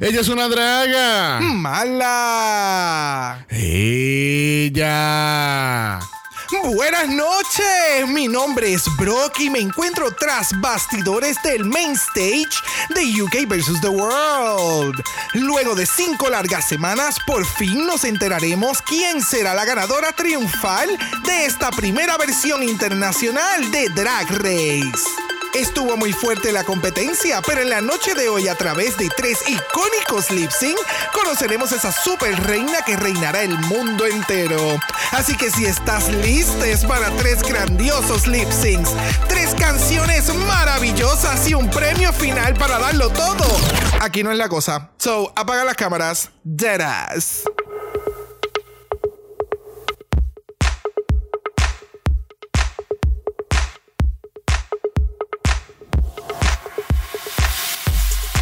Ella es una draga. ¡Mala! Ella. Buenas noches, mi nombre es Brock y me encuentro tras bastidores del main stage de UK vs. The World. Luego de cinco largas semanas, por fin nos enteraremos quién será la ganadora triunfal de esta primera versión internacional de Drag Race. Estuvo muy fuerte la competencia, pero en la noche de hoy, a través de tres icónicos lip sync, conoceremos a esa super reina que reinará el mundo entero. Así que si estás listes para tres grandiosos lip syncs, tres canciones maravillosas y un premio final para darlo todo, aquí no es la cosa. So, apaga las cámaras, deadass.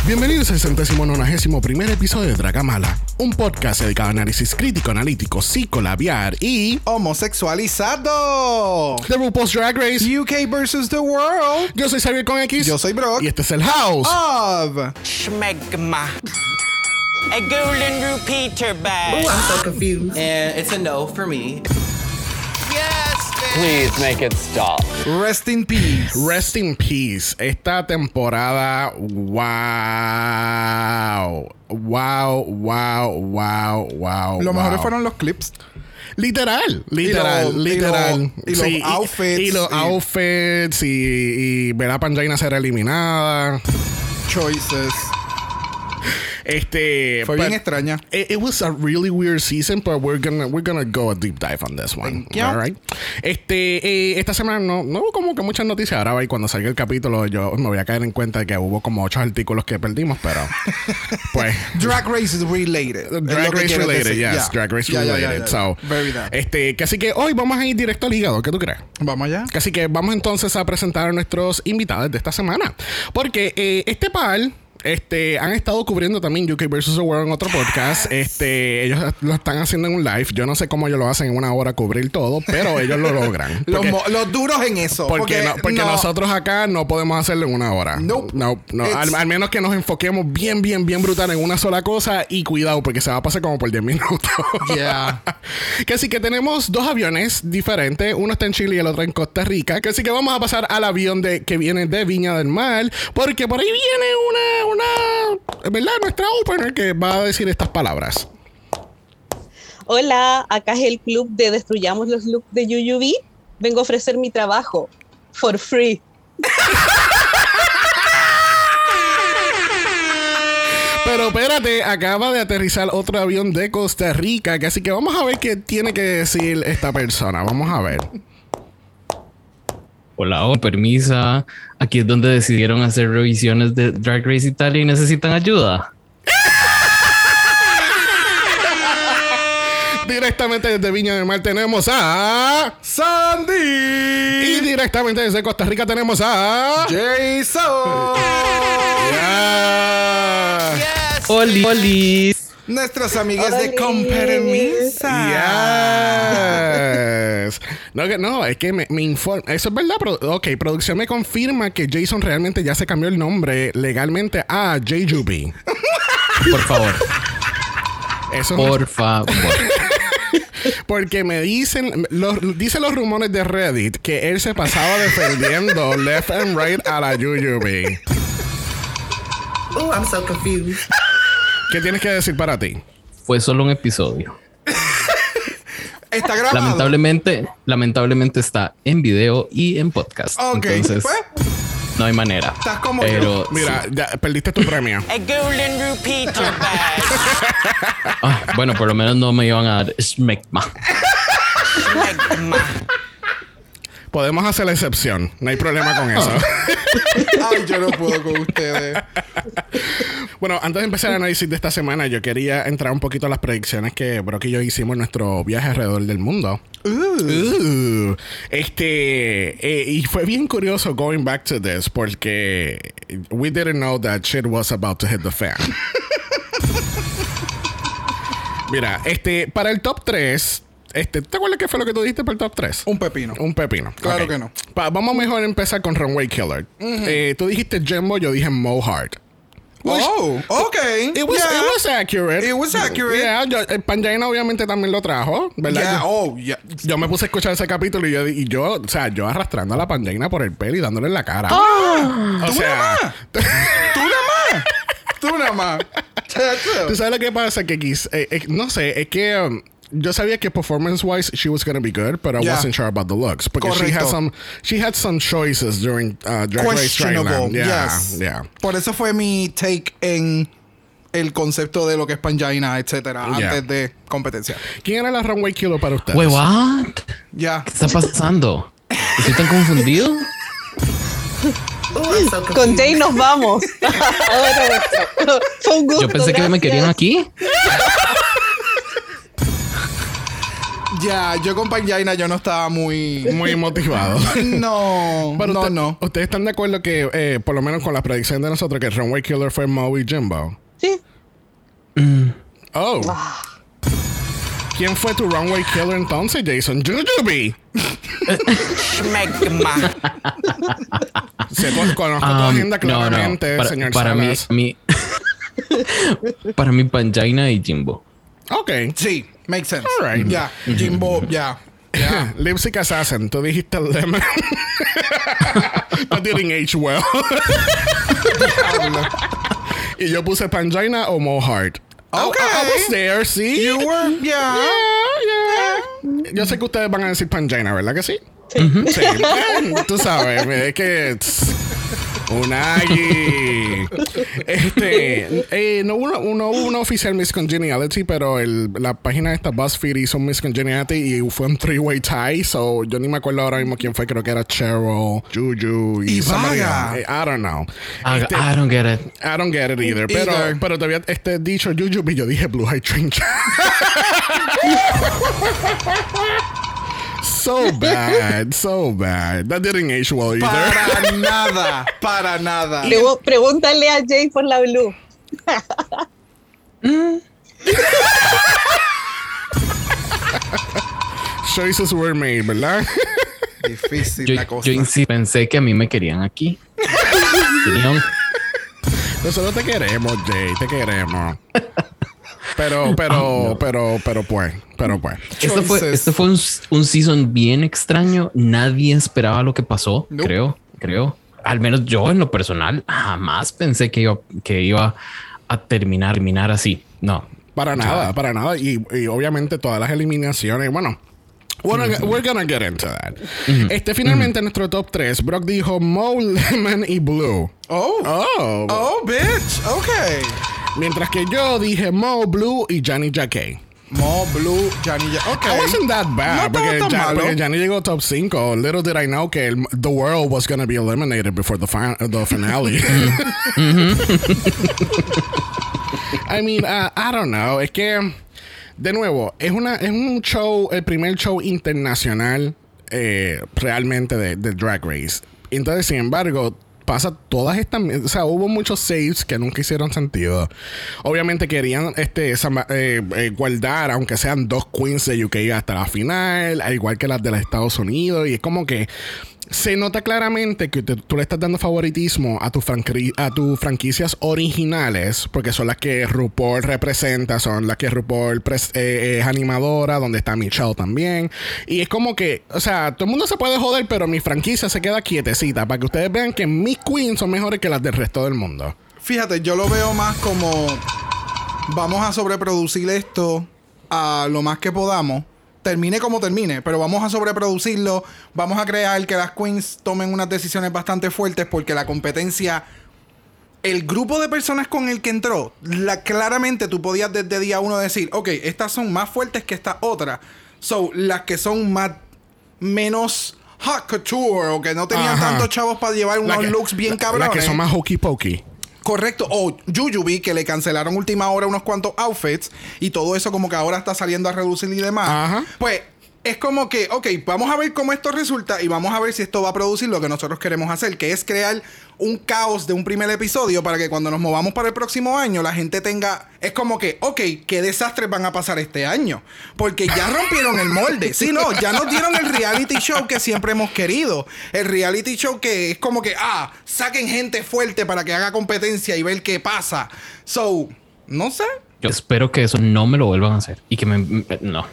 Bienvenidos al centésimo nonagésimo primer episodio de Dragamala, un podcast dedicado a análisis crítico, analítico, psicolabiar y Homosexualizado. The RuPaul's Drag Race. UK vs. The World. Yo soy Xavier con X. Yo soy Brock. Y este es el House. Of. Schmegma. A golden repeater bag. I'm so confused. And it's a no for me. Please make it stop. Rest in peace. Rest in peace. Esta temporada, wow. Wow, wow, wow, wow. Lo mejor wow. fueron los clips. Literal, literal, Y lo- literal. y lo- y los outfits, Y, los y- outfits y, y ver a Pangina ser eliminada. Choices. Este. Fue bien extraña. It, it was a really weird season, but we're gonna we're gonna go a deep dive on this one. All right. Este, eh, esta semana no, no hubo como que muchas noticias. Ahora y cuando salga el capítulo, yo me voy a caer en cuenta de que hubo como ocho artículos que perdimos, pero pues Drag Race is related. Drag Race related, yes, Yeah. Drag Race Yeah, yeah, related. yeah, yeah. So, Very este, que así que hoy vamos a ir directo al hígado. ¿Qué tú crees? Vamos allá. Así que vamos entonces a presentar a nuestros invitados de esta semana. Porque eh, este par. Este, han estado cubriendo también UK vs. The World en otro podcast. Este, ellos lo están haciendo en un live. Yo no sé cómo ellos lo hacen en una hora cubrir todo, pero ellos lo logran. Los, Porque- mo- los duros en eso. porque, no- porque no. nosotros acá no podemos hacerlo en una hora. Nope. No, no. Al, al menos que nos enfoquemos bien, bien, bien brutal en una sola cosa y cuidado, porque se va a pasar como por 10 minutos. Yeah. que así que tenemos dos aviones diferentes. Uno está en Chile y el otro en Costa Rica. Que así que vamos a pasar al avión de, que viene de Viña del Mar. Porque por ahí viene una, una, ¿verdad? Nuestra opener que va a decir estas palabras. Hola, acá es el club de Destruyamos los Looks de UUV. Vengo a ofrecer mi trabajo for free. Pero espérate, acaba de aterrizar otro avión de Costa Rica, así que vamos a ver qué tiene que decir esta persona. Vamos a ver. Hola, oh, permisa. Aquí es donde decidieron hacer revisiones de Drag Race Italia y necesitan ayuda. Directamente desde Viña del Mar tenemos a Sandy. y directamente desde Costa Rica tenemos a Jason. Ya. Oli, Oli. Nuestros amigos de. Compermisa. Yes. No, que- no, es que me, me informa. Eso es verdad. Pro- ok, producción me confirma que Jason realmente ya se cambió el nombre legalmente a JUB. Por favor, Eso por favor. Porque me dicen, los, dicen los rumores de Reddit que él se pasaba defendiendo left and right a la Yuyubi. Oh, I'm so confused. ¿Qué tienes que decir para ti? Fue solo un episodio. Está grabado. Lamentablemente, lamentablemente está en video y en podcast. Ok, Entonces, pues. no hay manera. Estás como Pero yo. Mira, ya perdiste tu premio. A golden repeater bag. ah, bueno, por lo menos no me iban a dar smegma. Schmegma. Podemos hacer la excepción. No hay problema con eso. Ay, yo no puedo con ustedes. bueno, antes de empezar el análisis de esta semana, yo quería entrar un poquito a las predicciones que Brock y yo hicimos en nuestro viaje alrededor del mundo. Uh. Este, eh, y fue bien curioso going back to this porque we didn't know that shit was about to hit the fan. Mira, este, para el top 3, este, ¿te acuerdas qué fue lo que tú dijiste para el top 3? Un pepino. Un pepino. Claro que no. Pa- vamos mejor a empezar con Runway Killer. Eh, tú dijiste Jumbo, yo dije Mo Hart. Oh, okay. It was, Yeah. it was accurate. It was accurate. Yeah, yo, eh, Panjaina obviamente también lo trajo, ¿verdad? Yeah, Yo- oh, yeah. Yo me puse a escuchar ese capítulo y yo, y yo, o sea, yo arrastrando a la Panjaina por el pelo y dándole en la cara. o sea, Tú nada más. Tú nada más. ¿tú sabes lo que pasa? Que eh, eh, no sé, es que um, yo sabía que performance-wise she was gonna be good, but I Yeah. wasn't sure about the looks. Porque she had some, she had some choices during uh, Drag Race Questionable. Thailand. Yeah, yes. yeah. Por eso fue mi take en el concepto de lo que es Pangina, etcétera, Yeah. antes de competencia. ¿Quién era la runway killer para ustedes? Wait, what? Ya. ¿Qué está pasando? ¿Estoy tan confundido? So Con. Jay nos vamos. Fue un gusto. Yo pensé que me querían aquí. Ya, yo con Pangina yo no estaba muy. Muy motivado. No, Pero no, usted- no. ¿Ustedes están de acuerdo que, eh, por lo menos con la predicción de nosotros, que el runway killer fue y Jimbo? Sí. Oh. ¿Quién fue tu runway killer entonces, Jason? Jujubee. Schmegma. Se con- conozco tu Um, agenda claramente, Para, señor para mí, mi, para mí, Panjaina y Jimbo. Ok. Sí, makes sense. All right. Ya, Jimbo, ya. Ya. Lipstick Assassin, tú dijiste Lemon. That didn't age well. y yo puse Pangina o Mohart. Okay. I, I was there, sí. You were, yeah. Yeah, yeah. Yo sé que ustedes van a decir Pangina, ¿verdad que sí? Sí. Eh, Tú sabes, es que... Unagi. Este, eh, no, hubo, no hubo una oficial Miss Congeniality, pero el, la página de esta BuzzFeed hizo un Miss Congeniality y fue un three-way tie. So yo ni me acuerdo ahora mismo quién fue. Creo que era Cheryl, Juju y, Y somebody Vaga. else. Eh, I don't know. I, Este, I don't get it. I don't get it either. Pero, Either. pero todavía este dicho Juju y yo dije Blue Eye Drink. so bad, so bad. That didn't age well either. Para nada, para nada. Pregu- pregúntale a Jay por la blue. Choices were made, ¿verdad? Difícil Yo, la cosa. yo pensé que a mí me querían aquí. Nosotros te queremos, Jay, te queremos. Pero, pero, pero, pero pues, pero pues. Esto fue, esto fue un, un season bien extraño. Nadie esperaba lo que pasó. Nope. Creo, creo. Al menos yo en lo personal jamás pensé que iba, que iba a terminar, terminar así. No. Para nada, para nada. Y, y obviamente todas las eliminaciones, bueno. We're gonna, we're gonna get into that. Este finalmente nuestro top 3. Brock dijo Mo, Lemon y Blue. Oh. Oh. Oh, bitch. Okay. Mientras que yo dije Mo, Blue y Johnny Jacquet. Mo, Blue, Johnny. Ja- Okay. I wasn't that bad. No porque, estaba tan Ja- malo. porque Johnny llegó top 5. Little did I know que el- the world was gonna be eliminated before the, fi- the finale. I mean, uh, I don't know. Es que, de nuevo, es, una, es un show, el primer show internacional eh, realmente de, de Drag Race. Entonces, sin embargo, pasa todas estas. O sea, hubo muchos saves que nunca hicieron sentido. Obviamente querían este, eh, eh, guardar, aunque sean dos queens de UK hasta la final, al igual que las de los Estados Unidos. Y es como que se nota claramente que tú le estás dando favoritismo a, tus franquicias originales, porque son las que RuPaul representa, son las que RuPaul pres- eh, es animadora, donde está Michelle también. Y es como que, o sea, todo el mundo se puede joder, pero mi franquicia se queda quietecita, para que ustedes vean que mis queens son mejores que las del resto del mundo. Fíjate, yo lo veo más como vamos a sobreproducir esto a lo más que podamos. Termine como termine, pero vamos a sobreproducirlo. Vamos a crear que las queens tomen unas decisiones bastante fuertes porque la competencia, el grupo de personas con el que entró, la, claramente tú podías desde día uno decir, ok, estas son más fuertes que estas otras. So, las que son más menos hot couture o que no tenían Ajá. tantos chavos para llevar unos que- looks bien cabrones. Las que son más hokey pokey. Correcto. O Jujubee, que le cancelaron última hora unos cuantos outfits y todo eso como que ahora está saliendo a reducir y demás. Ajá. Pues es como que, ok, vamos a ver cómo esto resulta y vamos a ver si esto va a producir lo que nosotros queremos hacer, que es crear un caos de un primer episodio para que cuando nos movamos para el próximo año la gente tenga, es como que, ok, ¿qué desastres van a pasar este año? Porque ya rompieron el molde, sí, no, ya nos dieron el reality show que siempre hemos querido, el reality show que es como que, ah, saquen gente fuerte para que haga competencia y ver qué pasa. So, no sé. Yo espero que eso no me lo vuelvan a hacer y que me, me- no.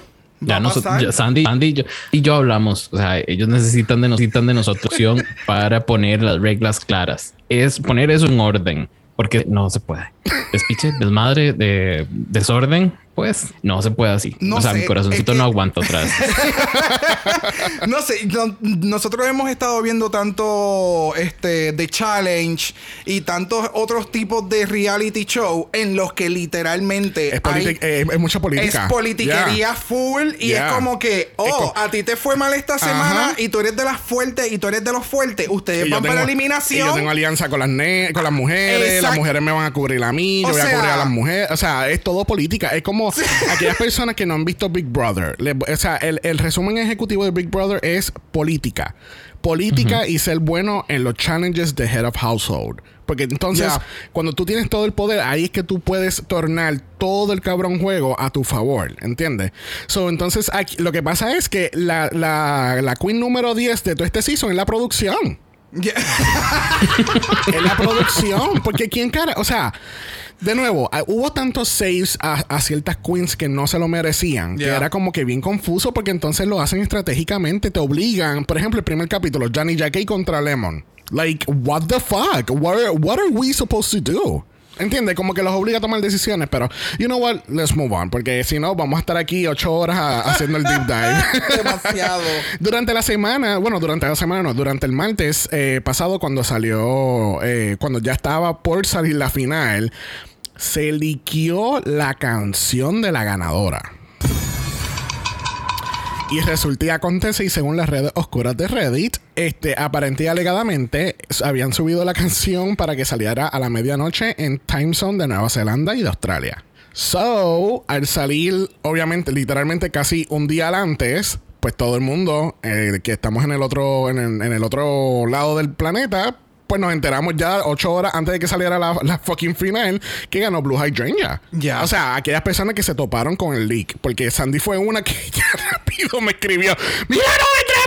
Ya nosotros, ya Sandy, Sandy y yo, y yo hablamos. O sea, ellos necesitan de, necesitan de nosotros para poner las reglas claras. Es poner eso en orden, porque no se puede. Despiche, desmadre, de desorden, pues no se puede así. No o sea, sé, mi corazoncito es que- no aguanta otra vez. No sé, no- nosotros hemos estado viendo tanto este The Challenge y tantos otros tipos de reality show en los que literalmente Es, hay- eh, es mucha política. es politiquería Yeah. full y Yeah. es como que, oh, a ti te fue mal esta semana Ajá. y tú eres de las fuertes y tú eres de los fuertes. Ustedes Y van tengo- para y eliminación. yo tengo alianza con las, ne- con las mujeres, las mujeres me van a cubrir a mí, yo O voy a cubrir a las mujeres. O sea, es todo política. Es como aquellas personas que no han visto Big Brother. Le- o sea, el, el resumen ejecutivo de Big Brother es política. Política y ser bueno en los challenges de Head of Household. Porque entonces, cuando tú tienes todo el poder, ahí es que tú puedes tornar todo el cabrón juego a tu favor. ¿Entiendes? So, entonces, aquí- lo que pasa es que la, la, la queen número 10 de todo este season es la producción. Yeah. en la producción. Porque quién cara, o sea, de nuevo, ah, hubo tantos saves a, a ciertas queens que no se lo merecían. Que era como que bien confuso porque entonces lo hacen estratégicamente, te obligan. Por ejemplo, el primer capítulo, Johnny Jackie contra Lemon. Like, what the fuck? What what are we supposed to do? ¿Entiendes? Como que los obliga a tomar decisiones, pero you know what? Let's move on, porque si no, vamos a estar aquí ocho horas a- haciendo el deep dive. Demasiado. Durante la semana, bueno, durante la semana no, durante el martes eh, pasado cuando salió, eh, cuando ya estaba por salir la final, se liquió la canción de la ganadora. Y resulta y acontece, y según las redes oscuras de Reddit, este, aparente y alegadamente habían subido la canción para que saliera a la medianoche en time zone de Nueva Zelanda y de Australia. So, al salir, obviamente, literalmente casi un día antes, pues todo el mundo eh, que estamos en el otro, en el otro lado del planeta, pues nos enteramos ya ocho horas antes de que saliera la, la fucking final que ganó Blue Hydrangea. Ya. O sea, aquellas personas que se toparon con el leak. Porque Sandy fue una que ya rápido me escribió: Mira, no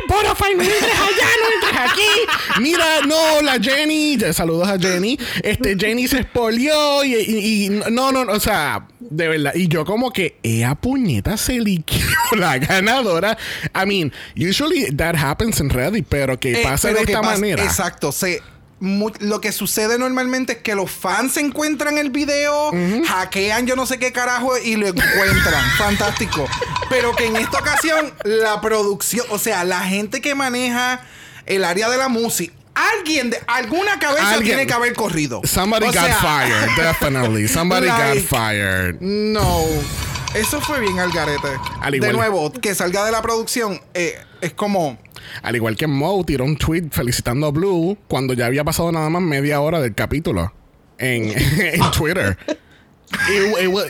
Spotify, no entres allá, no entres aquí. Mira, no, la Jenny. Saludos a Jenny. Este, Jenny se expolió y, y- y- no, no, no, o sea, de verdad. Y yo, como que, ea puñeta se liquidó la ganadora. I mean, usually that happens in Reddit, pero que Eh, pase pero de esta pasa- manera. Exacto. Se, lo que sucede normalmente es que los fans encuentran el video, hackean yo no sé qué carajo y lo encuentran. Fantástico. Pero que en esta ocasión la producción, o sea, la gente que maneja el área de la música, alguien de alguna cabeza Alguien- tiene que haber corrido. Somebody O got sea, fired, definitely. Somebody got fired. No. Eso fue bien al garete. Al de nuevo, que salga de la producción eh, es como... Al igual que Mo tiró un tweet felicitando a Blue cuando ya había pasado nada más media hora del capítulo en, en Twitter.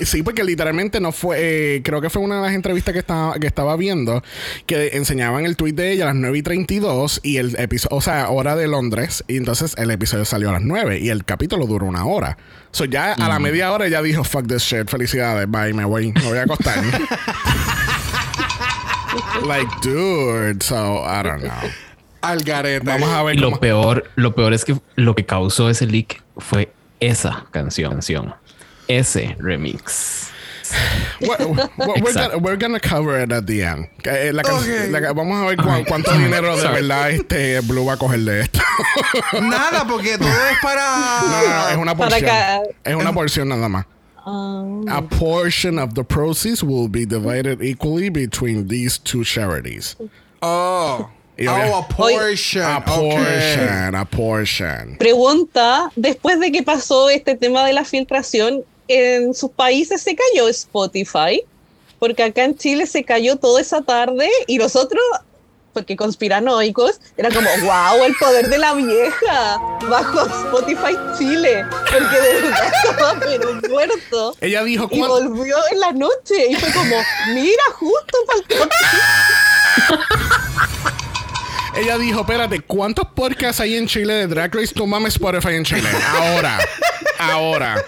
Sí, porque literalmente no fue. eh, creo que fue una de las entrevistas que estaba, que estaba viendo que enseñaban el tweet de ella a las 9 y 32 y el episodio, o sea, hora de Londres. Y entonces el episodio salió a las 9 y el capítulo duró una hora. So ya a la media hora ella dijo: Fuck this shit, felicidades, bye, me voy, me voy a acostar. like, dude, so I don't know. Al garete. Vamos a ver lo cómo- peor, lo peor es que lo que causó ese leak fue esa canción, canción. ese remix. What- we're, Exacto. gonna, we're gonna cover it at the end. Que, eh, la can- Ok. la- vamos a ver cuán- cuánto dinero de verdad este Blue va a coger de esto. Nada, porque todo es para. No, no, no, es una porción. Es una porción nada más. Ah, A portion of the proceeds will be divided equally between these two charities. Oh. Y Oh, a portion. A portion, a portion. pregunta, después de que pasó este tema de la filtración, ¿en sus países se cayó Spotify? Porque acá en Chile se cayó toda esa tarde y nosotros, porque conspiranoicos, era como, wow, el poder de la vieja bajo Spotify Chile. Porque de verdad estaba pero muerto. Ella dijo Y cuánto. volvió en la noche y fue como, mira, justo para el Ella dijo, espérate, ¿cuántos podcasts hay en Chile de Drag Race? Tu mames Spotify en Chile. Ahora. Ahora.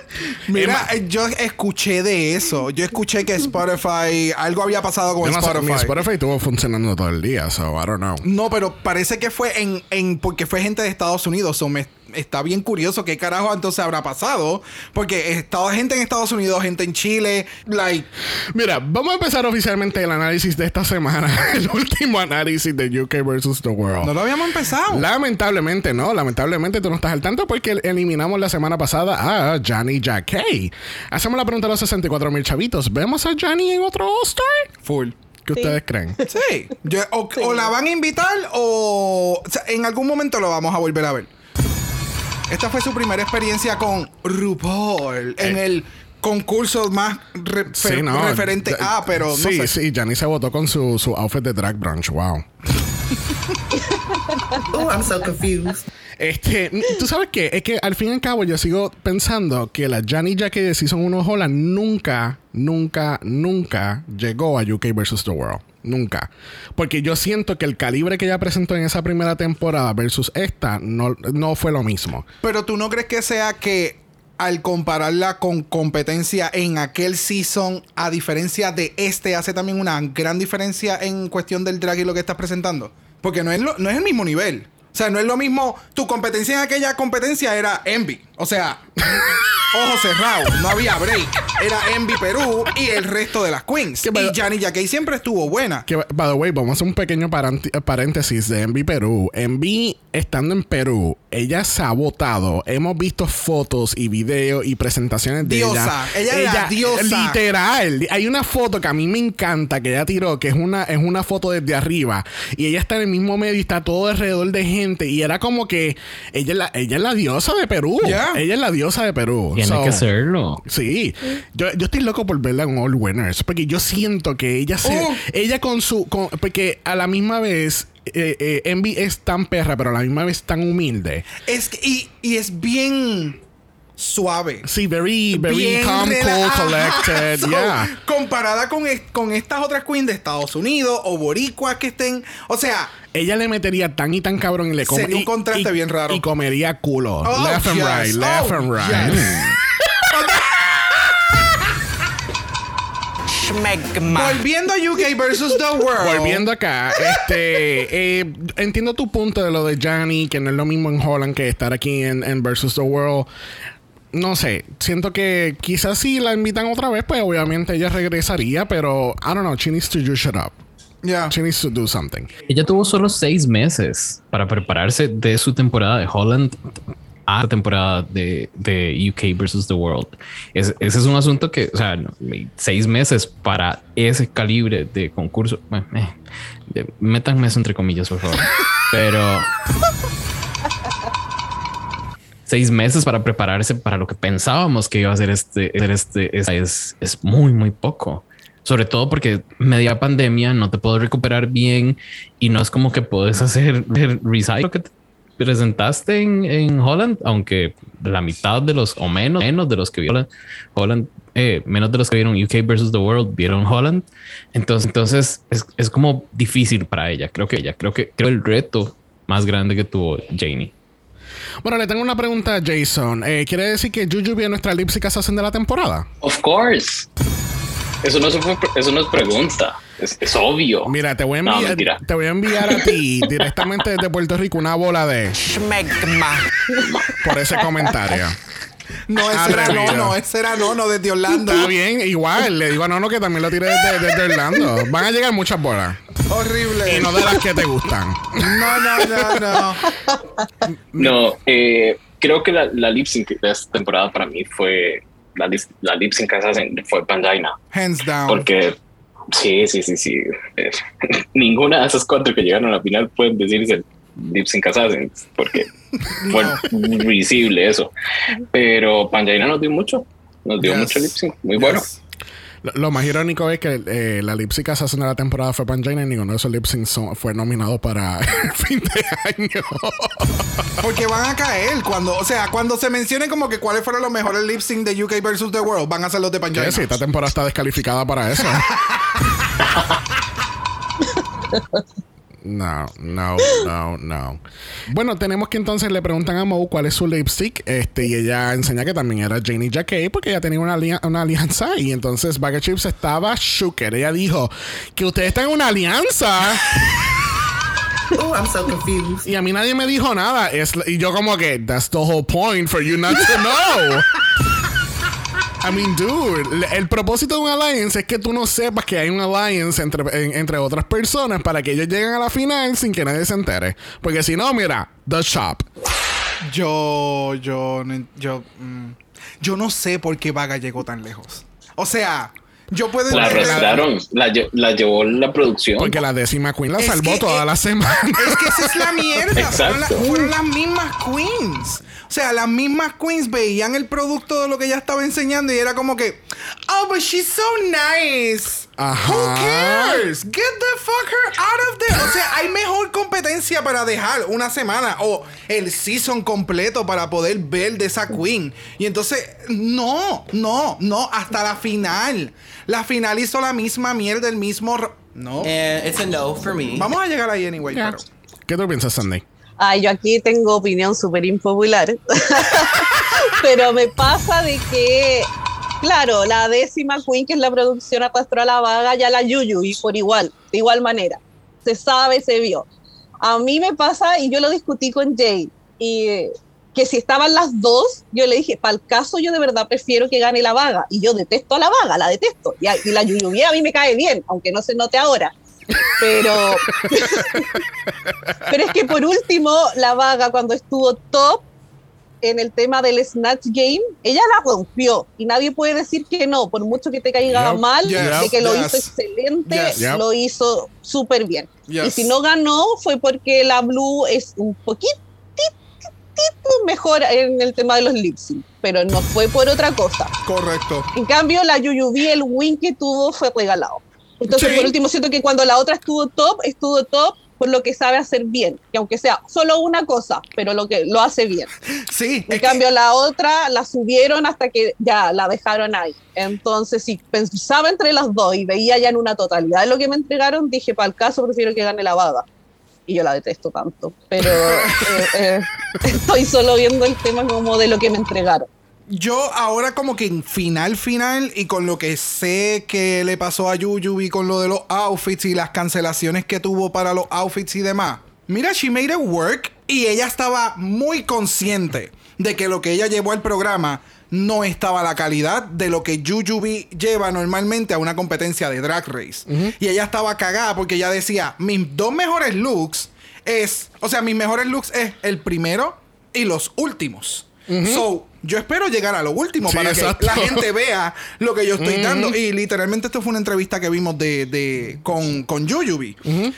Mira, Emma, eh, yo escuché de eso. Yo escuché que Spotify, algo había pasado con no sé, Spotify. mi Spotify estuvo funcionando todo el día, so I don't know. No, pero parece que fue en, en porque fue gente de Estados Unidos. So me está bien curioso qué carajo entonces habrá pasado. Porque estaba gente en Estados Unidos, gente en Chile, like. Mira, vamos a empezar oficialmente el análisis de esta semana. el último análisis de UK versus the World. No lo habíamos empezado. Lamentablemente, no. Lamentablemente tú no estás al tanto porque eliminamos la semana pasada a Johnny Jacquet. Hacemos la pregunta a los 64 mil chavitos. ¿Vemos a Johnny en otro All-Star? Full. ¿Qué Sí. ustedes creen? Sí. Yo- o, o la van a invitar o, o sea, en algún momento lo vamos a volver a ver. Esta fue su primera experiencia con RuPaul en Eh. el concurso más re- fe- referente a, pero no sí, sé. sí, Johnny se votó con su, su outfit de drag brunch. Wow. Oh, I'm so confused. Este, tú sabes qué, es que al fin y al cabo yo sigo pensando que la Johnny Jacquet de Season 1 Holland nunca, nunca, nunca llegó a UK versus the World. Nunca. Porque yo siento que el calibre que ella presentó en esa primera temporada versus esta no, no fue lo mismo. Pero tú no crees que sea que al compararla con competencia en aquel season, a diferencia de este, hace también una gran diferencia en cuestión del drag y lo que estás presentando? Porque no es, lo- no es el mismo nivel. O sea, no es lo mismo. Tu competencia en aquella competencia era Envy. O sea, ojos cerrados. No había break. Era Envy Perú y el resto de las queens. Que Y Johnny Jacquet siempre estuvo buena. Que, by the way, vamos a hacer un pequeño paréntesis de Envy Perú. Envy, estando en Perú, ella se ha votado. Hemos visto fotos y videos y presentaciones de Diosa. ella. Ella es diosa. Literal. Hay una foto que a mí me encanta que ella tiró, que es una, es una foto desde arriba. Y ella está en el mismo medio y está todo alrededor de gente. Y era como que ella es la, ella es la diosa de Perú. Ella es la diosa de Perú. Tiene So, que serlo. Sí, yo, yo estoy loco por verla en All Winners porque yo siento que ella se, Oh. ella con su, con- porque a la misma vez eh, eh, Envy es tan perra, pero a la misma vez tan humilde. Es que- y, y es bien suave. Sí, very, very bien calm, cool, collected, So, yeah. Comparada con, es- con estas otras queens de Estados Unidos o boricuas que estén. O sea, Ella le metería tan y tan cabrón y le come- Sería un y- contraste y- bien raro. Y comería culo. Oh, left and right, left Oh, and right. yes. Schmegma. volviendo a UK versus the World. Volviendo acá, este, eh, entiendo tu punto de lo de Johnny, que no es lo mismo en Holland que estar aquí en, en Versus the World. No sé, siento que quizás si la invitan otra vez, pues obviamente ella regresaría, pero I don't know, she needs to just shut up. Yeah. She needs to do something. Ella tuvo solo seis meses para prepararse de su temporada de Holland a la temporada de, de UK versus the World. Es- ese es un asunto que, o sea, seis meses para ese calibre de concurso. Bueno, eh, de- métanme eso entre comillas, por favor. Pero seis meses para prepararse para lo que pensábamos que iba a ser este, este, es, muy, muy poco. Sobre todo porque media pandemia no te puedo recuperar bien y no es como que puedes hacer el recycle que te presentaste en, en Holland, aunque la mitad de los o menos, menos de los que vieron Holland, eh, menos de los que vieron UK versus the World vieron Holland. Entonces, entonces es, es como difícil para ella. Creo que ella, creo que creo el reto más grande que tuvo Janie. Bueno, le tengo una pregunta a Jason. Eh, ¿Quiere decir que Juju es nuestra Lipsy Assassin de la temporada? Of course. Eso no, se fue- eso no es pregunta. Es, es obvio. Mira, te voy a enviar, te voy a enviar a ti directamente desde Puerto Rico una bola de Schmegma. por ese comentario. No, ese era no, Atrevido. no, ese era no, no, desde Orlando. Está bien, igual. Le digo a Nono que también lo tire desde, desde Orlando. Van a llegar muchas bolas. Horrible. Y no de las que te gustan. No, no, no, no. No, eh, creo que la, la lip sync de esta temporada para mí fue la, la lip sync assassin fue Pangina. Hands down. Porque sí, sí, sí, sí. eh, ninguna de esas cuatro que llegaron a la final pueden decirse lip sync assassins porque fue visible eso. Pero Pangina nos dio mucho. Nos dio Yes. mucho lip sync. Muy bueno. Yes. Lo, lo más irónico es que eh, la lip sync assassin de la temporada fue Pangina y ninguno de esos lip son- fue nominado para el fin de año. Porque van a caer cuando, o sea, cuando se mencione como que cuáles fueron los mejores lip sync de UK versus the World, van a ser los de Pangina. Sí, esta temporada está descalificada para eso. No, no, no, no. Bueno, tenemos que entonces le preguntan a Mo cuál es su lipstick. Este, y ella enseña que también era Janie Jacquet porque ella tenía una, alia- una alianza. Y entonces Bag of Chips estaba shooker. Ella dijo que ustedes están en una alianza. Oh, I'm so confused. Y a mí nadie me dijo nada. Es, y yo como que, that's the whole point for you not to know. I mean, dude, el propósito de un alliance es que tú no sepas que hay un alliance entre, en- entre otras personas para que ellos lleguen a la final sin que nadie se entere. Porque si no, mira, The Shop. Yo, yo, yo, mm, yo no sé por qué Vaga llegó tan lejos. O sea, yo puedo La arrastraron, la, la llevó la producción. Porque la décima queen la Es salvó que, toda eh, la semana. Es que esa es la mierda. Fueron, la- Exacto. fueron las mismas queens. O sea, las mismas queens veían el producto de lo que ella estaba enseñando y era como que, oh, but she's so nice. Ajá. Who cares? Get the fuck her out of there. O sea, hay mejor competencia para dejar una semana o el season completo para poder ver de esa queen. Y entonces, no, no, no, hasta la final. La final hizo la misma mierda, el mismo. No. And it's a no for me. Vamos a llegar ahí anyway, Ya. pero. ¿Qué tú piensas, Sandy? Ay, yo aquí tengo opinión súper impopular. Pero me pasa de que, claro, la décima Queen, que es la producción, arrastró a la vaga ya la Yuyu y por igual, de igual manera. Se sabe, se vio. A mí me pasa, y yo lo discutí con Jay, y que si estaban las dos, yo le dije, para el caso yo de verdad prefiero que gane la vaga. Y yo detesto a la vaga, la detesto. Y, y la Yuyu bien, a mí me cae bien, aunque no se note ahora. Pero, pero es que por último, la vaga cuando estuvo top en el tema del Snatch Game, ella la rompió y nadie puede decir que no, por mucho que te caiga Yep, mal, yes, de que lo yes, hizo excelente, yes. Yep. lo hizo súper bien. Yes. Y si no ganó fue porque la Blue es un poquito mejor en el tema de los lip sync, pero no fue por otra cosa. Correcto. En cambio, la Yuyubi, el win que tuvo fue regalado. Entonces, Sí. por último, siento que cuando la otra estuvo top, estuvo top por lo que sabe hacer bien. Que aunque sea solo una cosa, pero lo que lo hace bien. Sí. En que- cambio, la otra la subieron hasta que ya la dejaron ahí. Entonces, si pensaba entre las dos y veía ya en una totalidad de lo que me entregaron, dije, para el caso, prefiero que gane la vaga. Y yo la detesto tanto. Pero eh, eh, estoy solo viendo el tema como de lo que me entregaron. Yo ahora como que en final final y con lo que sé que le pasó a Yuyu y con lo de los outfits y las cancelaciones que tuvo para los outfits y demás. Mira, she made it work y ella estaba muy consciente de que lo que ella llevó al programa no estaba a la calidad de lo que Jujubee lleva normalmente a una competencia de Drag Race. Y ella estaba cagada porque ella decía, mis dos mejores looks es, o sea, mis mejores looks es el primero y los últimos. So, yo espero llegar a lo último Sí, para exacto. que la gente vea lo que yo estoy dando. Y literalmente esto fue una entrevista que vimos de, de- con, con Yuyubi.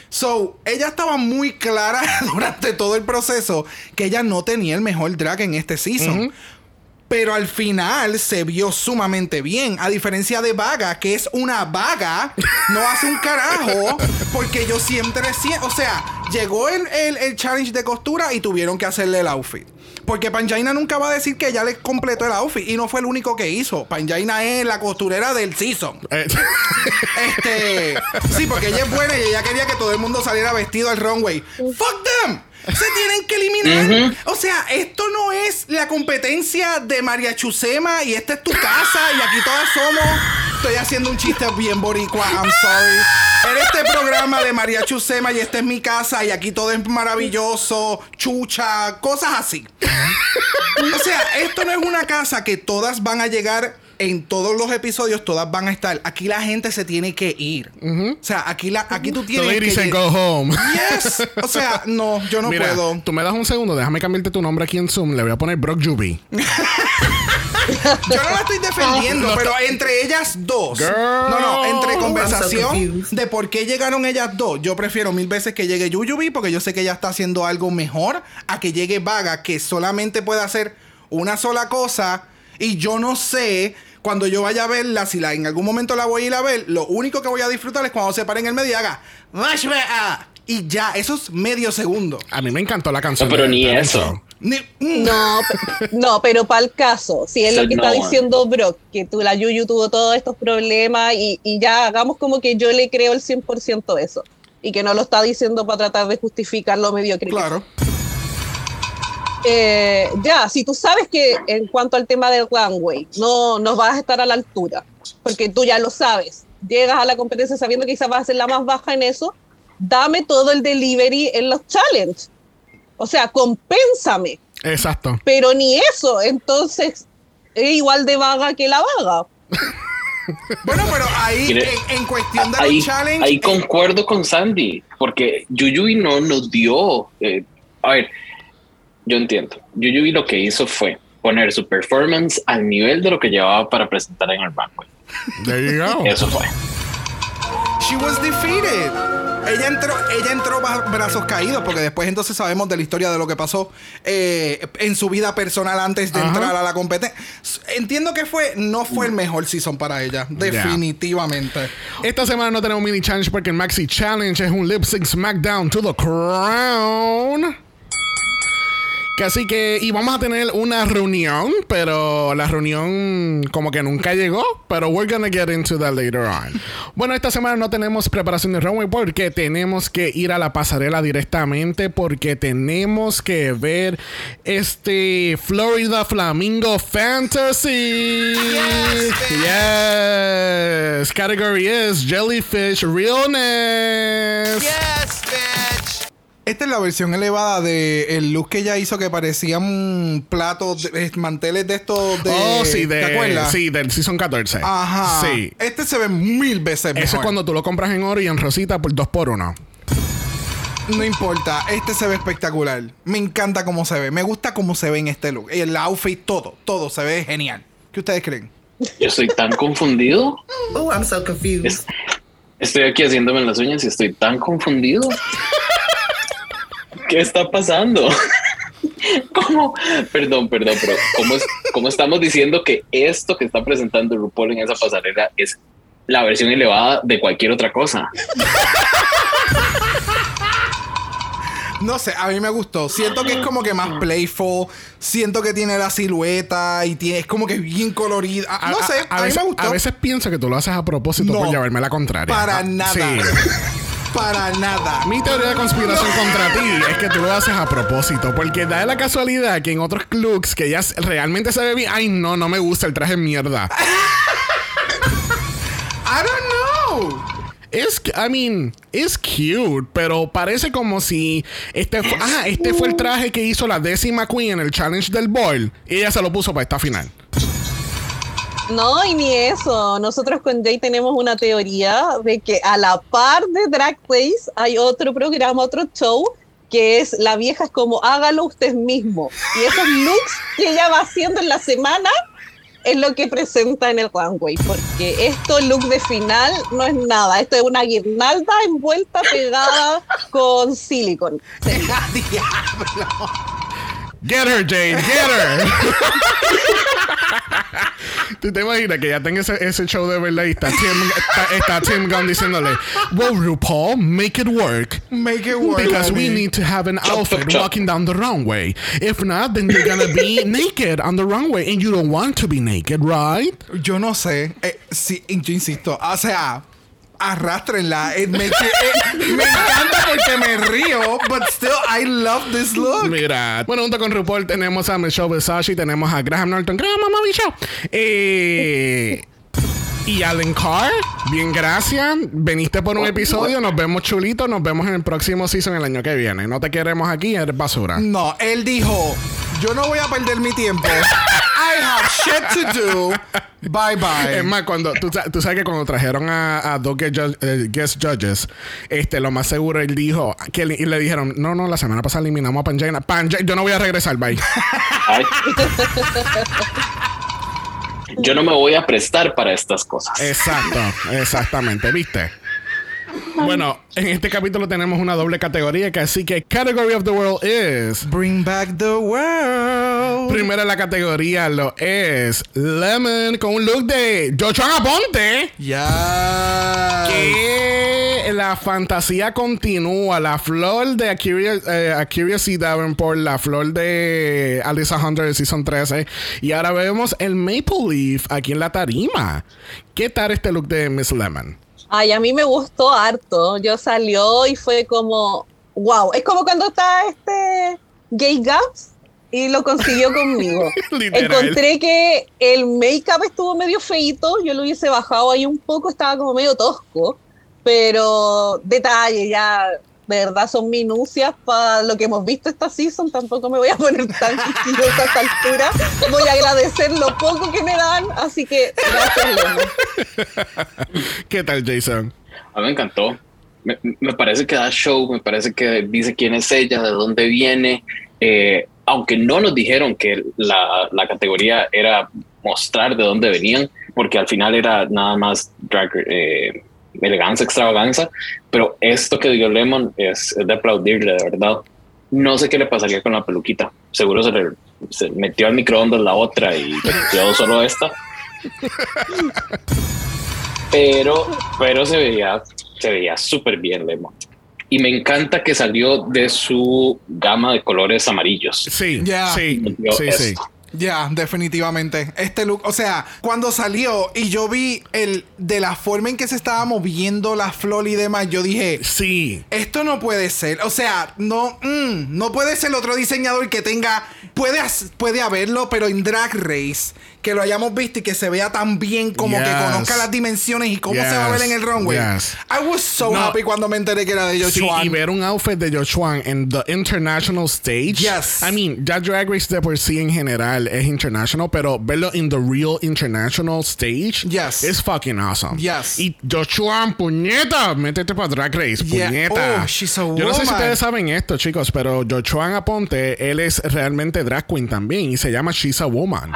So, ella estaba muy clara durante todo el proceso que ella no tenía el mejor drag en este season. Pero al final se vio sumamente bien. A diferencia de Vaga, que es una vaga, no hace un carajo. Porque yo siempre, sie- o sea, llegó el, el- el challenge de costura y tuvieron que hacerle el outfit. Porque Panjaina nunca va a decir que ya le completó el outfit. Y no fue el único que hizo. Panjaina es la costurera del season. Eh, Este. Sí, porque ella es buena y ella quería que todo el mundo saliera vestido al runway. ¡Fuck them! Se tienen que eliminar. O sea, esto no es la competencia de María Chusema y esta es tu casa y aquí todas somos. Estoy haciendo un chiste bien boricua, I'm sorry. En este programa de María Chusema y esta es mi casa y aquí todo es maravilloso, chucha, cosas así. O sea, esto no es una casa que todas van a llegar en todos los episodios, todas van a estar. Aquí la gente se tiene que ir. O sea, aquí, la, aquí tú tienes que... lle- go home. Yes. O sea, no, yo no Mira, puedo. tú me das un segundo, déjame cambiarte tu nombre aquí en Zoom. Le voy a poner Brock Juby. Yo no la estoy defendiendo, pero entre ellas dos. Girl. No, no, entre so conversación de por qué llegaron ellas dos. Yo prefiero mil veces que llegue Yuyubi porque yo sé que ella está haciendo algo mejor a que llegue Vaga, que solamente puede hacer una sola cosa. Y yo no sé, cuando yo vaya a verla, si la, en algún momento la voy a ir a ver, lo único que voy a disfrutar es cuando se pare en el medio y haga. Y ya, eso es medio segundo. A mí me encantó la canción. No, pero ni eso. Ni- mm. No, no, pero para el caso, si es lo que no está one. diciendo Brock, que tú, la Yuyu tuvo todos estos problemas y, y ya hagamos como que yo le creo el 100% eso. y que no lo está diciendo para tratar de justificar lo mediocre. que Claro. Eh, ya, si tú sabes que en cuanto al tema del runway, no, no vas a estar a la altura, porque tú ya lo sabes, llegas a la competencia sabiendo que quizás vas a ser la más baja en eso, dame todo el delivery en los challenge. O sea, compénsame, Exacto. pero ni eso, entonces es igual de vaga que la vaga. Bueno, pero ahí, en, en cuestión de ahí, los challenges. ahí eh, concuerdo con Sandy, porque Yuyuy no nos dio. eh, a ver, yo entiendo. Yuyuy lo que hizo fue poner su performance al nivel de lo que llevaba para presentar en el go. Eso fue. She was defeated. Ella entró, ella entró brazos caídos, porque después entonces sabemos de la historia de lo que pasó eh, en su vida personal antes de Ajá. entrar a la competencia. Entiendo que fue, no fue el mejor season para ella, definitivamente. Esta semana no tenemos mini challenge porque el Maxi Challenge es un lip sync SmackDown to the Crown. Así que, y vamos a tener una reunión, pero la reunión como que nunca llegó, pero we're gonna get into that later on. Bueno, esta semana no tenemos preparación de runway porque tenemos que ir a la pasarela directamente porque tenemos que ver este Florida Flamingo Fantasy. Yes. Category is Jellyfish Realness. Esta es la versión elevada del look que ella hizo que parecían platos, de- manteles de estos de... oh, sí, ¿Te de, acuerdas? sí, del Season 14. Ajá. Sí. Este se ve mil veces mejor. Eso es cuando tú lo compras en oro y en rosita por dos por uno. No importa, este se ve espectacular. Me encanta cómo se ve. Me gusta cómo se ve en este look. El outfit, todo, todo se ve genial. ¿Qué ustedes creen? Yo estoy tan confundido. Oh, I'm so confused. Es- Estoy aquí haciéndome las uñas y estoy tan confundido. ¿Qué está pasando? ¿Cómo? Perdón, perdón, pero ¿cómo, es, ¿cómo estamos diciendo que esto que está presentando RuPaul en esa pasarela es la versión elevada de cualquier otra cosa? No sé, a mí me gustó. Siento que es como que más playful. Siento que tiene la silueta y tiene, es como que bien colorida. No sé, a, mí veces, me gustó. a veces pienso que tú lo haces a propósito No, por llevarme la contraria. para Ah, nada. Sí. Para nada. Mi teoría de conspiración contra ti es que tú lo haces a propósito. Porque da la casualidad que en otros looks que ya realmente se ve bien. Ay, no, no me gusta el traje mierda. I don't know. Es, I mean, es cute, pero parece como si este, fu- ah, este fue el traje que hizo la décima queen en el challenge del boil y ella se lo puso para esta final. No, y ni eso. Nosotros con Jay tenemos una teoría de que a la par de Drag Race hay otro programa, otro show, que es La vieja es como hágalo usted mismo. Y esos looks que ella va haciendo en la semana es lo que presenta en el runway. Porque esto, look de final, no es nada. Esto es una guirnalda envuelta, pegada con silicon. Diablo. Get her, Jane, get her. ¿Tú te imaginas que ya tenga ese, ese show de verdad y está Tim, está, está Tim Gunn diciéndole, Well, RuPaul, make it work. Make it work. Because we need to have an outfit chop. walking down the runway. If not, then you're gonna be naked on the runway, and you don't want to be naked, right? Yo no sé. Eh, sí, yo insisto. O sea, arrastrenla. Makes it- eh, me encanta porque me río, but still I love this look. Mira, bueno, junto con RuPaul tenemos a Michelle y tenemos a Graham Norton. Graham, mamá, Michelle. Eh, y Alan Carr, bien, gracias. Veniste por un episodio, nos vemos chulito, nos vemos en el próximo season el año que viene. No te queremos aquí, eres basura. No, él dijo, yo no voy a perder mi tiempo. I have shit to do. Bye bye. Es más, cuando tú, tú sabes que cuando trajeron a, a dos guest, ju- eh, guest judges, este, lo más seguro él dijo que le, y le dijeron, no, no, la semana pasada eliminamos a Pangina. Pangina, yo no voy a regresar, bye. Yo no me voy a prestar para estas cosas. Exacto, exactamente, ¿viste? Bueno, en este capítulo tenemos una doble categoría, que así que Category of the World is... Bring back the world. Primera la categoría lo es Lemon con un look de Joshua Aponte. Ya. Que la fantasía continúa. La flor de Akira, eh, Akira C. Davenport, la flor de Alyssa Hunter de Season 13. Y ahora vemos el Maple Leaf aquí en la tarima. ¿Qué tal este look de Miss Lemon? Ay, a mí me gustó harto. Yo salió y fue como, wow. Es como cuando está este Gay Gaps y lo consiguió conmigo. Encontré que el make-up estuvo medio feito. Yo lo hubiese bajado ahí un poco, estaba como medio tosco. Pero detalle, ya de verdad son minucias para lo que hemos visto esta season. Tampoco me voy a poner tan quisquillosa a esta altura. Voy a agradecer lo poco que me dan. Así que gracias. ¿Qué tal, Jason? A mí me encantó. Me, me parece que da show, me parece que dice quién es ella, de dónde viene. Eh, aunque no nos dijeron que la, la, categoría era mostrar de dónde venían, porque al final era nada más drag, eh, elegancia, extravaganza. Pero esto que dio Lemon es, es, de aplaudirle, de verdad. No sé qué le pasaría con la peluquita. Seguro se, le, se metió al microondas la otra y quedó solo esta. pero, pero se veía se veía súper bien Lemon. Y me encanta que salió de su gama de colores amarillos. Sí, Yeah. sí, sí, sí. Ya, definitivamente. Este look, o sea, cuando salió y yo vi el de la forma en que se estaba moviendo la flor y demás, yo dije, Sí. esto no puede ser. O sea, no, mm, no puede ser otro diseñador que tenga, puede, puede haberlo, pero en Drag Race, que lo hayamos visto y que se vea tan bien como que Yes. conozca las dimensiones y cómo se va a ver Yes. en el runway. Yes. I was so No. happy cuando me enteré que era de Sí, Joshua. y ver un outfit de Joshua en the international stage. Yes. I mean, ya Drag Race de por sí en general es international, pero verlo en the real international stage Yes. es fucking awesome. Yes. Y Joshua, puñeta, métete para Drag Race, Yeah. puñeta. Oh, she's a Yo no sé si woman. ustedes saben esto, chicos, pero Joshua Aponte, él es realmente drag queen también y se llama She's a Woman.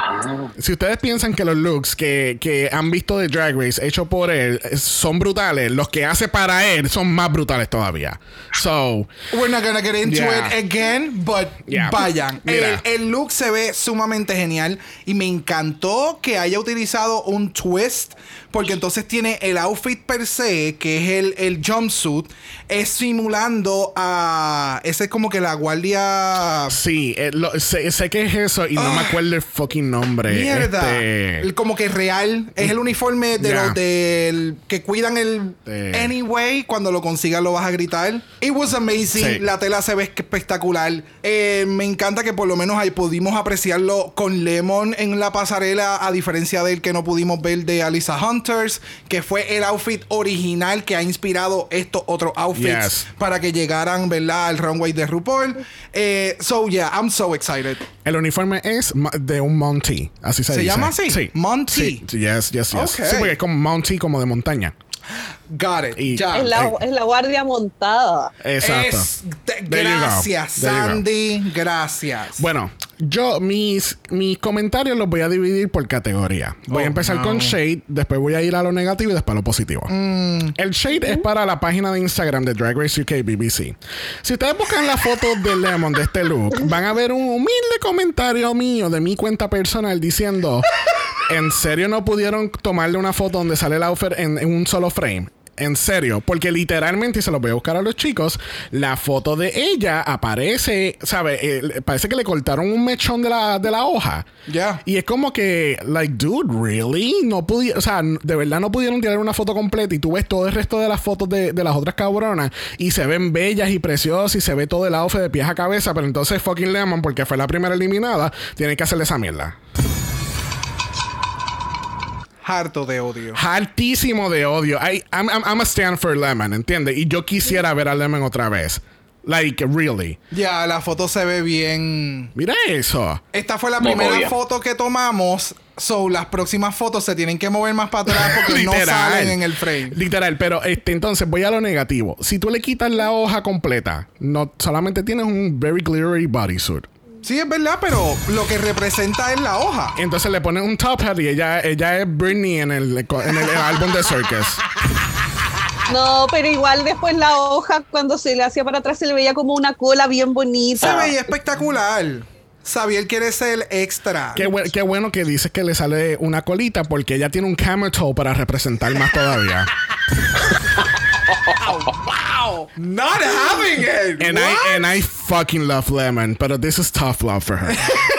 Si ustedes piensan que los looks que, que han visto de Drag Race hechos por él eh, son brutales, los que hace para él son más brutales todavía. So, We're not gonna get into Yeah. it again, but Yeah. vayan. El, Mira. el look se ve sumamente genial y me encantó que haya utilizado un twist porque entonces tiene el outfit per se, que es el, el jumpsuit, es simulando a... Ese es como que la guardia... sí, eh, lo- sé, sé que es eso y no me acuerdo el fucking nombre. Mierda. Este, como que real. Es el uniforme de los del que cuidan el Eh. anyway. Cuando lo consigas lo vas a gritar. It was amazing. Sí. La tela se ve espectacular. Eh, me encanta que por lo menos ahí pudimos apreciarlo con Lemon en la pasarela. A diferencia del que no pudimos ver de Alisa Hunters. Que fue el outfit original que ha inspirado estos otros outfits. Yes. Para que llegaran, ¿verdad? Al runway de RuPaul. Eh, so yeah, I'm so excited. el uniforme es de un Monty, así se, ¿Se dice. llama así? Sí. Monty. Sí, yes, yes, yes. Ok. Sí, porque es como Monty, como de montaña. Got it. Y- ya. Es la, eh. es la guardia montada. Exacto. Es- gracias. Sandy. Gracias. Bueno, yo mis, mis comentarios los voy a dividir por categoría. Voy a Oh, empezar no. con Shade, después voy a ir a lo negativo y después a lo positivo. Mm. El Shade es para la página de Instagram de Drag Race UK BBC. Si ustedes buscan la foto de Lemon de este look, van a ver un humilde comentario mío de mi cuenta personal diciendo: ¿En serio no pudieron tomarle una foto donde sale el outfit en, en un solo frame? En serio, porque literalmente, y se lo voy a buscar a los chicos, la foto de ella aparece, ¿sabes? Eh, parece que le cortaron un mechón de la, de la hoja. Ya. Y es como que, like, dude, really? No pudieron, o sea, de verdad no pudieron tirar una foto completa y tú ves todo el resto de las fotos de, de las otras cabronas y se ven bellas y preciosas y se ve todo el outfit de pies a cabeza, pero entonces fucking Lemon, porque fue la primera eliminada, tiene que hacerle esa mierda. Harto de odio. Hartísimo de odio. I, I'm, I'm, I'm a stand for Lemon, ¿entiendes? Y yo quisiera ver a Lemon otra vez. Like, really. Ya, la foto se ve bien. Mira eso. Esta fue la Muy primera obvia. foto que tomamos. So, las próximas fotos se tienen que mover más para atrás porque no Literal. salen en el frame. Literal, pero este, entonces voy a lo negativo. Si tú le quitas la hoja completa, no solamente tienes un very glittery bodysuit. Sí, es verdad, pero lo que representa es la hoja. Entonces le pones un top hat y ella, ella es Britney en el, en el álbum de Circus. No, pero igual después la hoja, cuando se le hacía para atrás, se le veía como una cola bien Se bonita. veía espectacular. Xavier quiere ser extra. Qué, bu- qué bueno que dices que le sale una colita porque ella tiene un camel toe para representar más todavía. Not having it. And What? I, and I fucking love Lemon, pero this is tough love for her.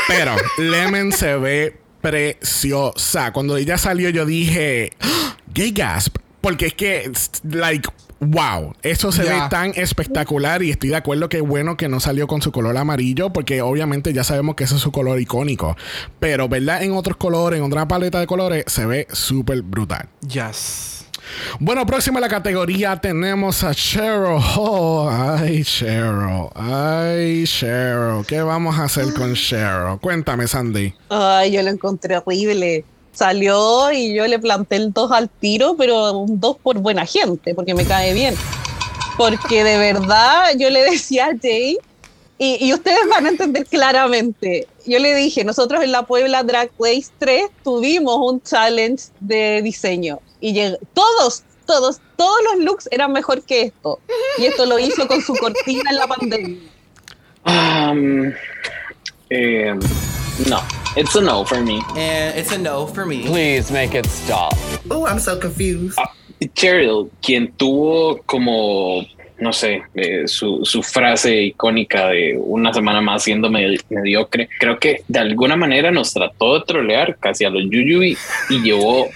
pero Lemon se ve preciosa. Cuando ella salió, yo dije, "Ah, gay gasp. Porque es que, like, wow, eso se ve tan espectacular y estoy de acuerdo que bueno que no salió con su color amarillo, porque obviamente ya sabemos que ese es su color icónico. Pero, ¿verdad? En otros colores, en otra paleta de colores, se ve súper brutal. Yes. Bueno, próxima a la categoría tenemos a Cheryl. Oh, ay, Cheryl. Ay, Cheryl. ¿Qué vamos a hacer con Cheryl? Cuéntame, Sandy. Ay, yo lo encontré horrible. Salió y yo le planté el 2 al tiro, pero un 2 por buena gente, porque me cae bien. Porque de verdad yo le decía a Jay, y, y ustedes van a entender claramente, yo le dije, nosotros en la Puebla Drag Race 3 tuvimos un challenge de diseño y lleg- todos, todos, todos los looks eran mejor que esto. Y esto lo hizo con su cortina en la pandemia. Um, eh, no, it's a no for me. And it's a no for me. Please make it stop. Oh, I'm so confused. Cheryl, quien tuvo como, no sé, eh, su, su frase icónica de una semana más siendo medi- mediocre, creo que de alguna manera nos trató de trolear casi a los Yuyubi y llevó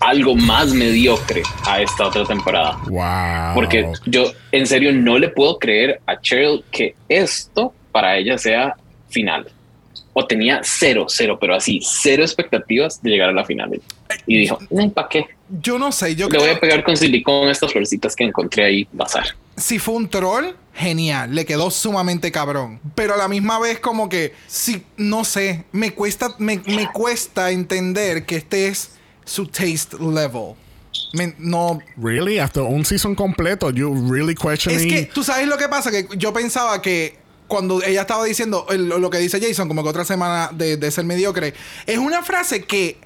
algo más mediocre a esta otra temporada. Wow. Porque yo en serio no le puedo creer a Cheryl que esto para ella sea final. O tenía cero, cero, pero así, cero expectativas de llegar a la final. Y dijo, ¿para qué? Yo no sé, yo Le voy creo a pegar con silicón estas florecitas que encontré ahí bazar. si fue un troll, genial, le quedó sumamente cabrón. Pero a la misma vez como que, si, no sé, me cuesta, me, me cuesta entender que este es su taste level. No, Really? After un season completo, you really questioning. es que tú sabes lo que pasa, que yo pensaba que cuando ella estaba diciendo el- lo que dice Jason, como que otra semana de, de ser mediocre, es una frase que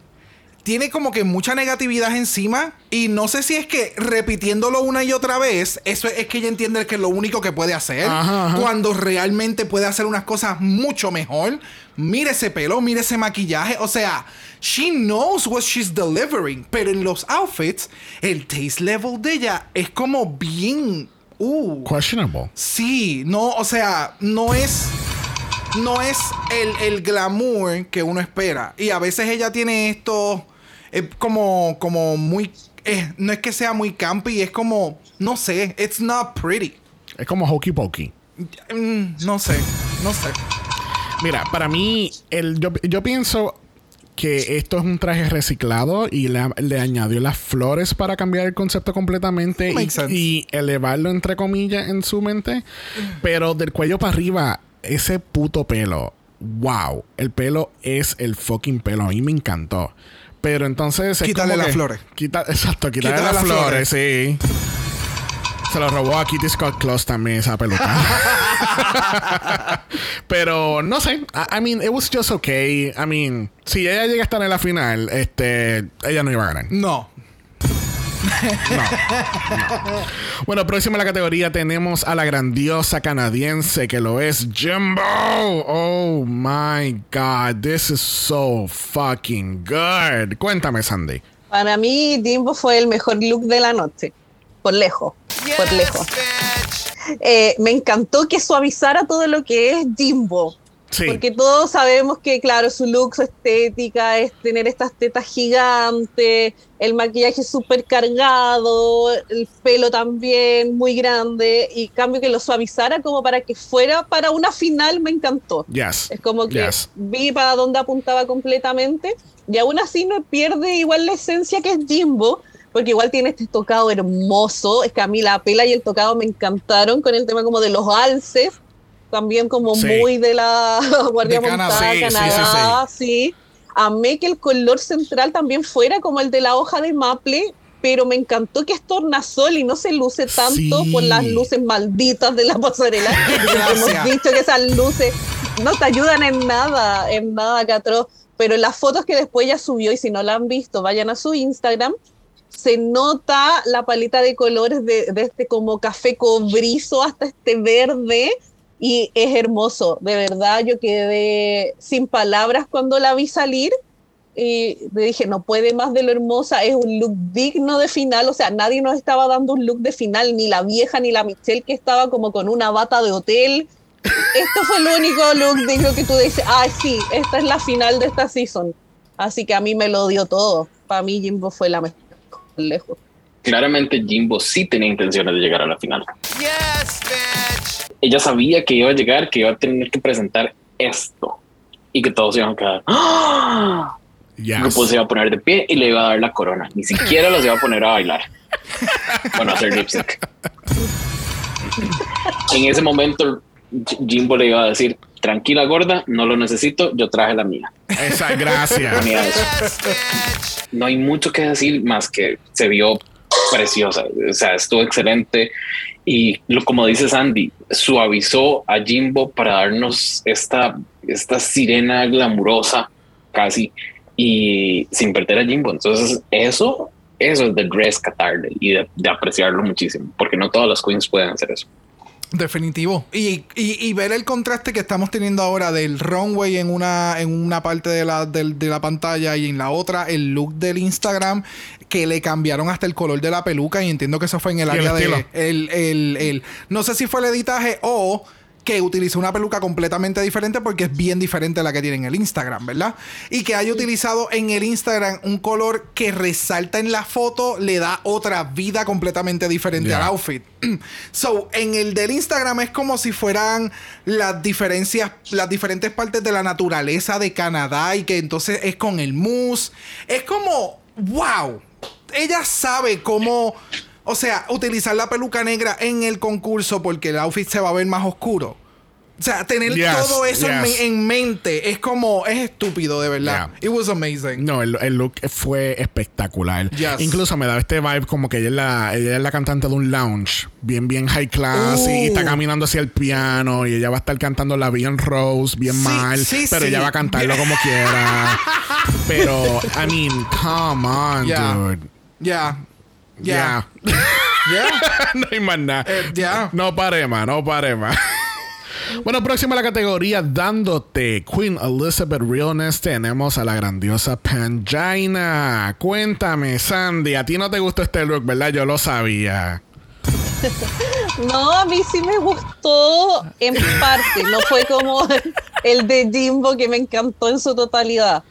tiene como que mucha negatividad encima y no sé si es que repitiéndolo una y otra vez, eso es, es que ella entiende que es lo único que puede hacer Ajá, ajá. cuando realmente puede hacer unas cosas mucho mejor. Mire ese pelo, mire ese maquillaje, o sea, she knows what she's delivering, pero en los outfits el taste level de ella es como bien uh, questionable. Sí, no, o sea, no es. No es el, el glamour que uno espera. Y a veces ella tiene esto. Eh, como. como muy. eh, no es que sea muy campy, es como. No sé. It's not pretty. Es como hokey pokey. Mm, no sé. No sé. Mira, para mí, el, yo, yo pienso que esto es un traje reciclado y le, le añadió las flores para cambiar el concepto completamente y, y elevarlo entre comillas en su mente. Pero del cuello para arriba, ese puto pelo, wow, el pelo es el fucking pelo. A mí me encantó. Pero entonces. es Quítale las que- flores. quita- exacto, quítale, Quítale las, las flores, sí. Se lo robó a Kitty Scott Claus también esa peluca. Pero no sé. I, I mean, it was just okay. I mean, si ella llega a estar en la final, este, ella no iba a ganar. No. Bueno, próxima a la categoría tenemos a la grandiosa canadiense que lo es Jimbo. Oh my God, this is so fucking good. Cuéntame, Sandy. Para mí, Jimbo fue el mejor look de la noche. Por lejos. Por lejos. Eh, me encantó que suavizara todo lo que es Jimbo. Sí. Porque todos sabemos que, claro, su look, su estética es tener estas tetas gigantes, el maquillaje súper cargado, el pelo también muy grande, y cambio que lo suavizara como para que fuera para una final me encantó. Yes. Es como que Yes. vi para dónde apuntaba completamente y aún así no pierde igual la esencia que es Jimbo, porque igual tiene este tocado hermoso. Es que a mí la pela y el tocado me encantaron con el tema como de los alces, también como Sí. muy de la Guardia De Canadá, Montada, sí, Canadá, sí. Amé que el color central también fuera como el de la hoja de maple. Pero me encantó que es tornasol y no se luce tanto Sí. por las luces malditas de la pasarela. Hemos dicho que esas luces no te ayudan en nada, en nada, Catro. Pero las fotos que después ella subió, y si no la han visto, vayan a su Instagram, se nota la paleta de colores de, de este como café cobrizo hasta este verde, y es hermoso. De verdad, yo quedé sin palabras cuando la vi salir. Y le dije, no puede más de lo hermosa, es un look digno de final, o sea, nadie nos estaba dando un look de final, ni la vieja ni la Michelle que estaba como con una bata de hotel, esto fue el único look digno que tú dices, ah, sí, esta es la final de esta season. Así que a mí me lo dio todo. Para mí Jimbo fue la mejor lejos. claramente Jimbo sí tenía intenciones de llegar a la final. Yes, bitch. Ella sabía que iba a llegar, que iba a tener que presentar esto y que todos iban a quedar. ¡Ah! Yes. RuPaul se iba a poner de pie y le iba a dar la corona. Ni siquiera los iba a poner a bailar. Bueno, a hacer lip sync. En ese momento, Jimbo le iba a decir: Tranquila, gorda, no lo necesito, yo traje la mía. Esa, gracias. no hay mucho que decir más que se vio preciosa. O sea, estuvo excelente. Y lo, como dice Sandy, suavizó a Jimbo para darnos esta, esta sirena glamurosa casi y sin perder a Jimbo. Entonces, eso, eso es de rescatarle y de, de apreciarlo muchísimo, porque no todas las queens pueden hacer eso. Definitivo. Y, y- y ver el contraste que estamos teniendo ahora del runway en una, en una parte de la, de la pantalla y en la otra el look del Instagram que le cambiaron hasta el color de la peluca y entiendo que eso fue en el área de... estilo. El, el- el- no sé si fue el editaje o que utilizó una peluca completamente diferente porque es bien diferente a la que tiene en el Instagram, ¿verdad? Y que haya utilizado en el Instagram un color que resalta en la foto le da otra vida completamente diferente al outfit. So, en el del Instagram es como si fueran las diferencias, las diferentes partes de la naturaleza de Canadá y que entonces es con el mousse. Es como, wow, ella sabe cómo, o sea, utilizar la peluca negra en el concurso porque el outfit se va a ver más oscuro. O sea, tener Yes, todo eso en, yes. me- en mente es como, es estúpido, de verdad. Yeah. It was amazing. No, el, el look fue espectacular. Yes. Incluso me daba este vibe como que ella es, la, ella es la cantante de un lounge, bien, bien high class, y está caminando hacia el piano, y ella va a estar cantando la bien Rose, bien Sí, mal, sí, pero sí. ella va a cantarlo como quiera. Pero, I mean, come on, Yeah. dude. Ya. Ya. Ya. Ya. no hay más nada. Eh, ya. No pare más, no pare más. Bueno, próxima a la categoría dándote Queen Elizabeth Realness tenemos a la grandiosa Pangina. Cuéntame, Sandy, a ti no te gustó este look, ¿verdad? Yo lo sabía. No, a mí sí me gustó en parte. No fue como el de Jimbo que me encantó en su totalidad.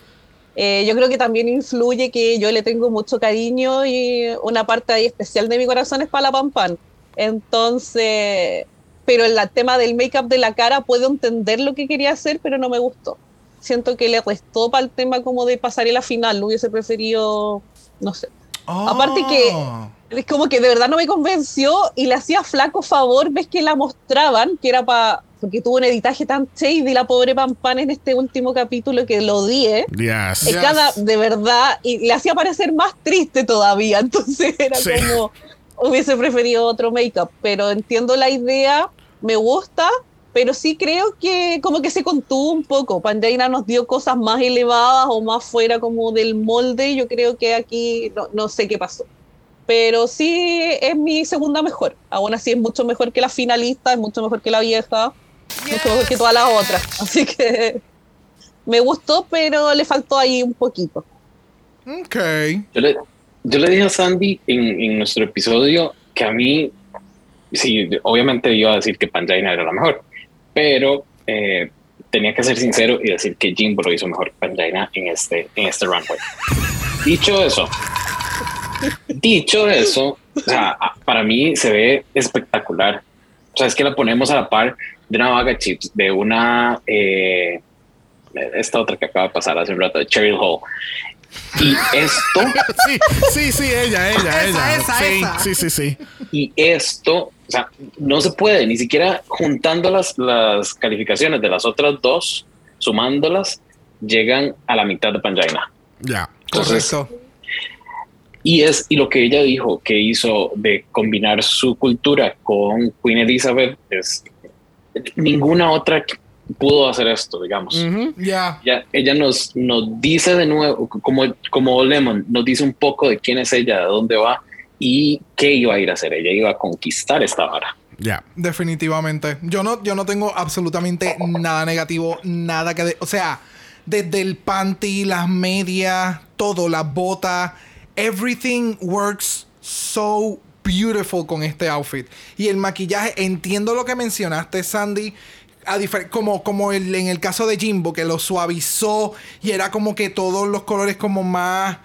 Eh, yo creo que también influye que yo le tengo mucho cariño y una parte ahí especial de mi corazón es para la Pam Pam. Entonces, pero el tema del make-up de la cara puedo entender lo que quería hacer, pero no me gustó. Siento que le restó para el tema como de pasar la final. Lo hubiese preferido, no sé. Aparte que- Oh. Es como que de verdad no me convenció y le hacía flaco favor, ves que la mostraban, que era para. Porque tuvo un editaje tan shady la pobre Pam en este último capítulo que lo odié. Yes. Es Yes. cada, de verdad, y le hacía parecer más triste todavía. Entonces era Sí. como. Hubiese preferido otro make-up, pero entiendo la idea, me gusta, pero sí creo que como que se contuvo un poco. Pandaina nos dio cosas más elevadas o más fuera como del molde. Yo creo que aquí no, no sé qué pasó. Pero sí es mi segunda mejor. Aún así es mucho mejor que la finalista, es mucho mejor que la vieja, mucho mejor que todas las otras. Así que me gustó, pero le faltó ahí un poquito. Ok. Yo le, yo le dije a Sandy en, en nuestro episodio que a mí, sí, obviamente iba a decir que Pangina era la mejor, pero eh, tenía que ser sincero y decir que Jimbo lo hizo mejor que Pangina en este, en este runway. Dicho eso, dicho eso, o sea, para mí se ve espectacular. O sea, es que la ponemos a la par de una vaga chips, de una, eh, esta otra que acaba de pasar hace un rato, de Cheryl Hall. Y esto Sí, sí, sí, ella, ella, Esa, ella. esa, sí, esa. sí, sí, sí. Y esto, sea, no se puede, ni siquiera juntando las, las calificaciones de las otras dos, sumándolas, llegan a la mitad de Pangina. Ya. Entonces, Correcto. y es, y lo que ella dijo que hizo de combinar su cultura con Queen Elizabeth, es ninguna otra pudo hacer esto, digamos. Ya. Ella, ella nos, nos dice de nuevo, como, como Lemon, nos dice un poco de quién es ella, de dónde va y qué iba a ir a hacer. Ella iba a conquistar esta vara. Ya. Definitivamente. Yo no, yo no tengo absolutamente nada negativo, nada que... de- o sea, desde el panty, las medias, todo, las botas, everything works so beautiful con este outfit. Y el maquillaje, entiendo lo que mencionaste, Sandy. A difer- como como el, en el caso de Jimbo, que lo suavizó y era como que todos los colores como más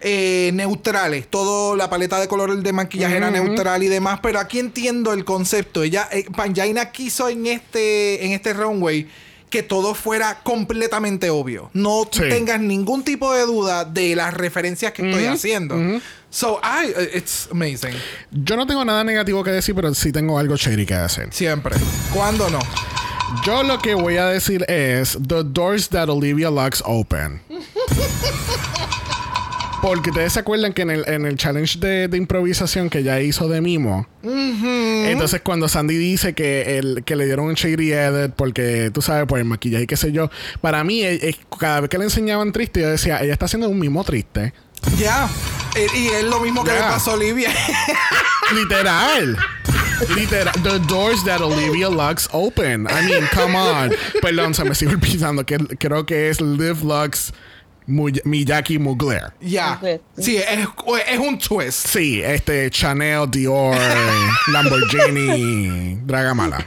eh, neutrales. Todo la paleta de colores de maquillaje era neutral y demás. Pero aquí entiendo el concepto. Ella, eh, Panjaina quiso en este, en este runway que todo fuera completamente obvio. No Sí. tengas ningún tipo de duda de las referencias que estoy haciendo. So, I, it's amazing. Yo no tengo nada negativo que decir, pero sí tengo algo shady que decir. Siempre. ¿Cuándo no? Yo lo que voy a decir es The doors that Olivia Lux open. Porque ustedes se acuerdan que en el, en el challenge de, de improvisación que ella hizo de Mimo, entonces cuando Sandy dice que, el, que le dieron un shady edit porque tú sabes, por el maquillaje y qué sé yo, para mí, eh, eh, cada vez que le enseñaban triste, yo decía, ella está haciendo un mimo triste. Ya. Eh, Y es lo mismo que Ya. le pasó a Olivia. Literal. Literal. The doors that Olivia Lux open. I mean, come on. Perdón, se me sigue olvidando que creo que es Liv Lux Muy- Miyaki Mugler. Ya. Ok. Sí, es, es un twist. Sí, este Chanel, Dior, Lamborghini, Dragamala.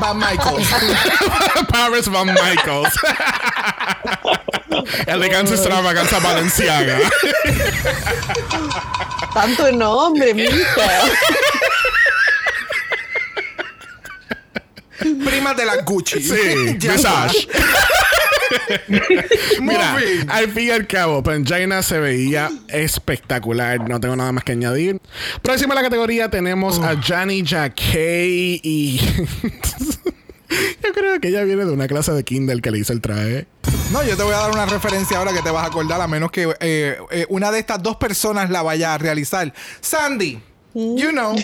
Van Michaels. Paris Van Michaels. Elegancia extravaganza Balenciaga. Tanto nombre, mija. Primas de la Gucci. Sí, Visage. Mira, al fin y al cabo, Pangina se veía espectacular. No tengo nada más que añadir. Próxima a la categoría tenemos a Johnny Jacquet y. Yo creo que ella viene de una clase de Kindle que le hizo el traje. No, yo te voy a dar una referencia ahora que te vas a acordar, a menos que eh, eh, una de estas dos personas la vaya a realizar. Sandy, you know.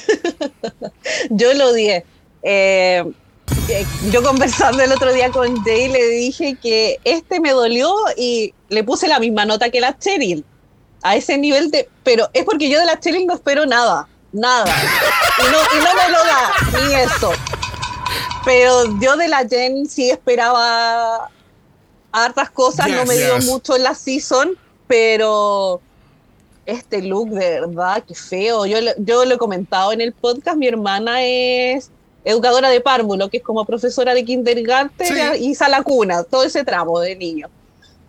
Yo lo odié. Eh, eh, yo conversando el otro día con Jay le dije que este me dolió y le puse la misma nota que la Cheryl. A ese nivel de... Pero es porque yo de la Cheryl no espero nada. Nada. Y no, y no me lo da. Ni eso. Pero yo de la Jen sí esperaba hartas cosas. no me dio yes. mucho en la season. Pero este look de verdad, qué feo. Yo, yo lo he comentado en el podcast, mi hermana es educadora de párvulo, que es como profesora de kindergarten Sí. y sala cuna, todo ese tramo de niños.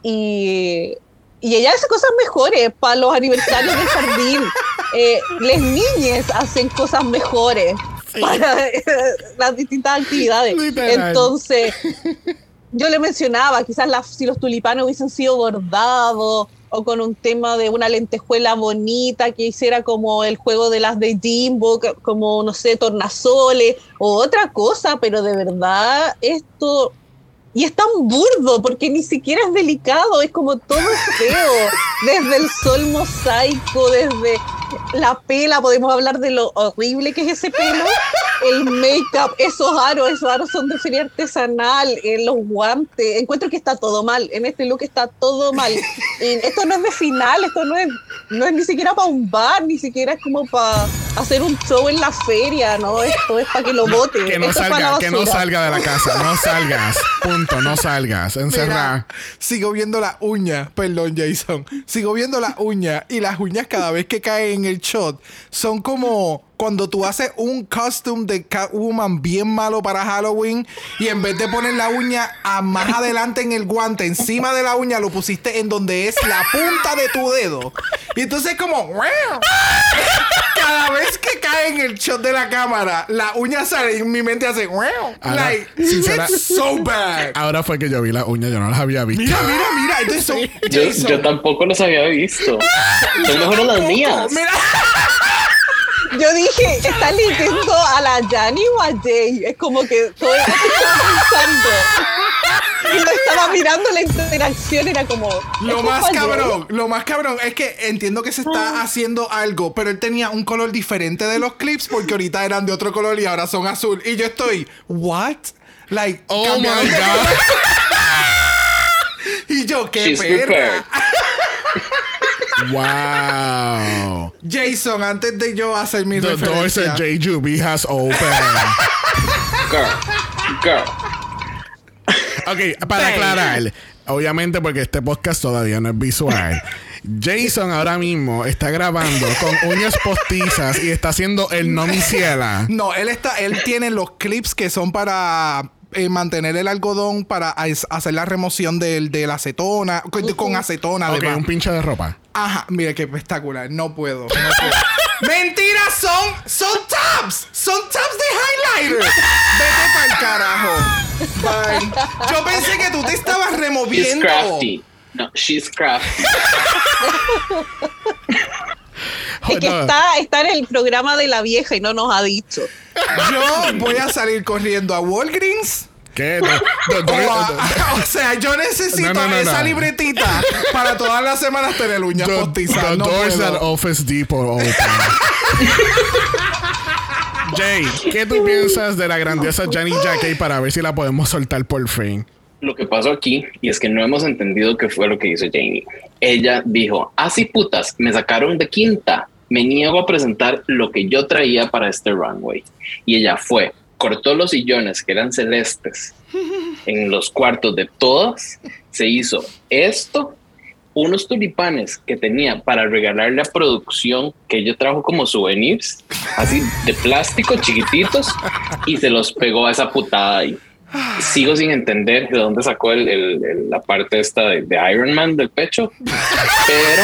Y, y ella hace cosas mejores para los aniversarios del jardín. Eh, las niñas hacen cosas mejores para eh, las distintas actividades. Literal. Entonces, yo le mencionaba, quizás las- si los tulipanes hubiesen sido bordados o con un tema de una lentejuela bonita que hiciera como el juego de las de Jimbo, como, no sé, tornasoles o otra cosa, pero de verdad esto... Y es tan burdo porque ni siquiera es delicado, es como todo es feo. Desde el sol mosaico, desde la pela, podemos hablar de lo horrible que es ese pelo, el make-up, esos aros, esos aros son de feria artesanal, eh, los guantes, encuentro que está todo mal, en este look está todo mal. Y esto no es de final, esto no es, no es ni siquiera para un bar, ni siquiera es como para hacer un show en la feria, ¿no? Esto es para que lo voten. Que no esto es salga, que no salga de la casa. No salgas. Punto. No salgas. Encerrar. Mira, sigo viendo las uñas, perdón Jason, sigo viendo las uñas y las uñas cada vez que caen en el shot son como cuando tú haces un costume de Catwoman bien malo para Halloween y en vez de poner la uña a más adelante en el guante, encima de la uña lo pusiste en donde es la punta de tu dedo. Y entonces como cada vez que cae en el shot de la cámara, la uña sale y mi mente hace Ahora, like sincera- it's so bad. Ahora fue que yo vi las uñas. Yo no las había visto. Mira, mira, mira. Entonces son Yo, yo tampoco los había visto. Son mejores las mías. Mira, Yo dije, ¿está leyendo a la Yanni o a Jay? Es como que todo tiempo estaba pensando. Y lo estaba mirando la interacción, era como. lo ¿esto más Jay? cabrón, lo más cabrón es que entiendo que se está haciendo algo, pero él tenía un color diferente de los clips porque ahorita eran de otro color y ahora son azul. Y yo estoy, ¿what? Like, Oh my God. y yo, qué She's perra. Wow. Jason, antes de yo hacer mi The doors referencia. at JJB has opened. Girl. Girl. Ok, para Bang. aclarar, obviamente porque este podcast todavía no es visual. Jason ahora mismo está grabando con uñas postizas y está haciendo el no mi ciela. No, él está, él tiene los clips que son para eh, mantener el algodón para hacer la remoción del, de la acetona, con, con acetona Ok, además. un pinche de ropa. Ajá, mira qué espectacular. No puedo. no puedo. Mentira, son, son tabs. Son tabs de highlighter. Vete pa'l carajo. Bye. Yo pensé que tú te estabas She's removiendo. crafty. No, she's crafty. Es que está, está en el programa de la vieja y no nos ha dicho. Yo voy a salir corriendo a Walgreens. ¿Qué? No, no, O, no, o sea, yo necesito No, no, no, esa no. libretita para todas las semanas tener uñas The, postizas. the No doors puedo. at Office Depot open. Jay, ¿qué tú piensas de la grandiosa Janet Jackey para ver si la podemos soltar por fin? Lo que pasó aquí, y es que no hemos entendido qué fue lo que hizo Jamie. Ella dijo, así putas, me sacaron de quinta. Me niego a presentar lo que yo traía para este runway. Y ella fue, cortó los sillones que eran celestes en los cuartos de todas, se hizo esto, unos tulipanes que tenía para regalarle a producción que ella trajo como souvenirs, así de plástico chiquititos, y se los pegó a esa putada ahí. Sigo sin entender de dónde sacó el- el- el- la parte esta de, de Iron Man del pecho, pero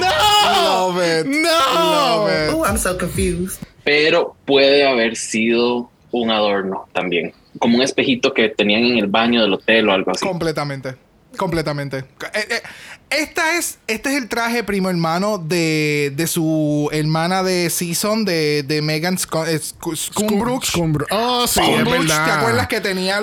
Love it. ¡No! Love it. Oh, I'm so confused. Pero puede haber sido un adorno también, como un espejito que tenían en el baño del hotel o algo así. Completamente. Completamente. Eh, eh, esta es, este es el traje primo hermano de, de su hermana de Season, de, de Megan eh, Sc- Scumbrooch. Scumbru- Oh, sí, es Scumbrooch, verdad. ¿Te acuerdas que tenía.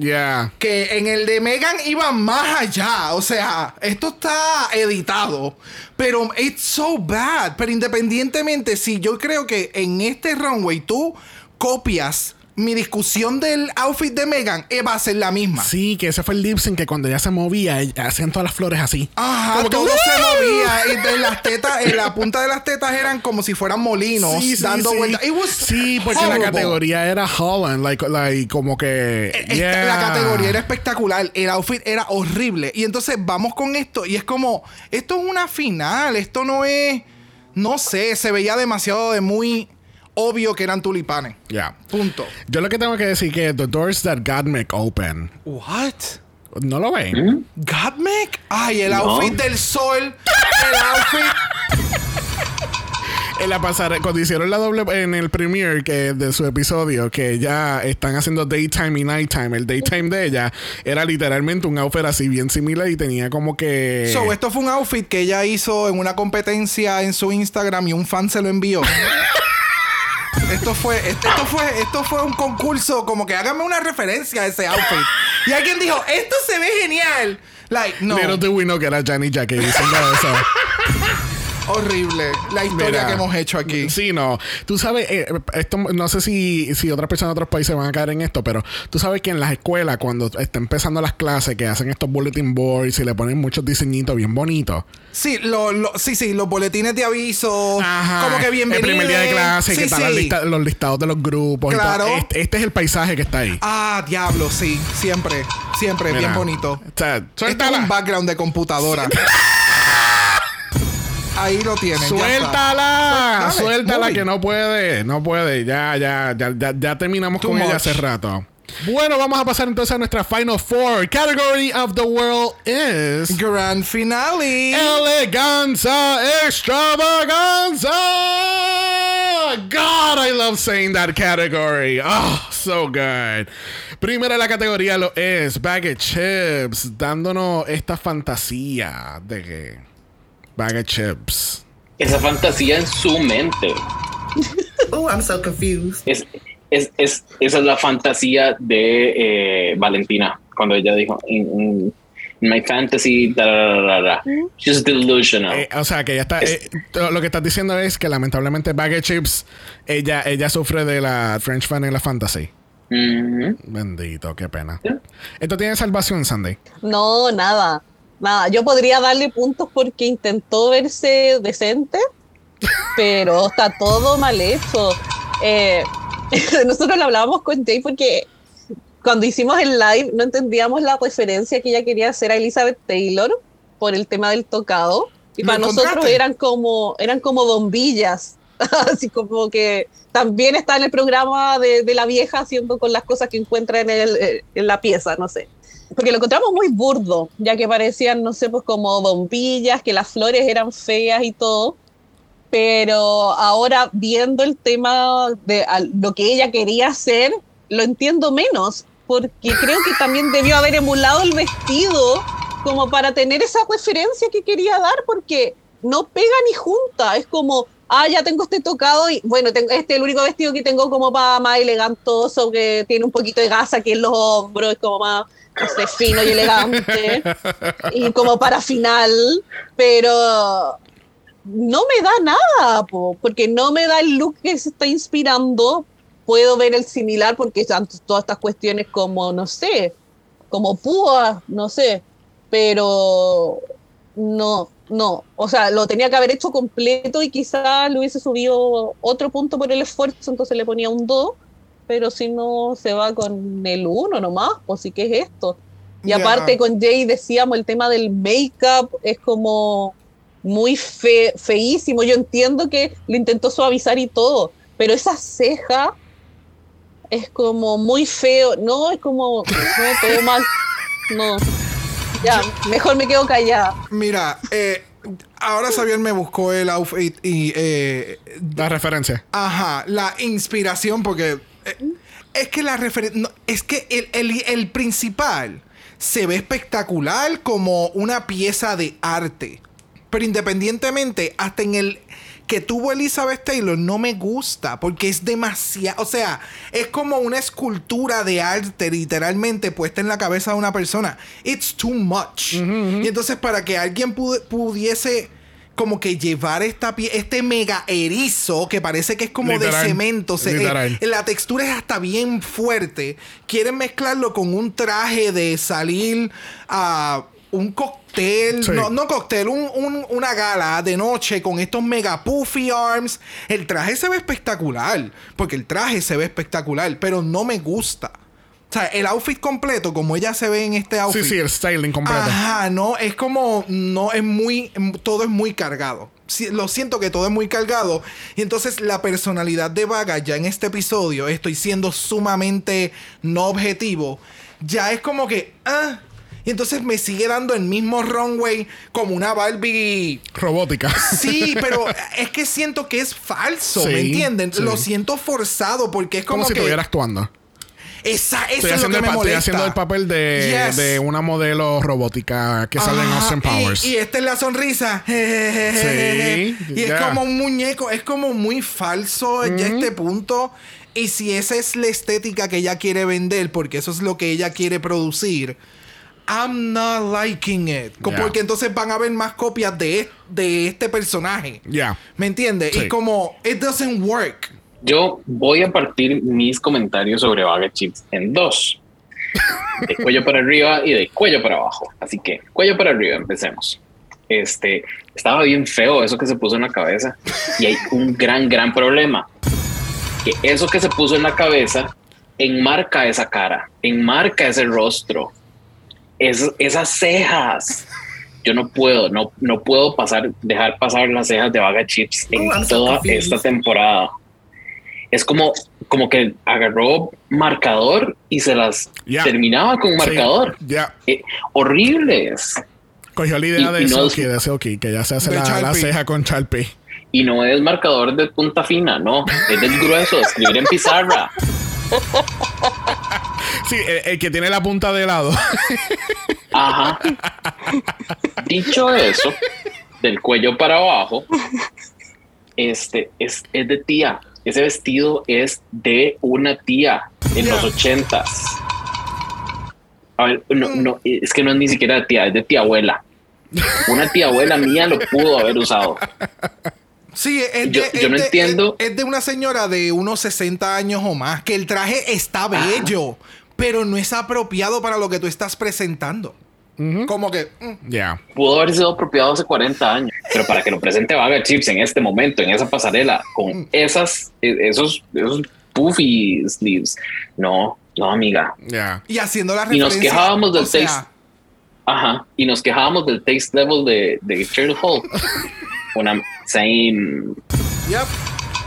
Yeah. Que en el de Megan iba más allá. O sea, esto está editado. Pero it's so bad. Pero independientemente, si yo creo que en este runway tú copias mi discusión del outfit de Megan, eh, va a ser la misma. Sí, que ese fue el lip sync que cuando ella se movía, ella- hacían todas las flores así. Ajá, Como que, todo ¡uh! se movía. Y de las tetas, en la punta de las tetas eran como si fueran molinos Sí, sí, dando sí. vueltas. Sí, porque horrible. la categoría era Holland, like, like como que. Esta- yeah. La categoría era espectacular, el outfit era horrible. Y entonces vamos con esto y es como, esto es una final, esto no es, no sé, se veía demasiado de muy obvio que eran tulipanes. Yeah. Punto. Yo lo que tengo que decir que the doors that God make open. What? ¿No lo ven? Godmec? Ay, el No. outfit del sol, el outfit. En la pasarela, cuando hicieron la doble en el premiere que de su episodio, que ya están haciendo daytime y nighttime, el daytime de ella era literalmente un outfit así bien similar y tenía como que. So, esto fue un outfit que ella hizo en una competencia en su Instagram y un fan se lo envió. Esto fue, esto, esto fue, esto fue un concurso como que hágame una referencia a ese outfit. Y alguien dijo, esto se ve genial. Like, no, Little do we know que era Janet diciendo eso. horrible. La historia Mira. que hemos hecho aquí. Sí, no. Tú sabes, eh, esto no sé si, si otras personas de otros países van a caer en esto, pero tú sabes que en las escuelas, cuando está empezando las clases, que hacen estos bulletin boards y le ponen muchos diseñitos bien bonitos. Sí, lo, lo- sí, sí, los boletines de aviso. Ajá. Como que bienvenido. El primer día de clase, Sí, que están las sí. lista- los listados de los grupos. Claro. Este, este es el paisaje que está ahí. Ah, diablo, sí. Siempre, siempre, Mira. bien bonito. O sea, Esto es un background de computadora. Ahí lo tienen. Suéltala, suéltala que no puede, no puede. Ya, ya, ya, ya, ya terminamos Too con ella hace rato. Bueno, vamos a pasar entonces a nuestra Final Four. Category of the world is Grand finale. Eleganza Extravaganza. God, I love saying that category. Oh, so good. Primera la categoría lo es Bag of Chips, dándonos esta fantasía de que Bag of Chips. Esa fantasía en su mente. Oh, I'm so confused. Es, es, es- esa es la fantasía de eh, Valentina, cuando ella dijo, in, in- in my fantasy, da, da, da, da, da. She's delusional. Eh, o sea, que ella está. eh, lo que estás diciendo es que lamentablemente Bag of Chips, ella, ella sufre de la French Vanilla Fantasy. Mhm. Bendito, qué pena. Sí. Esto tiene salvación, Sandy. No, nada. Nada. Yo podría darle puntos porque intentó verse decente, pero está todo mal hecho. Eh, nosotros lo hablábamos con Jay porque cuando hicimos el live no entendíamos la referencia que ella quería hacer a Elizabeth Taylor por el tema del tocado. Y ¿Lo para nosotros eran como, eran como bombillas Así como que también está en el programa de, de la vieja haciendo con las cosas que encuentra en, el, eh, en la pieza, no sé. Porque lo encontramos muy burdo, ya que parecían, no sé, pues como bombillas, que las flores eran feas y todo. Pero ahora viendo el tema de lo que ella quería hacer, lo entiendo menos, porque creo que también debió haber emulado el vestido como para tener esa referencia que quería dar, porque no pega ni junta. Es como, ah, ya tengo este tocado y bueno, tengo, este es el único vestido que tengo como para más elegantoso, que tiene un poquito de gasa aquí en los hombros, es como más, no sé, fino y elegante. y como para final, pero no me da nada, po, porque no me da el look que se está inspirando. Puedo ver el similar porque tanto todas estas cuestiones como, no sé, como púas, no sé, pero no, no. O sea, lo tenía que haber hecho completo y quizás le hubiese subido otro punto por el esfuerzo, entonces le ponía un 2, pero si no se va con el 1 nomás, pues sí que es esto. Y aparte con Jay decíamos el tema del make-up es como muy fe- feísimo. Yo entiendo que lo intentó suavizar y todo, pero esa ceja es como muy feo. No, es como no, todo mal. No. Ya, mejor me quedo callada. Mira, eh, ahora Xavier me buscó el outfit y. eh, La referencia. ajá, la inspiración, porque. eh, es que la referencia. es que el, el- el principal se ve espectacular como una pieza de arte. Pero independientemente, hasta en el que tuvo Elizabeth Taylor no me gusta porque es demasiado, o sea, es como una escultura de arte literalmente puesta en la cabeza de una persona. It's too much. Y entonces para que alguien pu- pudiese como que llevar esta pie este mega erizo que parece que es como Literal. de cemento, eh, la textura es hasta bien fuerte. Quieren mezclarlo con un traje de salir a un cóctel, Sí. no, no cóctel, un- un- una gala de noche con estos mega puffy arms. El traje se ve espectacular, porque el traje se ve espectacular, pero no me gusta. O sea, el outfit completo, como ella se ve en este outfit. Sí, sí, el styling completo. Ajá, no, es como, no, es muy, todo es muy cargado. Lo siento que todo es muy cargado. Y entonces la personalidad de Vaga ya en este episodio, estoy siendo sumamente no objetivo, ya es como que, ah, y entonces me sigue dando el mismo runway como una Barbie. Robótica. Sí, pero es que siento que es falso, Sí, ¿me entienden? sí. Lo siento forzado porque es como, Como si que... estuviera actuando. Esa, Estoy es lo que me estoy haciendo el papel de, Yes. de una modelo robótica que sale en Austin Powers. Y, y esta es la sonrisa. Sí, y es como un muñeco, es como muy falso ya este punto. Y si esa es la estética que ella quiere vender, porque eso es lo que ella quiere producir, I'm not liking it. Ya. Porque entonces van a haber más copias de, de este personaje. Ya. ¿Me entiendes? Sí. Y como, it doesn't work. Yo voy a partir mis comentarios sobre Vaga Chips en dos. De cuello para arriba y de cuello para abajo. Así que, cuello para arriba, empecemos. Este, estaba bien feo eso que se puso en la cabeza. Y hay un gran, gran problema. Que eso que se puso en la cabeza enmarca esa cara, enmarca ese rostro, es- esas cejas. Yo no puedo, no, no puedo pasar, dejar pasar las cejas de Vaga Chips en Oh, toda esta temporada. Es como, como que agarró marcador y se las terminaba con Sí, marcador. Ya. Eh, horribles. Cogió la idea Y- de y no- Silky, de que ya se hace la, la ceja con Sharpie. Y no es marcador de punta fina, no. Es del grueso, de escribir en pizarra. Sí, el, el que tiene la punta de lado. Ajá. Dicho eso, del cuello para abajo, este es, es de tía. Ese vestido es de una tía en los ochentas. A ver, no, no, es que no es ni siquiera de tía, es de tía abuela. Una tía abuela mía lo pudo haber usado. Sí, es Yo- de, yo es no de- entiendo. Es, es de una señora de unos 60 años o más, que el traje está bello, pero no es apropiado para lo que tú estás presentando. Como que... mm, Ya. Pudo haber sido apropiado hace 40 años, pero para que lo presente Vaga Chips en este momento, en esa pasarela, con esas, eh, esos, esos puffy sleeves, no, no, amiga. Ya. Y haciendo la Y nos referencia... quejábamos del sea, taste. Ajá, y nos quejábamos del taste level de, de Cheryl Hall. Una same. yep.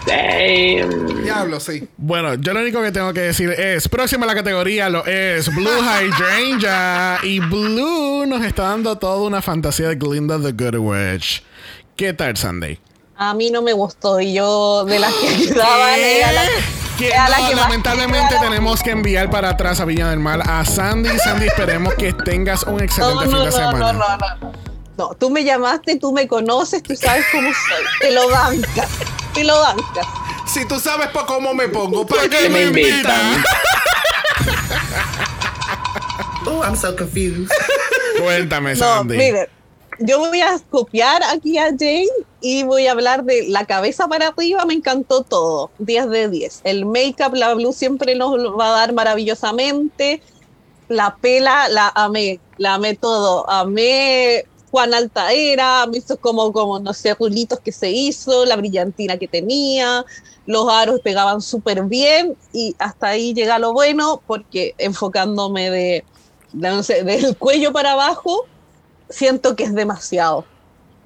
Damn. Diablo, sí. Bueno, yo lo único que tengo que decir es, próxima a la categoría lo es Blue Hydrangea. y Blue nos está dando toda una fantasía de Glinda the Good Witch. ¿Qué tal, Sunday? A mí no me gustó y yo de las que era la, Que la no, que lamentablemente tenemos que enviar para atrás a Viña del Mar a Sandy. Sandy, esperemos que tengas un excelente No, fin no, de no, semana. No, no, no. No, tú me llamaste, tú me conoces, tú sabes cómo soy. Te lo bancas, te lo bancas. Si tú sabes por cómo me pongo, ¿para ¿Por qué qué me invitan? invitan? Oh, I'm so confused. Cuéntame, No, Sandy. miren, yo voy a copiar aquí a Jane y voy a hablar de la cabeza para arriba, me encantó todo, 10 de 10. El make-up, la Blue siempre nos lo va a dar maravillosamente. La pela, la amé, la amé todo. Amé Juan Altaera, hizo como, como, no sé, rulitos que se hizo, la brillantina que tenía, los aros pegaban súper bien y hasta ahí llega lo bueno porque enfocándome de, de, del cuello para abajo, siento que es demasiado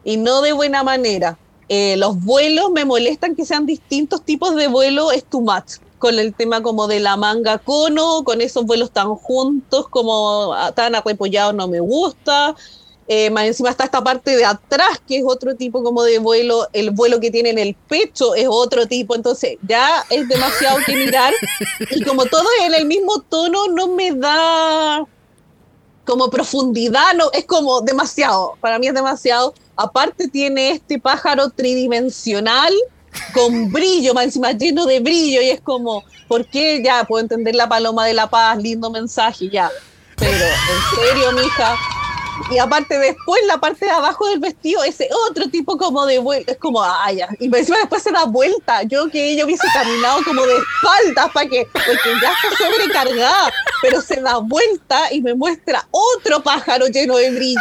y no de buena manera. Eh, los vuelos me molestan que sean distintos tipos de vuelo, es too much. Con el tema como de la manga cono, con esos vuelos tan juntos, como ah, tan arrepollados, no me gusta. Eh, más encima está esta parte de atrás, que es otro tipo como de vuelo. El vuelo que tiene en el pecho es otro tipo. Entonces ya es demasiado que mirar. Y como todo es en el mismo tono, no me da como profundidad, no, es como demasiado, para mí es demasiado. Aparte tiene este pájaro tridimensional con brillo, más encima lleno de brillo y es como, ¿por qué? Ya, puedo entender la paloma de la paz, lindo mensaje, ya. Pero, en serio, mija. Y aparte después la parte de abajo del vestido, ese otro tipo como de vuelta, es como, ay, ya. Y encima después se da vuelta. Yo que ella hubiese caminado como de espaldas para que, porque ya está sobrecargada, pero se da vuelta y me muestra otro pájaro lleno de brillo,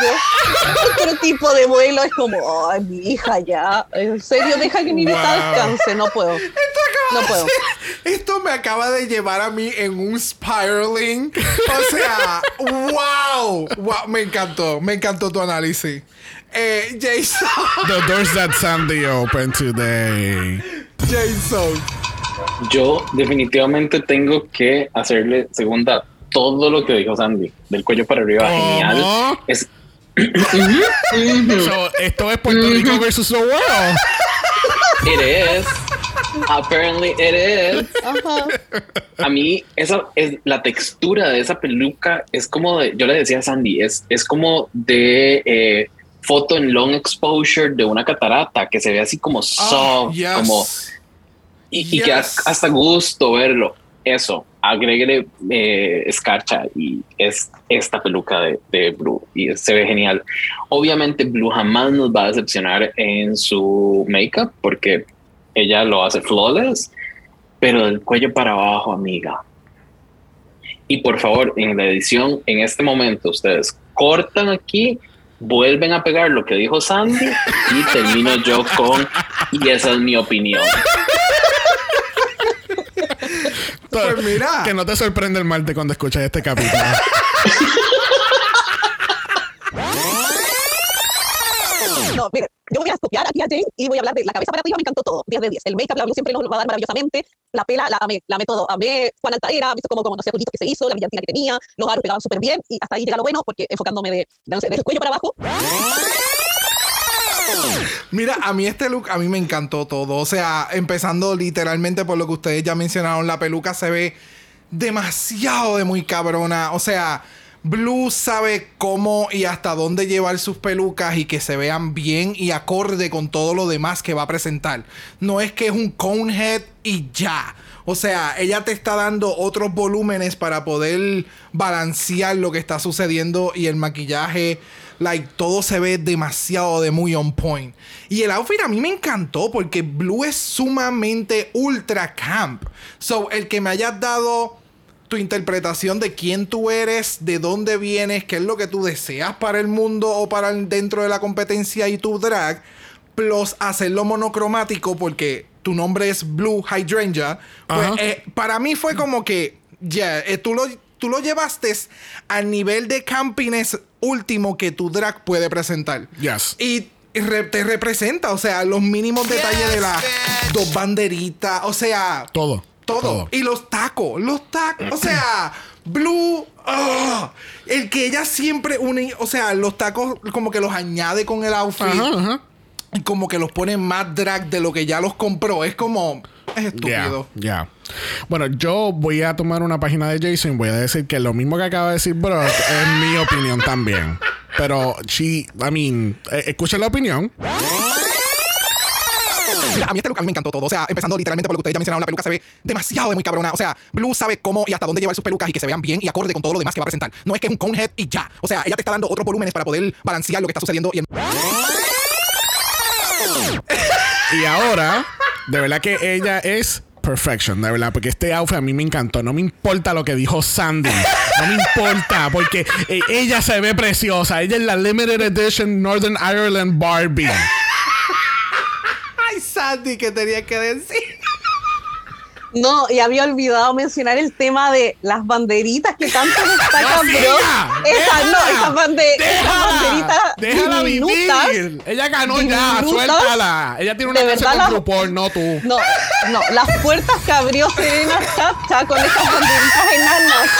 otro tipo de vuelo. Es como, ay, mi hija, ya. En serio, deja que mi Wow. descanse, no puedo. No puedo. Esto me acaba de llevar a mí en un spiraling. O sea, wow. wow. Me encantó. Me encantó tu análisis. Eh, Jason. The doors that Sandy opened today. Jason. Yo definitivamente tengo que hacerle segunda todo lo que dijo Sandy. Del cuello para arriba, ¿Cómo? genial. Es, So, esto es Puerto Rico versus the world. it is. Apparently it is. Ajá. A mí, esa es la textura de esa peluca. Es como de, yo le decía a Sandy, es, es como de eh, foto en long exposure de una catarata que se ve así como soft, Ah, yes. como y, y que Yes. hasta gusto verlo. Eso, agréguele eh, escarcha y es esta peluca de, de Blue y se ve genial. Obviamente Blue jamás nos va a decepcionar en su makeup porque ella lo hace flawless, pero del cuello para abajo, amiga. Y por favor, en la edición, en este momento, ustedes cortan aquí, vuelven a pegar lo que dijo Sandy y termino yo con, y esa es mi opinión. Pues mira. Que no te sorprende el martes cuando escuchas este capítulo. No, mire, yo voy a copiar aquí a Jane y voy a hablar de la cabeza para arriba, me encantó todo, 10 de 10. El make-up, la siempre nos va a dar maravillosamente. La pela, la amé, la amé todo. Amé Juan Altaera, visto como, como no sé, que se hizo, la brillantina que tenía, los aros pegaban súper bien y hasta ahí llega lo bueno, porque enfocándome de, de, no cuello para abajo, Mira, a mí este look, a mí me encantó todo. O sea, empezando literalmente por lo que ustedes ya mencionaron, la peluca se ve demasiado de muy cabrona. O sea, Blue sabe cómo y hasta dónde llevar sus pelucas y que se vean bien y acorde con todo lo demás que va a presentar. No es que es un conehead y ya. O sea, ella te está dando otros volúmenes para poder balancear lo que está sucediendo y el maquillaje. Like, todo se ve demasiado de muy on point. Y el outfit a mí me encantó porque Blue es sumamente ultra camp. So, el que me hayas dado tu interpretación de quién tú eres, de dónde vienes, qué es lo que tú deseas para el mundo o para el- dentro de la competencia y tu drag, plus hacerlo monocromático porque tu nombre es Blue Hydrangea, pues eh, para mí fue como que, ya, eh, tú, lo, tú lo llevaste al nivel de campiness último que tu drag puede presentar. Yes. Y te representa. O sea, los mínimos detalles de las dos banderitas. O sea, Todo. Todo. Y los tacos, los tacos. O sea, Blue. ah, el que ella siempre une. O sea, los tacos como que los añade con el outfit. Ajá, ajá. Y como que los pone más drag de lo que ya los compró. Es como. Es Ya, estúpido. ya. Bueno, yo voy a tomar una página de Jason voy a decir que lo mismo que acaba de decir Brock es mi opinión también. Pero sí, I mean, eh, escuchen la opinión. A mí este look me encantó todo. O sea, empezando literalmente por lo que ustedes ya mencionaron, la peluca se ve demasiado de muy cabrona. O sea, Blue sabe cómo y hasta dónde llevar sus pelucas y que se vean bien y acorde con todo lo demás que va a presentar. No es que es un conehead y ya. O sea, ella te está dando otros volúmenes para poder balancear lo que está sucediendo y en- Y ahora, de verdad que ella es perfection, de verdad, porque este outfit a mí me encantó. No me importa lo que dijo Sandy. No me importa, porque eh, ella se ve preciosa. Ella es la limited edition Northern Ireland Barbie. Sandy, que tenía que decir. No, y había olvidado mencionar el tema de las banderitas que tanto destacan, ¡No bro. Esas, no, esas, bande- esas banderitas Déjala diminutas. vivir. Ella ganó ya, suéltala. Ella tiene una De verdad, con no tú. No, no, las puertas que abrió Serena Chacha con esas banderitas enanas.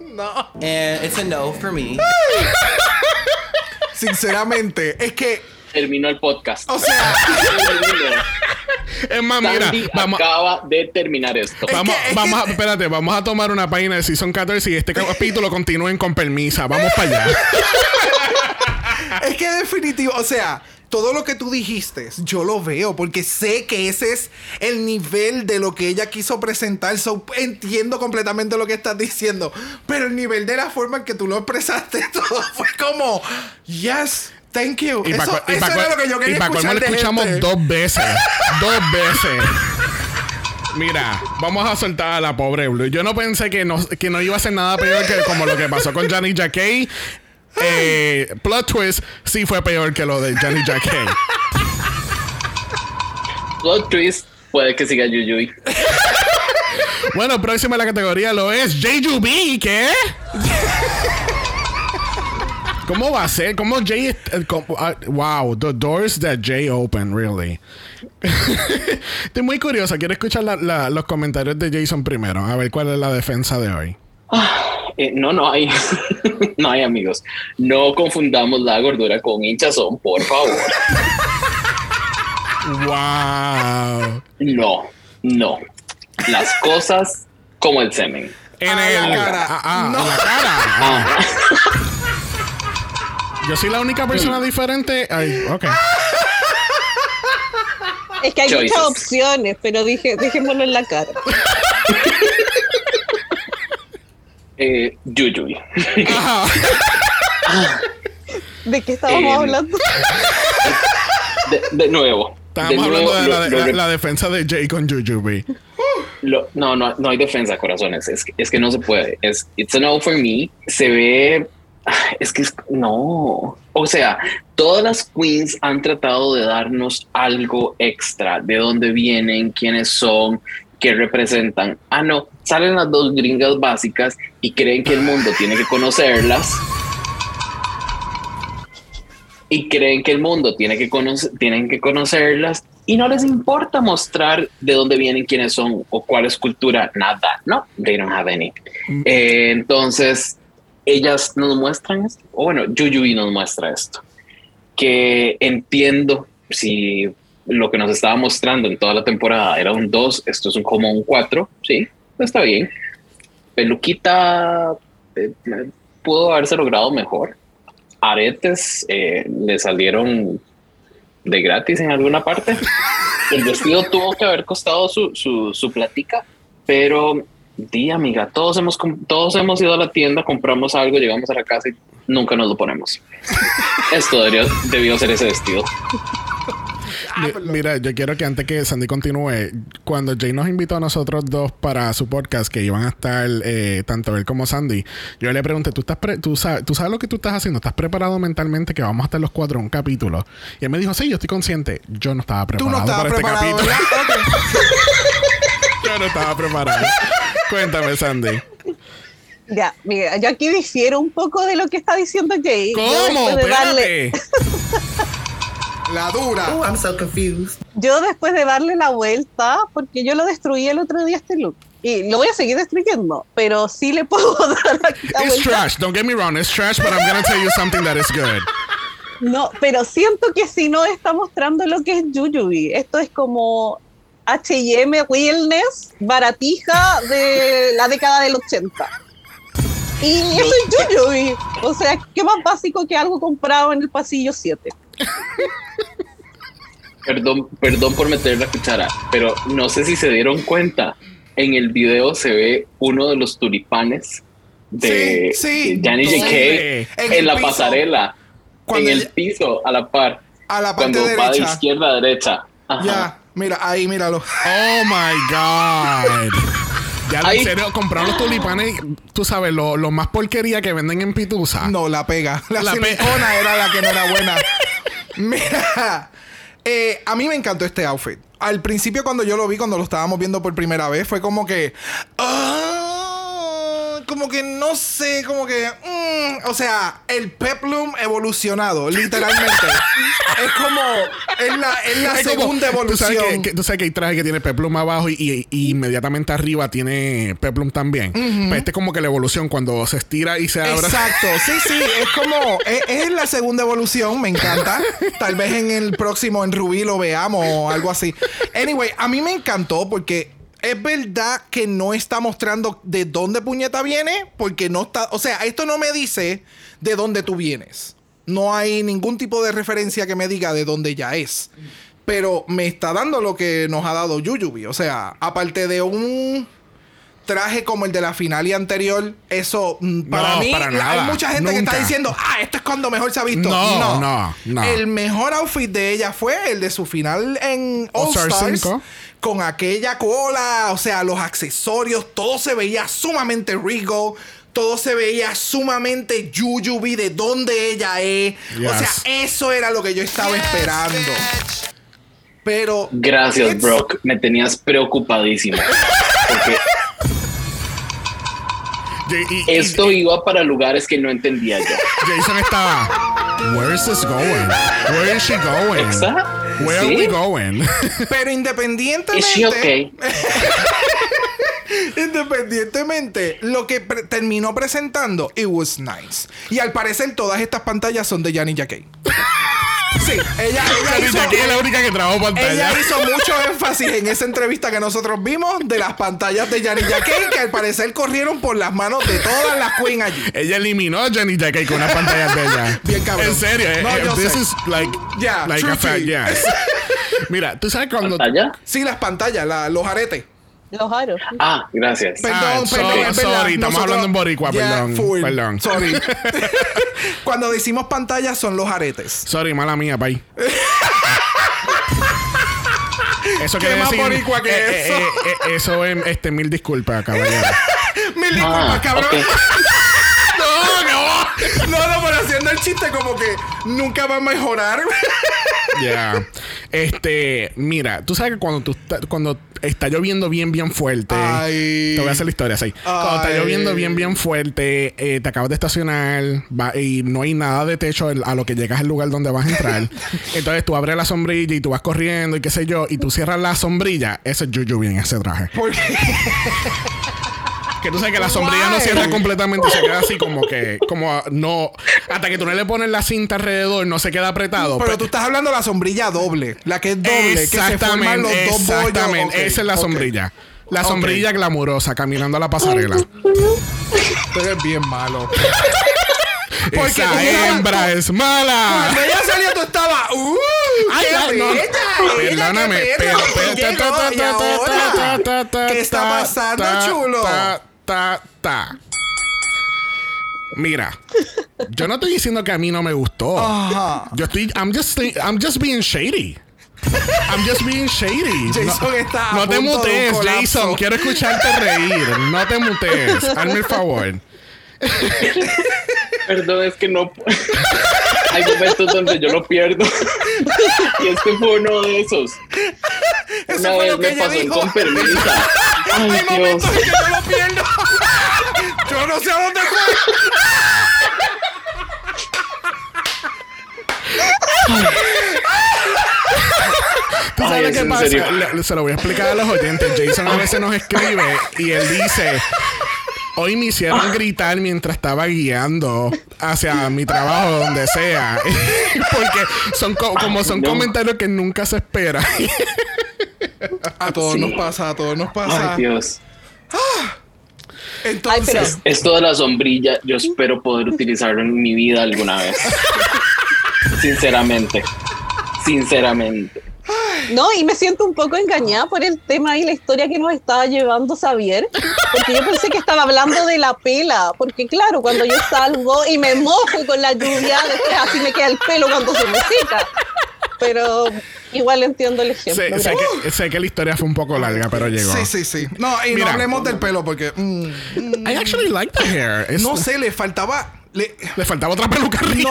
No. And it's a no for me. Sinceramente, es que, Terminó el podcast. o sea, Es más, mira, vamos, acaba de terminar esto. vamos, que- es vamos que- a, espérate, vamos a tomar una página de Season 14 y este capítulo continúen con permisa. Vamos para allá. es que definitivo, o sea, todo lo que tú dijiste, yo lo veo porque sé que ese es el nivel de lo que ella quiso presentar. So, entiendo completamente lo que estás diciendo, pero el nivel de la forma en que tú lo expresaste todo fue como, yes, thank you. Y eso era lo que yo quería lo escuchar de escuchamos gente. dos veces. dos veces. Mira, vamos a soltar a la pobre Blue. Yo no pensé que no, que no iba a ser nada peor que como lo que pasó con Johnny Jacquet. Eh, plot twist sí fue peor que lo de Johnny Jacquet. Plot twist puede que siga Yuyuy. Bueno, próxima en la categoría lo es JUB, ¿qué? ¿Cómo va a ser? ¿Cómo Jay... eh, ah, wow, the doors that Jay opened, really. Estoy muy curioso. Quiero escuchar la- la- los comentarios de Jason primero. A ver cuál es la defensa de hoy. Eh, no, no hay. no hay amigos. No confundamos la gordura con hinchazón, por favor. Wow. No, no. Las cosas como el semen. En Ah, el... la cara. Ah, ah, No. en la cara. Ah. Ah, Yo soy la única persona diferente. Ay, ok. Es que hay Choices. muchas opciones, pero dije, dejémoslo en la cara. eh, Yuyuy. Ajá. ¿De qué estábamos Eh, hablando? De, de nuevo. Estábamos de nuevo, hablando de la, lo- lo- la- la defensa de Jay con Jujubee. lo- no, no, no hay defensa, corazones. Es que, es que no se puede. Es it's a no for me. Se ve. Es que es, no. O sea, todas las queens han tratado de darnos algo extra. De dónde vienen, quiénes son, qué representan. Ah, no. Salen las dos gringas básicas y creen que el mundo tiene que conocerlas. y creen que el mundo tiene que conocer, tienen que conocerlas y no les importa mostrar de dónde vienen, quiénes son o cuál es cultura, nada, no, they don't have any. Eh, entonces, ellas nos muestran esto, o bueno, Yuyuy nos muestra esto, que entiendo si lo que nos estaba mostrando en toda la temporada era un 2, esto es un, como un 4, sí, está bien. Peluquita eh, pudo haberse logrado mejor aretes eh, le salieron de gratis en alguna parte. El vestido tuvo que haber costado su, su, su platica, pero di amiga, todos hemos, todos hemos ido a la tienda, compramos algo, llegamos a la casa y nunca nos lo ponemos. Esto debería, debió ser ese vestido. Mi- Mira, yo quiero que antes que Sandy continúe, cuando Jay nos invitó a nosotros dos para su podcast, que iban a estar eh, tanto él como Sandy, yo le pregunté, ¿tú, estás pre- tú, sabes, ¿tú sabes lo que tú estás haciendo? ¿Estás preparado mentalmente que vamos a estar los cuatro en un capítulo? Y él me dijo, sí, yo estoy consciente. Yo no estaba Tú preparado no estabas para este preparado, capítulo. ¿verdad? Ok. yo no estaba preparado. Cuéntame, Sandy. Ya, mira, yo aquí difiero un poco de lo que está diciendo Jay. Yo ¿Cómo? después de darle- Espérate. La dura. Oh, I'm so confused. yo después de darle la vuelta, porque yo lo destruí el otro día este look. Y lo voy a seguir destruyendo, pero sí le puedo dar la It's vuelta. trash. Don't get me wrong. It's trash, but I'm gonna tell you something that is good. No, pero siento que si no está mostrando lo que es Yuyubi. Esto es como H&M Wellness, baratija de la década del 80. Y eso es Yuyubi. O sea, ¿qué más básico que algo comprado en el pasillo 7? Perdón, perdón por meter la cuchara, pero no sé si se dieron cuenta. En el video se ve uno de los tulipanes de, Sí, sí. En en, el la piso. pasarela, en el piso, a la par, A la parte cuando va de izquierda a derecha. Ajá. Ya, mira, ahí, míralo. Oh my God. Ya en Ay. serio, compraron los tulipanes, tú sabes, lo, lo más porquería que venden en Pitusa. No, la pega. La, La pe- silicona era la que no era buena. Mira, eh, a mí me encantó este outfit. Al principio cuando yo lo vi, cuando lo estábamos viendo por primera vez, fue como que... ah, como que no sé, como que... mm, o sea, el peplum evolucionado, literalmente. es como... Es la, es la Es como- segunda Tú sabes, evolución. que, que- tú sabes que hay traje que tiene peplum abajo y, y- inmediatamente arriba tiene peplum también. Pero este es como que la evolución cuando se estira y se abre. Exacto, sí, sí, es como, es, es la segunda evolución, me encanta. Tal vez en el próximo, en Rubí, lo veamos o algo así. Anyway, a mí me encantó porque es verdad que no está mostrando de dónde puñeta viene, porque no está, o sea, esto no me dice de dónde tú vienes. No hay ningún tipo de referencia que me diga de dónde ya es. Pero me está dando lo que nos ha dado Yuyubi. O sea, aparte de un traje como el de la final y anterior, eso mm, para No, mí para nada. hay mucha gente que está diciendo, ah, esto es cuando mejor se ha visto. No, no, no. El mejor outfit de ella fue el de su final en All, All Star Stars. 5. Con aquella cola, o sea, los accesorios, todo se veía sumamente regal. Todo se veía sumamente Yuyubi de dónde ella es. O sea, eso era lo que yo estaba esperando. Pero. Gracias, Brock. Me tenías preocupadísimo. Porque Y- y- y- esto iba para lugares que no entendía yo. Jason estaba. Where is this going? Where is she going? ¿Exacto? Where are Sí. we going? Pero Is independientemente. she okay? Independientemente, lo que pre- terminó presentando, it was nice. Y al parecer, todas estas pantallas son de Yanni Jacquet. Sí, ella, hizo, Jacquet es la única que trabajó pantalla. ella hizo mucho énfasis en esa entrevista que nosotros vimos de las pantallas de Yanni Jacquet, que al parecer corrieron por las manos de todas las queen allí. Ella eliminó a Jenny Jacquet con unas pantallas de ella. Bien cabrón. En serio, eh, No, eh, yo this sé. is like, Yeah, like true a fact, yes. Mira, tú sabes cuando. ¿Pantalla? Sí, las pantallas, la- los aretes. Los aros. Ah, gracias. Perdón, Ah, perdón, sorry, es verdad. sorry, estamos hablando en boricua, perdón, full, perdón. Sorry. Cuando decimos pantallas son los aretes. Sorry, mala mía, pay. Eso ¿Qué quiere más decir. boricua que eh, eso? eh, eh, eh, eso es, este, mil disculpas, caballero. Mil disculpas, Ah, cabrón. ok. no, no. Pero haciendo el chiste como que nunca va a mejorar. Ya. Este, mira, tú sabes que cuando tú está- cuando está lloviendo bien, bien fuerte. Ay. Te voy a hacer la historia así. Cuando está lloviendo bien, bien fuerte, eh, te acabas de estacionar va- y no hay nada de techo a lo que llegas al lugar donde vas a entrar. Entonces tú abres la sombrilla y tú vas corriendo y qué sé yo, y tú cierras la sombrilla. Ese es Juju bien, ese traje. Porque Que tú sabes que la sombrilla no cierra completamente, se queda así como que, como no, hasta que tú no le pones la cinta alrededor, no se queda apretado. pero Pe- tú estás hablando de la sombrilla doble, la que es doble, que se los dos bollos. exactamente. Esa es la sombrilla. La sombrilla glamurosa caminando a la pasarela. Tú eres bien malo. Porque Esa hembra es mala. Cuando ella salió, tú estabas. ¡Uh! Ay, ¡Qué no. bella! Perdóname, qué pero, perra! pero- Y ta- llegó, ta- y ta- ta- ahora, ta- ta- ta- ¿Qué está pasando, chulo? ta- ta- ta. Mira, yo no estoy diciendo que a mí no me gustó. Ajá. Yo estoy, I'm just, I'm just being shady. I'm just being shady. Jason no, está a no te punto de un mutees. Jason. Quiero escucharte reír. No te mutees. Hazme el favor. Perdón, es que no. Hay momentos donde yo lo pierdo. y este fue uno de esos. Eso Una fue vez lo que me pasó en con permisa. Hay Ay, Dios. momentos en que yo lo pierdo. yo no sé a dónde fue. ¿Tú Ay, sabes es qué pasa? Le- se lo voy a explicar a los oyentes. Jason a veces nos escribe y él dice... Hoy me hicieron gritar mientras estaba guiando hacia mi trabajo, donde sea. Porque son co- como son no. comentarios que nunca se esperan. A todos Sí. nos pasa, a todos nos pasa. Ay, Dios. Entonces, Esto de la sombrilla, yo espero poder utilizarlo en mi vida alguna vez. Sinceramente. Sinceramente. No, y me siento un poco engañada por el tema y la historia que nos estaba llevando Xavier, porque yo pensé que estaba hablando de la pela, porque claro, cuando yo salgo y me mojo con la lluvia, después así me queda el pelo cuando se me seca. Pero igual entiendo el ejemplo. sé, que, sé que la historia fue un poco larga, pero llegó. sí, sí, sí. No, y Mira. no hablemos del pelo porque mm, mm, I actually like the hair. Es- no sé, le faltaba. le- Le faltaba otra peluca arriba.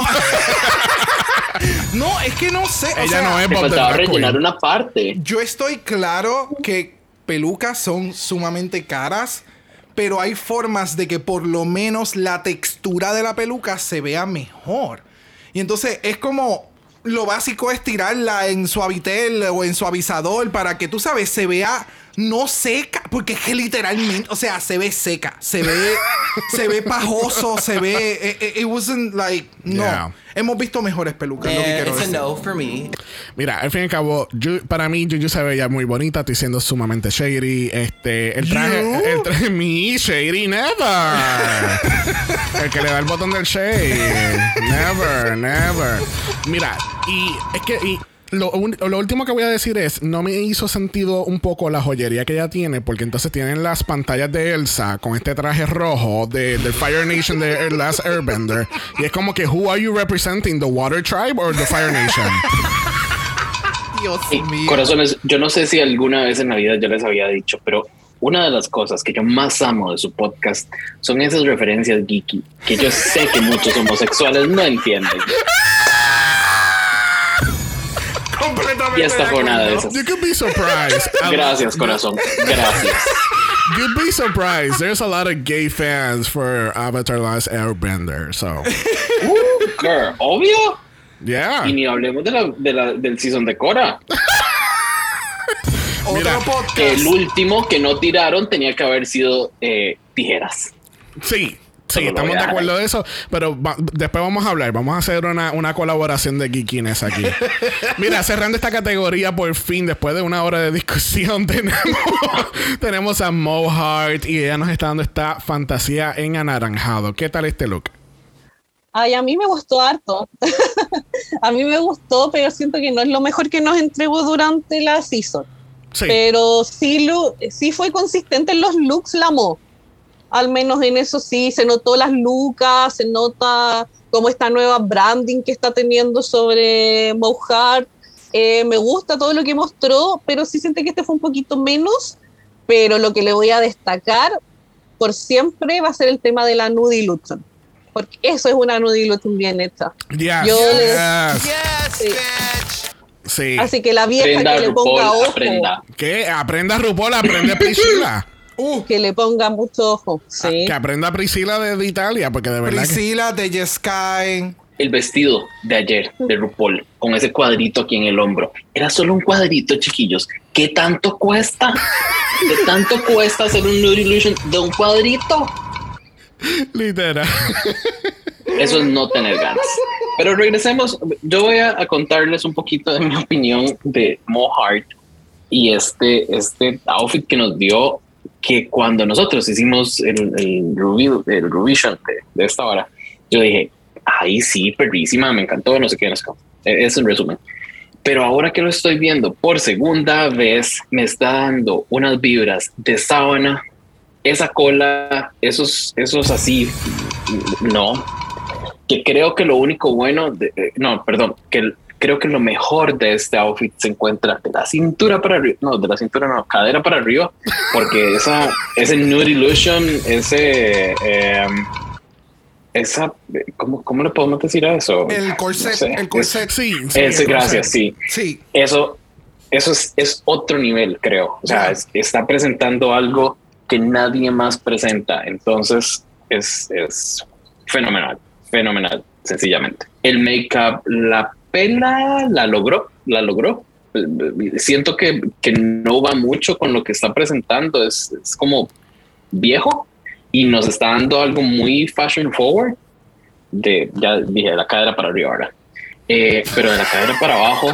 no, es que no sé. o Ella sea, no es Bob faltaba rellenar una parte. Yo estoy claro que pelucas son sumamente caras, pero hay formas de que por lo menos la textura de la peluca se vea mejor. Y entonces es como lo básico es tirarla en suavitel o en suavizador para que tú sabes se vea no seca, porque es que literalmente, o sea, se ve seca, se ve se ve pajoso, se ve eh, eh, it, wasn't like no. Yeah. Hemos visto mejores pelucas, lo que Yeah, quiero it's a no for me. Mira, al fin y al cabo, Ju- para mí Juju se veía muy bonita, estoy siendo sumamente shady. Este, el traje, You? el traje, mi shady never. el que le da el botón del shade. Never, never. Mira, y es que y lo, un- lo último que voy a decir es, no me hizo sentido un poco la joyería que ella tiene, porque entonces tienen las pantallas de Elsa con este traje rojo de, del Fire Nation de The Last Airbender. Y es como que, who are you representing? ¿The Water Tribe or the Fire Nation? Dios mío. corazones, yo no sé si alguna vez en la vida yo les había dicho, pero una de las cosas que yo más amo de su podcast son esas referencias geeky que yo sé que muchos homosexuales no entienden. Completamente Y esta de fue una de esas. You could be surprised. Gracias, corazón. Gracias. You'd be surprised. There's a lot of gay fans for Avatar Last Airbender. So, Girl, obvio. yeah. Y ni hablemos de la, de la- del season de Cora. Mira, el último que no tiraron tenía que haber sido eh, tijeras. Sí. Sí, estamos de acuerdo de eso, pero va- después vamos a hablar, vamos a hacer una, una colaboración de geekiness aquí. Mira, cerrando esta categoría por fin, después de una hora de discusión, tenemos, tenemos a Mo Hart y ella nos está dando esta fantasía en anaranjado. ¿Qué tal este look? Ay, a mí me gustó harto. a mí me gustó, pero siento que no es lo mejor que nos entregó durante la season. Sí. Pero sí, lo, sí fue consistente en los looks la Mo. Al menos en eso sí, se notó las lucas, se nota como esta nueva branding que está teniendo sobre Mo Hart. Eh, me gusta todo lo que mostró, pero sí siento que este fue un poquito menos. Pero lo que le voy a destacar por siempre va a ser el tema de la Nudie Luton. Porque eso es una Nudie Luton bien hecha. Yes, yo le- yes. Sí. Sí. Así que la vieja Aprenda, que le RuPaul, ponga ojo, aprenda. Que aprenda RuPaul, aprende Priscila. Uh, que le ponga mucho ojo. Sí. Que aprenda Priscila de, de Italia, porque de verdad que... Priscila de Sky. El vestido de ayer de RuPaul con ese cuadrito aquí en el hombro. Era solo un cuadrito, chiquillos. ¿Qué tanto cuesta? ¿Qué tanto cuesta hacer un nude illusion de un cuadrito? Literal. Eso es no tener ganas. Pero regresemos. Yo voy a, a contarles un poquito de mi opinión de Mo Hart y este, este outfit que nos dio que cuando nosotros hicimos el, el, review, el revision de, de esta hora, yo dije, ay, sí, perrísima, me encantó, no sé qué, no sé cómo. E- Es un resumen. Pero ahora que lo estoy viendo por segunda vez, me está dando unas vibras de sábana, esa cola, esos, esos así, no. Que creo que lo único bueno, de- eh, no, perdón, que creo que lo mejor de este outfit se encuentra de la cintura para arriba, no, de la cintura no, cadera para arriba, porque esa, ese nude illusion, ese, eh, esa, ¿cómo, ¿cómo le podemos decir a eso? El corset, No sé, el corset. Sí, sí. ese, el gracias, corset. sí. Sí. Eso, eso es, es otro nivel, creo. O sea, es- está presentando algo que nadie más presenta. Entonces, es, es fenomenal, fenomenal, sencillamente. El make-up, la pela la logró, la logró. Siento que, que no va mucho con lo que está presentando, es, es como viejo y nos está dando algo muy fashion forward. De, ya dije, de la cadera para arriba ahora. Eh, pero de la cadera para abajo,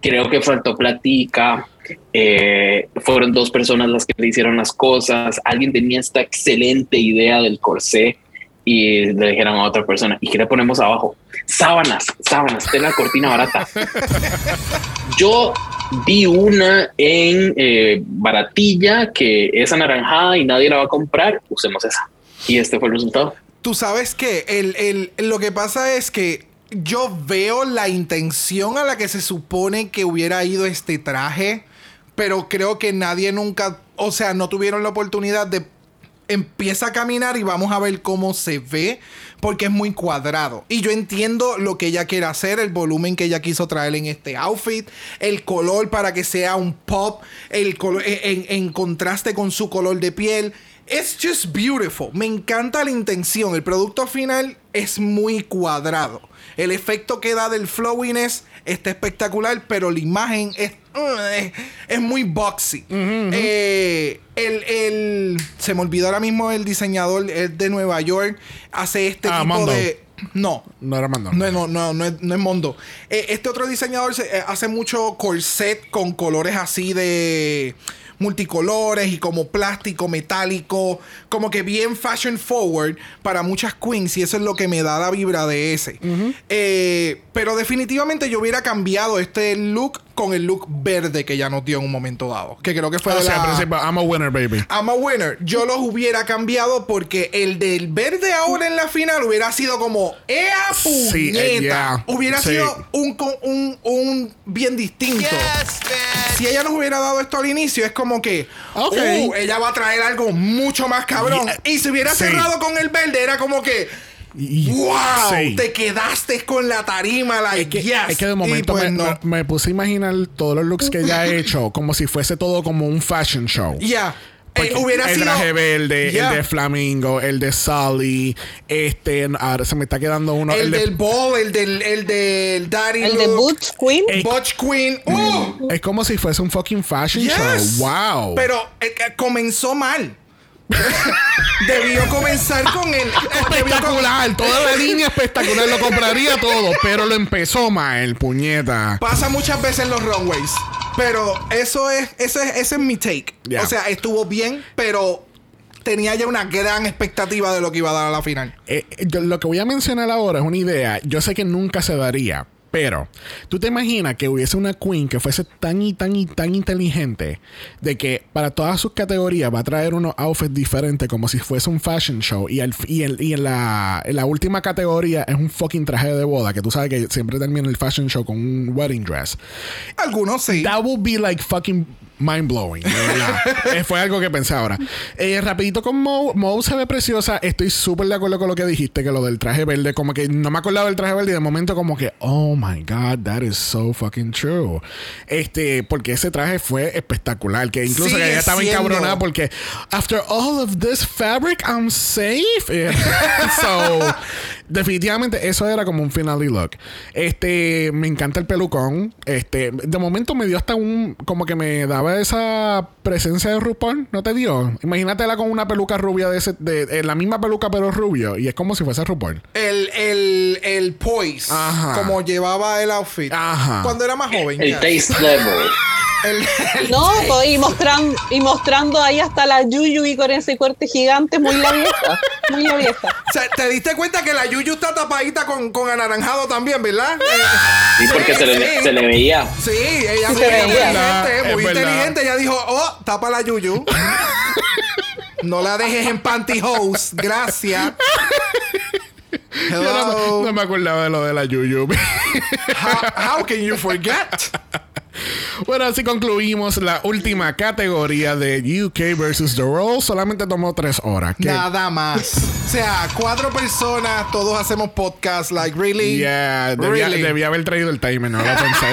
creo que faltó platica. Eh, fueron dos personas las que le hicieron las cosas. Alguien tenía esta excelente idea del corsé y le dijeron a otra persona, ¿y qué le ponemos abajo? Sábanas, sábanas, tela cortina barata. Yo vi una en eh, baratilla que es anaranjada y nadie la va a comprar, usemos esa. Y este fue el resultado. Tú sabes que el, el- lo que pasa es que yo veo la intención a la que se supone que hubiera ido este traje, pero creo que nadie nunca, o sea, no tuvieron la oportunidad de empieza a caminar y vamos a ver cómo se ve porque es muy cuadrado. Y yo entiendo lo que ella quiere hacer, el volumen que ella quiso traer en este outfit, el color para que sea un pop, el color en, en contraste con su color de piel. It's just beautiful. Me encanta la intención. El producto final es muy cuadrado. El efecto que da del flowiness está espectacular, pero la imagen es, es, es muy boxy. Eh, el, el- se me olvidó ahora mismo el diseñador es de Nueva York. Hace este Ah, tipo Mondo. de. No. No era Mando. No, no, no, no es, no es Mondo. Eh, este otro diseñador se- eh, hace mucho corset con colores así de multicolores y como plástico, metálico, como que bien fashion forward para muchas queens y eso es lo que me da la vibra de ese. Eh, pero definitivamente yo hubiera cambiado este look con el look verde que ya nos dio en un momento dado, que creo que fue O de sea, la- al principio, I'm a winner, baby. I'm a winner. Yo los hubiera cambiado porque el del verde ahora en la final hubiera sido como ¡Ea Sí, puñeta! eh, yeah. Hubiera Sí. sido un, un, un bien distinto. Si ella nos hubiera dado esto al inicio, es como que Ok. "Uh, ella va a traer algo mucho más cabrón. Yeah. Y si hubiera Sí. cerrado con el verde, era como que Y- ¡Wow! Sí. Te quedaste con la tarima, like, Es que, yes. es que de momento pues me, no. me- me puse a imaginar todos los looks que ella ha hecho como si fuese todo como un fashion show. Ya. Eh, Porque hubiera el sido traje verde, Yeah. el de Flamingo, el de Sully, este, ahora se me está quedando uno, el, el, de del ball, el del, el del daddy El de. Butch Queen. Eh, Butch Queen. ¡Uh! Es como si fuese un fucking fashion Yes. show. Wow. Pero eh, que comenzó mal. Debió comenzar con el. espectacular, toda la línea espectacular, lo compraría todo, pero lo empezó mal, puñeta. Pasa muchas veces en los runways. Pero eso es, ese es, ese es mi take. O sea, estuvo bien, pero tenía ya una gran expectativa de lo que iba a dar a la final. Eh, eh, yo- lo que voy a mencionar ahora es una idea. Yo sé que nunca se daría, pero tú te imaginas que hubiese una queen que fuese tan y tan y tan inteligente de que para todas sus categorías va a traer unos outfits diferentes como si fuese un fashion show y, al- y en, y en la, en la última categoría es un fucking traje de boda que tú sabes que siempre termina el fashion show con un wedding dress. Algunos sí. That would be like fucking mind blowing. fue algo que pensé ahora. Eh, rapidito con Mo. Mo se ve preciosa. Estoy súper de acuerdo con lo que dijiste, que lo del traje verde, como que no me acordaba del traje verde y de momento como que, oh my god, that is so fucking true. Este, porque ese traje fue espectacular, que incluso que Sigue ella estaba siendo. encabronada porque after all of this fabric, I'm safe. Eh, so, definitivamente eso era como un finale look. Este, me encanta el pelucón. Este, de momento me dio hasta un, como que me daba esa presencia de RuPaul, ¿no te dio? Imagínatela con una peluca rubia de, ese, de, eh, la misma peluca pero rubio y es como si fuese RuPaul. El, el, el poise. Ajá. Como llevaba el outfit. Ajá. Cuando era más joven. El taste level. El- el- No, pues, y mostrando, y mostrando ahí hasta la Yuyu y con ese corte gigante, muy la vieja. Muy la vieja. O sea, te diste cuenta que la Yuyu está tapadita con, con anaranjado también, ¿verdad? Eh, Sí, porque se, le, sí. se le veía. Sí, ella Sí muy inteligente, muy inteligente. Ella dijo, oh, tapa la Yuyu. no la dejes en pantyhose. Gracias. Yo no, Hello. no me acordaba de lo de la Yuyu. How, how can you forget? Bueno, así concluimos la última categoría de UK versus The World. Solamente tomó tres horas. Nada más. O sea, cuatro personas, todos hacemos podcast. Like, really? Yeah, debía, Really? debía haber traído el timer, no lo pensé.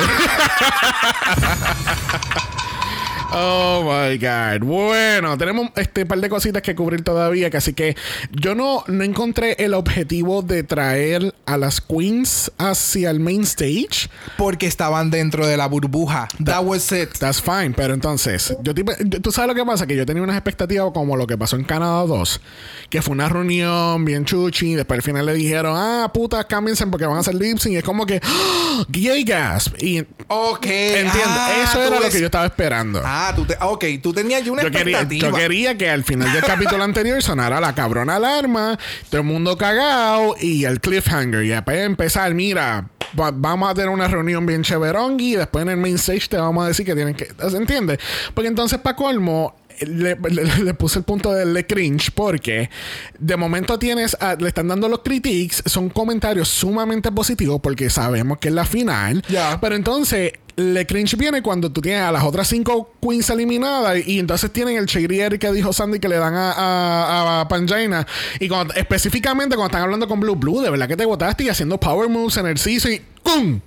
Oh my God. Bueno, tenemos este par de cositas que cubrir todavía. Que así que yo no, no encontré el objetivo de traer a las queens hacia el main stage. Porque estaban dentro de la burbuja. That was it. That's fine. Pero entonces, yo tú sabes lo que pasa, que yo tenía unas expectativas como lo que pasó en Canadá 2, que fue una reunión bien chuchi, y después al final le dijeron, ah, putas, cámbiense porque van a hacer lip sync", y es como que, ¡Ah! gay gasp. Y Ok. entiendo, Ah, eso era lo que yo estaba esperando. Ah, tú te... ok, tú tenías ya una Yo quería, expectativa. yo quería que al final del capítulo anterior sonara la cabrona alarma, todo el mundo cagado y el cliffhanger. Y después empezar, mira, va- vamos a tener una reunión bien chéverón y después en el main stage te vamos a decir que tienen que. ¿Se entiende? Porque entonces, para colmo. Le, le- le puse el punto del le cringe porque de momento tienes a- le están dando los critiques son comentarios sumamente positivos porque sabemos que es la final Ya. pero entonces, le cringe viene cuando tú tienes a las otras cinco queens eliminadas y, y entonces tienen el Chigrier que dijo Sandy que le dan a, a, a Panjaina. Y cuando, específicamente cuando están hablando con Blue Blue, de verdad que te votaste y haciendo power moves en el season y ¡pum!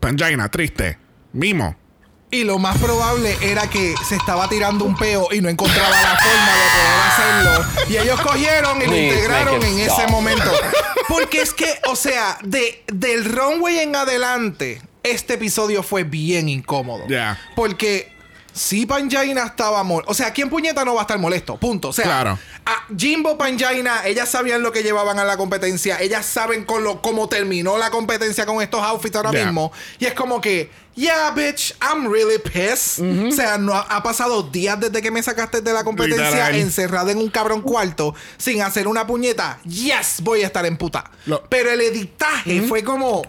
Panjaina, triste. Mimo. Y lo más probable era que se estaba tirando un peo y no encontraba la forma de poder hacerlo. Y ellos cogieron y lo integraron en ese momento. Porque es que, o sea, de, del runway en adelante, este episodio fue bien incómodo. Ya. Porque si Panjaina estaba molesto. O sea, ¿quién puñeta no va a estar molesto? Punto. O sea, Claro. a Jimbo Panjaina, ellas sabían lo que llevaban a la competencia. Ellas saben con lo, cómo terminó la competencia con estos outfits ahora mismo. Y es como que, yeah, bitch, I'm really pissed. O sea, no ha, pasado días desde que me sacaste de la competencia encerrada en un cabrón cuarto sin hacer una puñeta. Yes, voy a estar en puta. Lo- Pero el editaje fue como,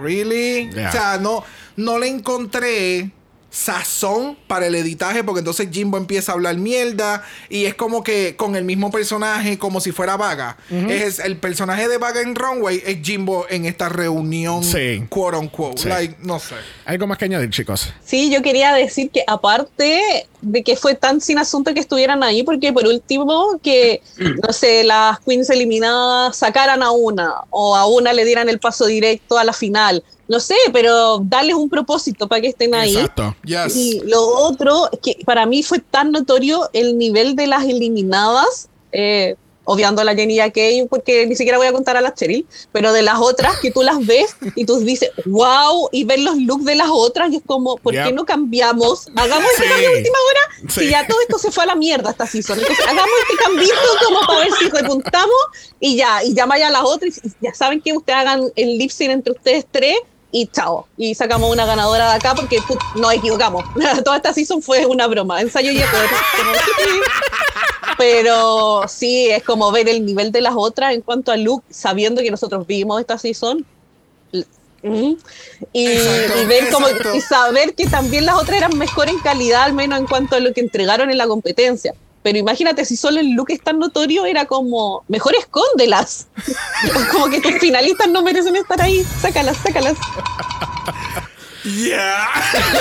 really? O sea, no, no le encontré sazón para el editaje porque entonces Jimbo empieza a hablar mierda y es como que con el mismo personaje como si fuera Vaga. Es el personaje de Vaga en Runway es Jimbo en esta reunión Sí. quote unquote. Sí. Like, no sé. Algo más que añadir, chicos. Sí, yo quería decir que aparte de que fue tan sin asunto que estuvieran ahí, porque por último que, no sé, las queens eliminadas sacaran a una o a una le dieran el paso directo a la final. No sé, pero darles un propósito para que estén ahí. Exacto. Yes. Y lo otro, es que para mí fue tan notorio el nivel de las eliminadas, eh, obviando a la Jenny y a Kay, porque ni siquiera voy a contar a las Cheryl, pero de las otras que tú las ves y tú dices, wow, y ver los looks de las otras, y es como, ¿por qué no cambiamos? Hagamos este Sí. cambio a última hora, Sí. si ya todo esto se fue a la mierda esta season. Entonces, hagamos este cambito como para ver si repuntamos y ya, y llama ya a las otras, y ya saben que ustedes hagan el lip sync entre ustedes tres y chao. Y sacamos una ganadora de acá porque put, nos equivocamos. Toda esta season fue una broma. Ensayo y error. Pero sí, es como ver el nivel de las otras en cuanto a look, sabiendo que nosotros vimos esta season. Y, Exacto, y ver como, y saber que también las otras eran mejor en calidad, al menos en cuanto a lo que entregaron en la competencia. Pero imagínate si solo el look es tan notorio, era como, mejor escóndelas. como que tus finalistas no merecen estar ahí. Sácalas, sácalas. Yeah.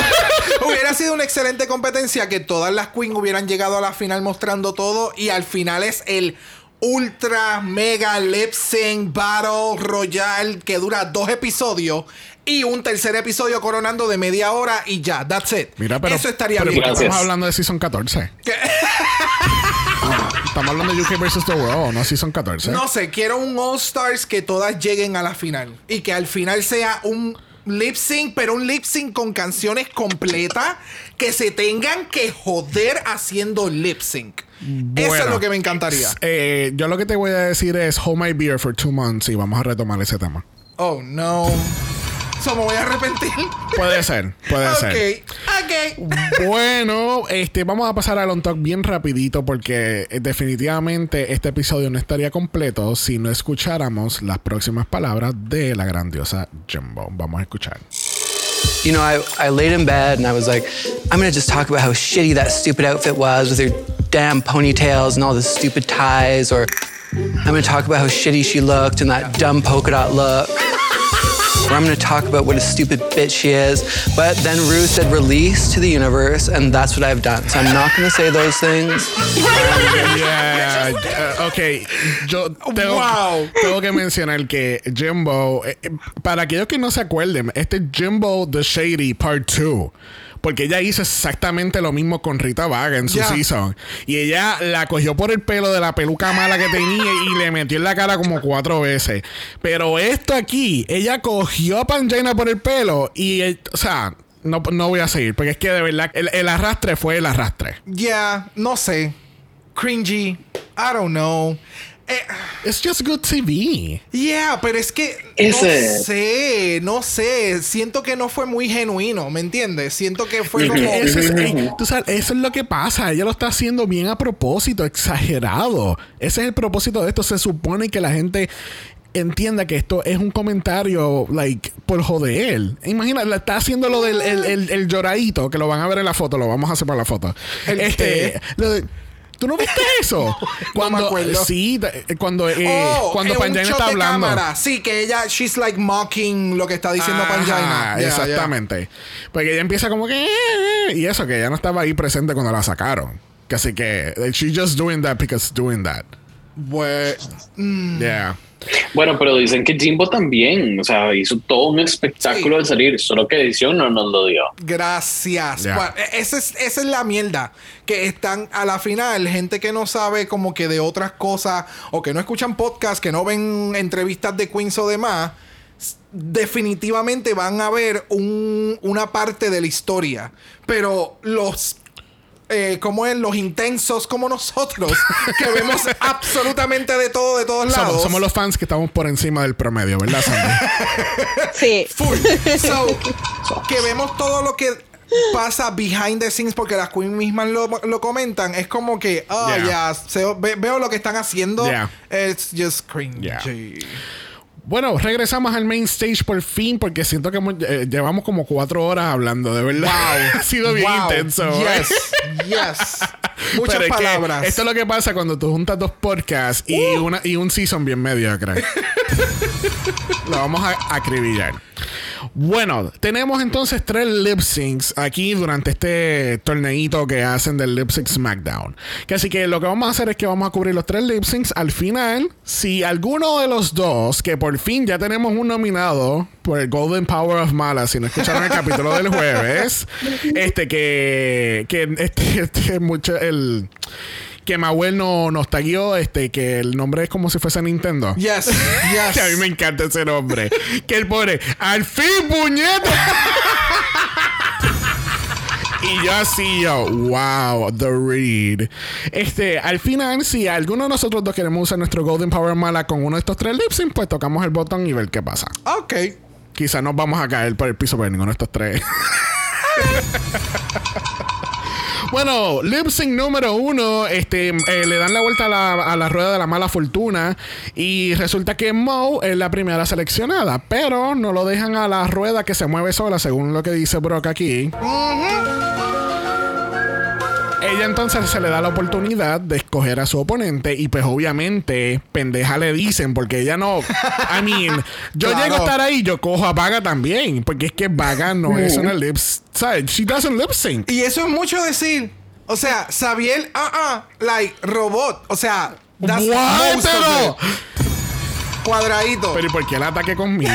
Hubiera sido una excelente competencia que todas las queens hubieran llegado a la final mostrando todo y al final es el ultra mega lip sync battle royal que dura dos episodios y un tercer episodio coronando de media hora y ya, that's it. Mira, pero, Eso estaría pero bien. ¿por qué estamos hablando de Season 14. Estamos hablando de UK vs. The World, no Season 14. No sé, quiero un All Stars que todas lleguen a la final. Y que al final sea un lip sync, pero un lip sync con canciones completas que se tengan que joder haciendo lip sync. Eso es lo que me encantaría. Eh, yo lo que te voy a decir es hold my beer for two months y vamos a retomar ese tema. Oh, no. So me voy a arrepentir. Puede ser, puede ser. ok, ok. Bueno, este, vamos a pasar al on talk bien rapidito porque eh, definitivamente este episodio no estaría completo si no escucháramos las próximas palabras de la grandiosa Jumbo. Vamos a escuchar. You know, I, I laid in bed and I was like, I'm gonna just talk about how shitty that stupid outfit was with her damn ponytails and all the stupid ties, or I'm gonna talk about how shitty she looked and that dumb polka dot look. Or I'm gonna talk about what a stupid bitch she is. But then Ruth said release to the universe, and that's what I've done. So I'm not gonna say those things. Yeah, uh, ok, yo tengo, Wow. tengo que mencionar que Jimbo, eh, eh, para aquellos que no se acuerden, este Jimbo The Shady Part 2. Porque ella hizo exactamente lo mismo con Rita Vaga en su Ya. season. Y ella la cogió por el pelo de la peluca mala que tenía y le metió en la cara como cuatro veces. Pero esto aquí, ella cogió a Pangina por el pelo y, eh, o sea, no, no voy a seguir. Porque es que de verdad, el, el arrastre fue el arrastre. Yeah, no sé. Cringy. I don't know. Eh, It's just good TV. yeah, pero es que no sé, no sé. Siento que no fue muy genuino, ¿me entiendes? Siento que fue Es como. eso, es, tú sabes, eso es lo que pasa. Ella lo está haciendo bien a propósito, exagerado. Ese es el propósito de esto. Se supone que la gente entienda que esto es un comentario, like, por joder. Imagina, la está haciendo lo del el, el- el lloradito, que lo van a ver en la foto, lo vamos a hacer para la foto. ¿El este, qué? lo de- ¿Tú no viste eso? me acuerdo. Sí, eh, cuando, eh, Oh, cuando es un Pangina shot está hablando. cámara. Sí, que ella, she's like mocking lo que está diciendo Ajá. Yeah, exactamente. Porque ella empieza como que. "Eh", Y eso, que ella no estaba ahí presente cuando la sacaron. Así que. eh, She's just doing that because doing that. yeah. Bue- mm, Yeah. Bueno, pero dicen que Jimbo también, o sea, hizo todo un espectáculo Sí. al salir, solo que edición no nos lo dio. Gracias. Bueno, esa, es, esa es la mierda. Que están a la final, gente que no sabe como que de otras cosas o que no escuchan podcast, que no ven entrevistas de Queens o demás, definitivamente van a ver un- una parte de la historia. Pero los... Eh, como es los intensos como nosotros, que vemos absolutamente de todo, de todos lados. Somos, somos los fans que estamos por encima del promedio, ¿verdad, Sandy? Sí. Full. So, que vemos todo lo que pasa behind the scenes porque las queens mismas lo, lo comentan. Es como que, oh, Yeah. ya, veo lo que están haciendo. Yeah. It's just cringy. Bueno, regresamos al main stage por fin porque siento que hemos- eh, llevamos como cuatro horas hablando, de verdad. ha sido bien Wow. intenso. Yes, yes. Muchas Pero es que palabras. esto es lo que pasa cuando tú juntas dos podcasts y, una, y un season bien mediocre. lo vamos a acribillar. Bueno, tenemos entonces tres lip syncs aquí durante este torneito que hacen del lip sync SmackDown. Que así que lo que vamos a hacer es que vamos a cubrir los tres lip syncs. Al final, si alguno de los dos, que por fin ya tenemos un nominado por el Golden Power of Mala, si no escucharon el capítulo del jueves, este que, que este, este mucho el que Mahuel no, nos taguió, este, que el nombre es como si fuese Nintendo. Yes, yes. Que a mí me encanta ese nombre. que él pone, al fin, puñeta. y yo así, yo, wow, The Read. Este, al final, si alguno de nosotros dos queremos usar nuestro Golden Power Mala con uno de estos tres lip sync, pues tocamos el botón y ver qué pasa. Ok. Quizás nos vamos a caer por el piso por ninguno de estos tres. Bueno, lip sync número uno, este, eh, le dan la vuelta a la, a la rueda de la mala fortuna y resulta que Mo es la primera seleccionada, pero no lo dejan a la rueda que se mueve sola, según lo que dice Brock aquí. Ella entonces se le da la oportunidad de escoger a su oponente y pues obviamente pendeja le dicen porque ella no... I mean, yo Claro. llego a estar ahí, yo cojo a Vaga también porque es que Vaga no es una lip... ¿Sabes? She doesn't lip sync. Y eso es mucho decir. O sea, Xavier, ah, ah, like robot. O sea, that's of Pero- it. Cuadradito. Pero ¿y por qué el ataque conmigo?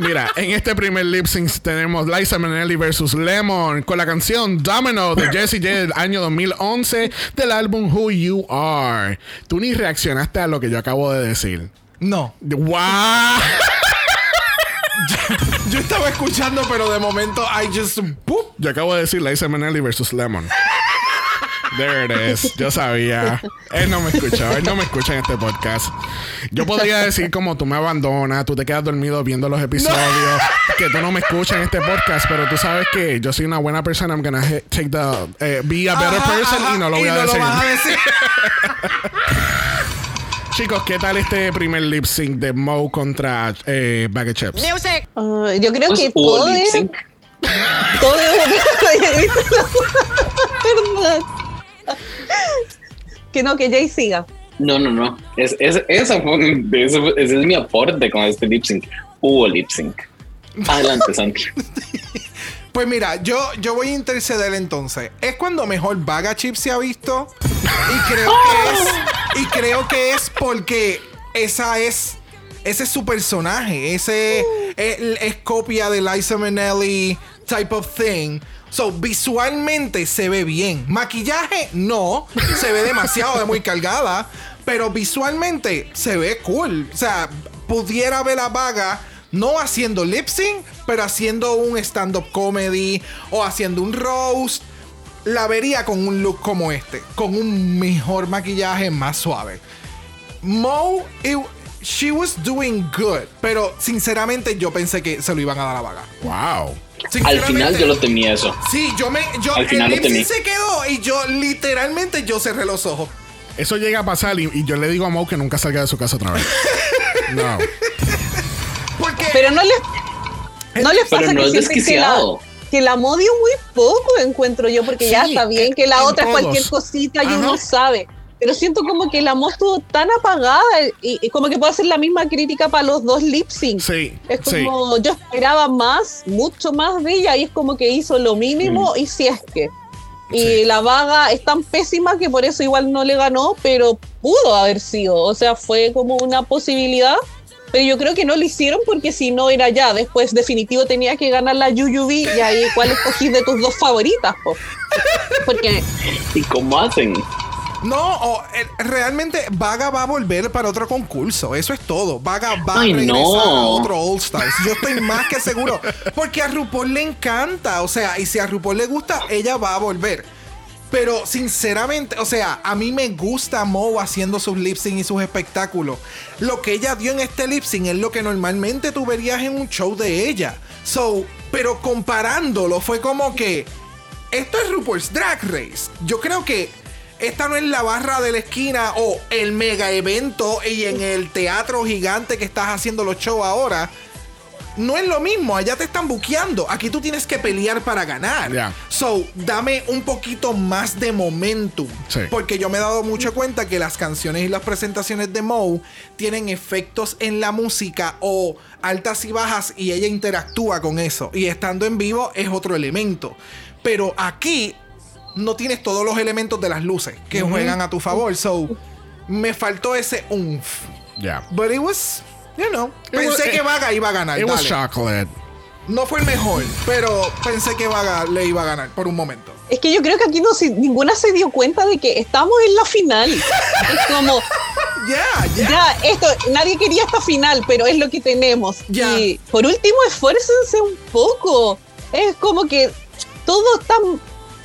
Mira, en este primer lip sync tenemos Liza Minnelli versus Lemon con la canción Domino de Jessie J del año 2011 del álbum Who You Are. Tú ni reaccionaste a lo que yo acabo de decir. no. ¡Wow! Yo estaba escuchando, pero de momento I just. ¡pup! Yo acabo de decir Liza Minnelli versus Lemon. There it is. Yo sabía. Él no me escuchó. Él no me escucha en este podcast. Yo podría decir como tú me abandonas, tú te quedas dormido viendo los episodios, que tú no me escuchas en este podcast, pero tú sabes que yo soy una buena persona. I'm gonna take the eh, be a better Ajá, person ajá, y no lo voy a no decir. Lo vas a decir. Chicos, ¿qué tal este primer lip sync de Mo contra eh, Bag of Chips? Ah, yo creo Pues que todo lip es, sync. todo Perdón. Que no, que Jay siga. No, no, no. Es, es, esa fue- ese, es mi aporte con este lip sync. Hubo lip sync. Adelante, Santi. Pues mira, yo, yo voy a interceder entonces. Es cuando mejor Vaga Chip se ha visto. Y creo que es. Y creo que es porque esa es. Ese es su personaje. Ese es, es copia de Liza Minnelli. type of thing. So, visualmente se ve bien. Maquillaje, no. Se ve demasiado de muy cargada. Pero visualmente se ve cool. O sea, pudiera ver a Vaga no haciendo lip sync, pero haciendo un stand-up comedy o haciendo un roast. La vería con un look como este, con un mejor maquillaje más suave. Mo, she was doing good, pero sinceramente yo pensé que se lo iban a dar a Vaga. Wow. Al final yo lo temía eso. Sí, yo me. Yo, Al final el lo lip sync temí. se quedó y yo literalmente yo cerré los ojos. Eso llega a pasar y, y yo le digo a Mo que nunca salga de su casa otra vez. No. Porque. Pero no les, no les Pero pasa no que es que la, desquiciado. que la modio muy poco, encuentro yo, porque ya está bien en- que la otra es cualquier cosita y Ajá. uno sabe. Pero siento como que la modo estuvo tan apagada y, y como que puedo hacer la misma crítica para los dos lip sync. Sí, Es sí. como, yo esperaba más, mucho más de ella y es como que hizo lo mínimo y si es que. Y Sí. la vaga es tan pésima que por eso igual no le ganó, pero pudo haber sido. O sea, fue como una posibilidad. Pero yo creo que no lo hicieron porque si no era ya. Después definitivo tenía que ganar la Yuyubi y ahí cuál escogís de tus dos favoritas, po? Porque ¿Y cómo hacen? No, eh, realmente Vaga va a volver para otro concurso. Eso es todo. Vaga va Ay, a regresar no. a otro All Stars. Yo estoy más que seguro. Porque a RuPaul le encanta. O sea, y si a RuPaul le gusta, ella va a volver. Pero sinceramente, o sea, a mí me gusta Mo haciendo sus lip sync y sus espectáculos. Lo que ella dio en este lip sync es lo que normalmente tú verías en un show de ella. So, pero comparándolo fue como que esto es RuPaul's Drag Race. Yo creo que esta no es la barra de la esquina o el mega evento y en el teatro gigante que estás haciendo los shows ahora. No es lo mismo, allá te están buqueando. Aquí tú tienes que pelear para ganar. So, dame un poquito más de momentum. Sí. Porque yo me he dado mucha cuenta que las canciones y las presentaciones de Moe tienen efectos en la música o altas y bajas y ella interactúa con eso. Y estando en vivo es otro elemento. Pero aquí no tienes todos los elementos de las luces que juegan a tu favor. So, me faltó ese umf. Ya. But it was, you know, It was- pensé it- que Vaga iba a ganar. It was chocolate. No fue el mejor, pero pensé que Vaga le iba a ganar por un momento. es que yo creo que aquí no se- ninguna se dio cuenta de que estamos en la final. Es como, Ya, ya. ya, esto, nadie quería esta final, pero es lo que tenemos. Y por último, esfuércense un poco. Es como que todo tan.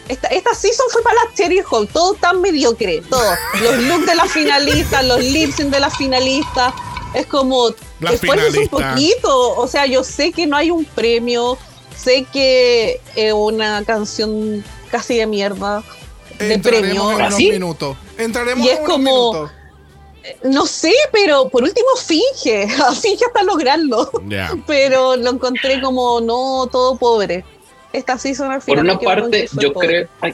Esta, esta season fue para la Cherry Hall, todo tan mediocre, todo. Los looks de la finalista, los lip sync de la finalista. Es como, esfuércense un poquito. O sea, yo sé que no hay un premio, sé que es una canción casi de mierda de Entraremos premio. en unos ¿Así? minutos. Entraremos Y en es unos como- minutos. No sé, pero por último finge, finge hasta lograrlo. Ya. Pero lo encontré como no todo pobre. Esta season al Por final. una quedo con parte, yo creo. ay,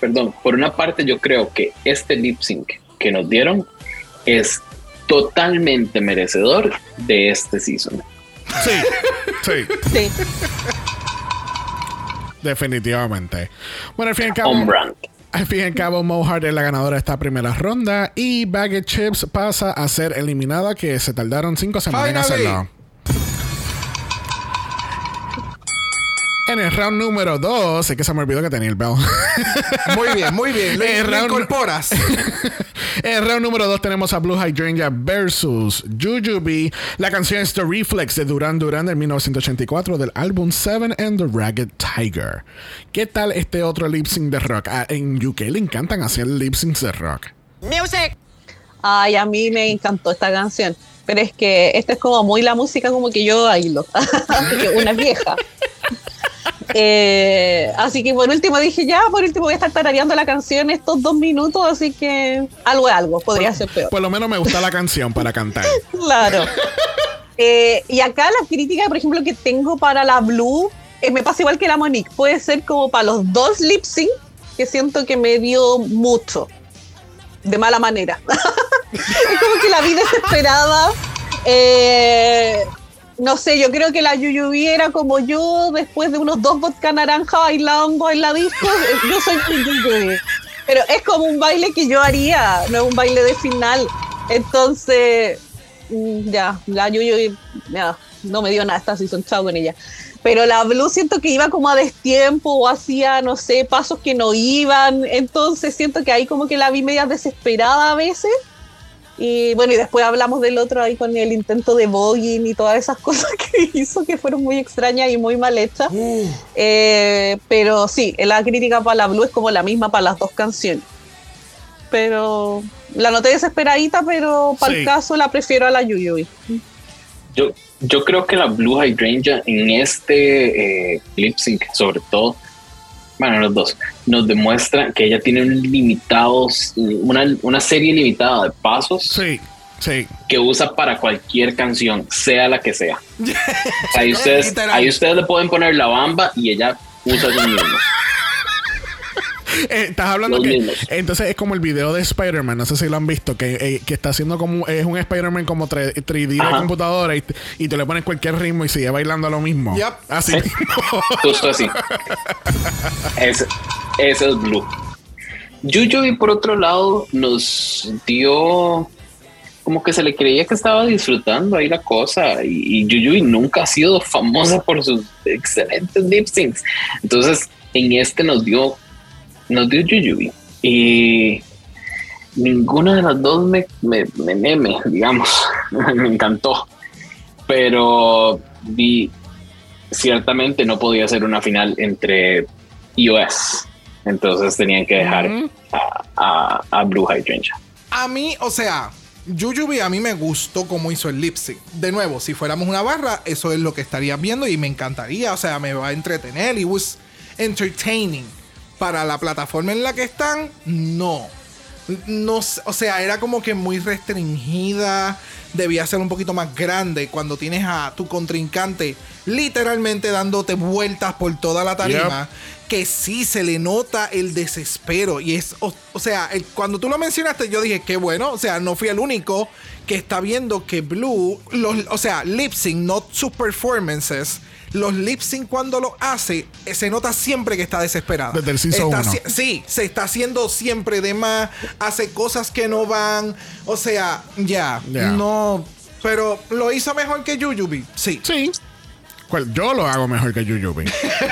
perdón, por una parte, yo creo que este lip sync que nos dieron es totalmente merecedor de este season. Sí. Sí. Sí. Definitivamente. Bueno, al fin y al cabo. On brand. Al fin y al cabo, Mohart es la ganadora de esta primera ronda y Baggage Chips pasa a ser eliminada, que se tardaron cinco semanas en hacerlo. En el round número 2, es que se me olvidó que tenía el bell. Muy bien, muy bien. Lo, lo round- incorporas. en el round número 2 tenemos a Blue Hydrangea versus Jujubee. La canción es The Reflex de Duran Duran del 1984 del álbum Seven and the Ragged Tiger. ¿Qué tal este otro lip sync de rock? Ah, en UK le encantan hacer lip syncs de rock. Ay, a mí me encantó esta canción. Pero es que esta es como muy la música como que yo bailo. Una vieja. Eh, así que por último dije, ya, por último voy a estar tarareando la canción estos dos minutos, así que algo es algo, podría ser peor. Por lo menos me gusta la canción para cantar. Claro. Eh, y acá la crítica, por ejemplo, que tengo para la Blue, eh, me pasa igual que la Monique. Puede ser como para los dos lip sync, que siento que me dio mucho. De mala manera. es como que la vi desesperada. Eh, no sé, yo creo que la Yuyubi era como yo después de unos dos vodka naranja bailando en la disco. Yo soy Yuyubi. Pero es como un baile que yo haría, no es un baile de final. Entonces, mm, ya, la Yuyubi, ya, no me dio nada esta season, chao con ella. Pero la Blue siento que iba como a destiempo o hacía, no sé, pasos que no iban. Entonces siento que ahí como que la vi media desesperada a veces. Y bueno, y después hablamos del otro ahí con el intento de voguing y todas esas cosas que hizo que fueron muy extrañas y muy mal hechas. Eh, pero sí, la crítica para la Blue es como la misma para las dos canciones. Pero la noté desesperadita, pero para Sí. el caso la prefiero a la Yuyuy. Yo, yo creo que la Blue Hydrangea en este eh, lip sync, sobre todo, bueno, los dos, nos demuestra que ella tiene un limitados, una, una serie limitada de pasos Sí, sí. que usa para cualquier canción, sea la que sea. Ahí ustedes, ahí ustedes le pueden poner la bamba y ella usa esos mismos. Eh, estás hablando Los que mismos. entonces es como el video de Spider-Man, no sé si lo han visto, que, eh, que está haciendo como es un Spider-Man como 3, 3D de Ajá. computadora y, y tú le pones cualquier ritmo y sigue bailando lo mismo. Yep. Así. Justo así. Ese, ese es Blue. Yuyuy, por otro lado, nos dio como que se le creía que estaba disfrutando ahí la cosa. Y, y Yuyuy nunca ha sido famosa por sus excelentes lip syncs. Entonces, en este nos dio, nos dio Yuyuy. Y ninguna de las dos me, me, me meme, digamos. me encantó. Pero vi, ciertamente no podía ser una final entre iOS. Entonces tenían que dejar a, a- a Blue Hydrangea. A mí, o sea, Jujubee a mí me gustó cómo hizo el lip sync. De nuevo, si fuéramos una barra, eso es lo que estaría viendo y me encantaría. O sea, me va a entretener. Y was entertaining. Para la plataforma en la que están, no. No, o sea, era como que muy restringida. Debía ser un poquito más grande cuando tienes a tu contrincante literalmente dándote vueltas por toda la tarima. Que sí se le nota el desespero. Y es, o, o sea, el- cuando tú lo mencionaste, yo dije, qué bueno. O sea, no fui el único que está viendo que Blue, los, o sea, lip sync, no sus performances. Los lip sync cuando lo hace, eh, se nota siempre que está desesperada. Desde el season Está uno. Sí, se está haciendo siempre de más, hace cosas que no van, o sea, ya, Ya. no, pero lo hizo mejor que Yuyubi, sí, Sí. ¿Cuál? Yo lo hago mejor que Yuyubi.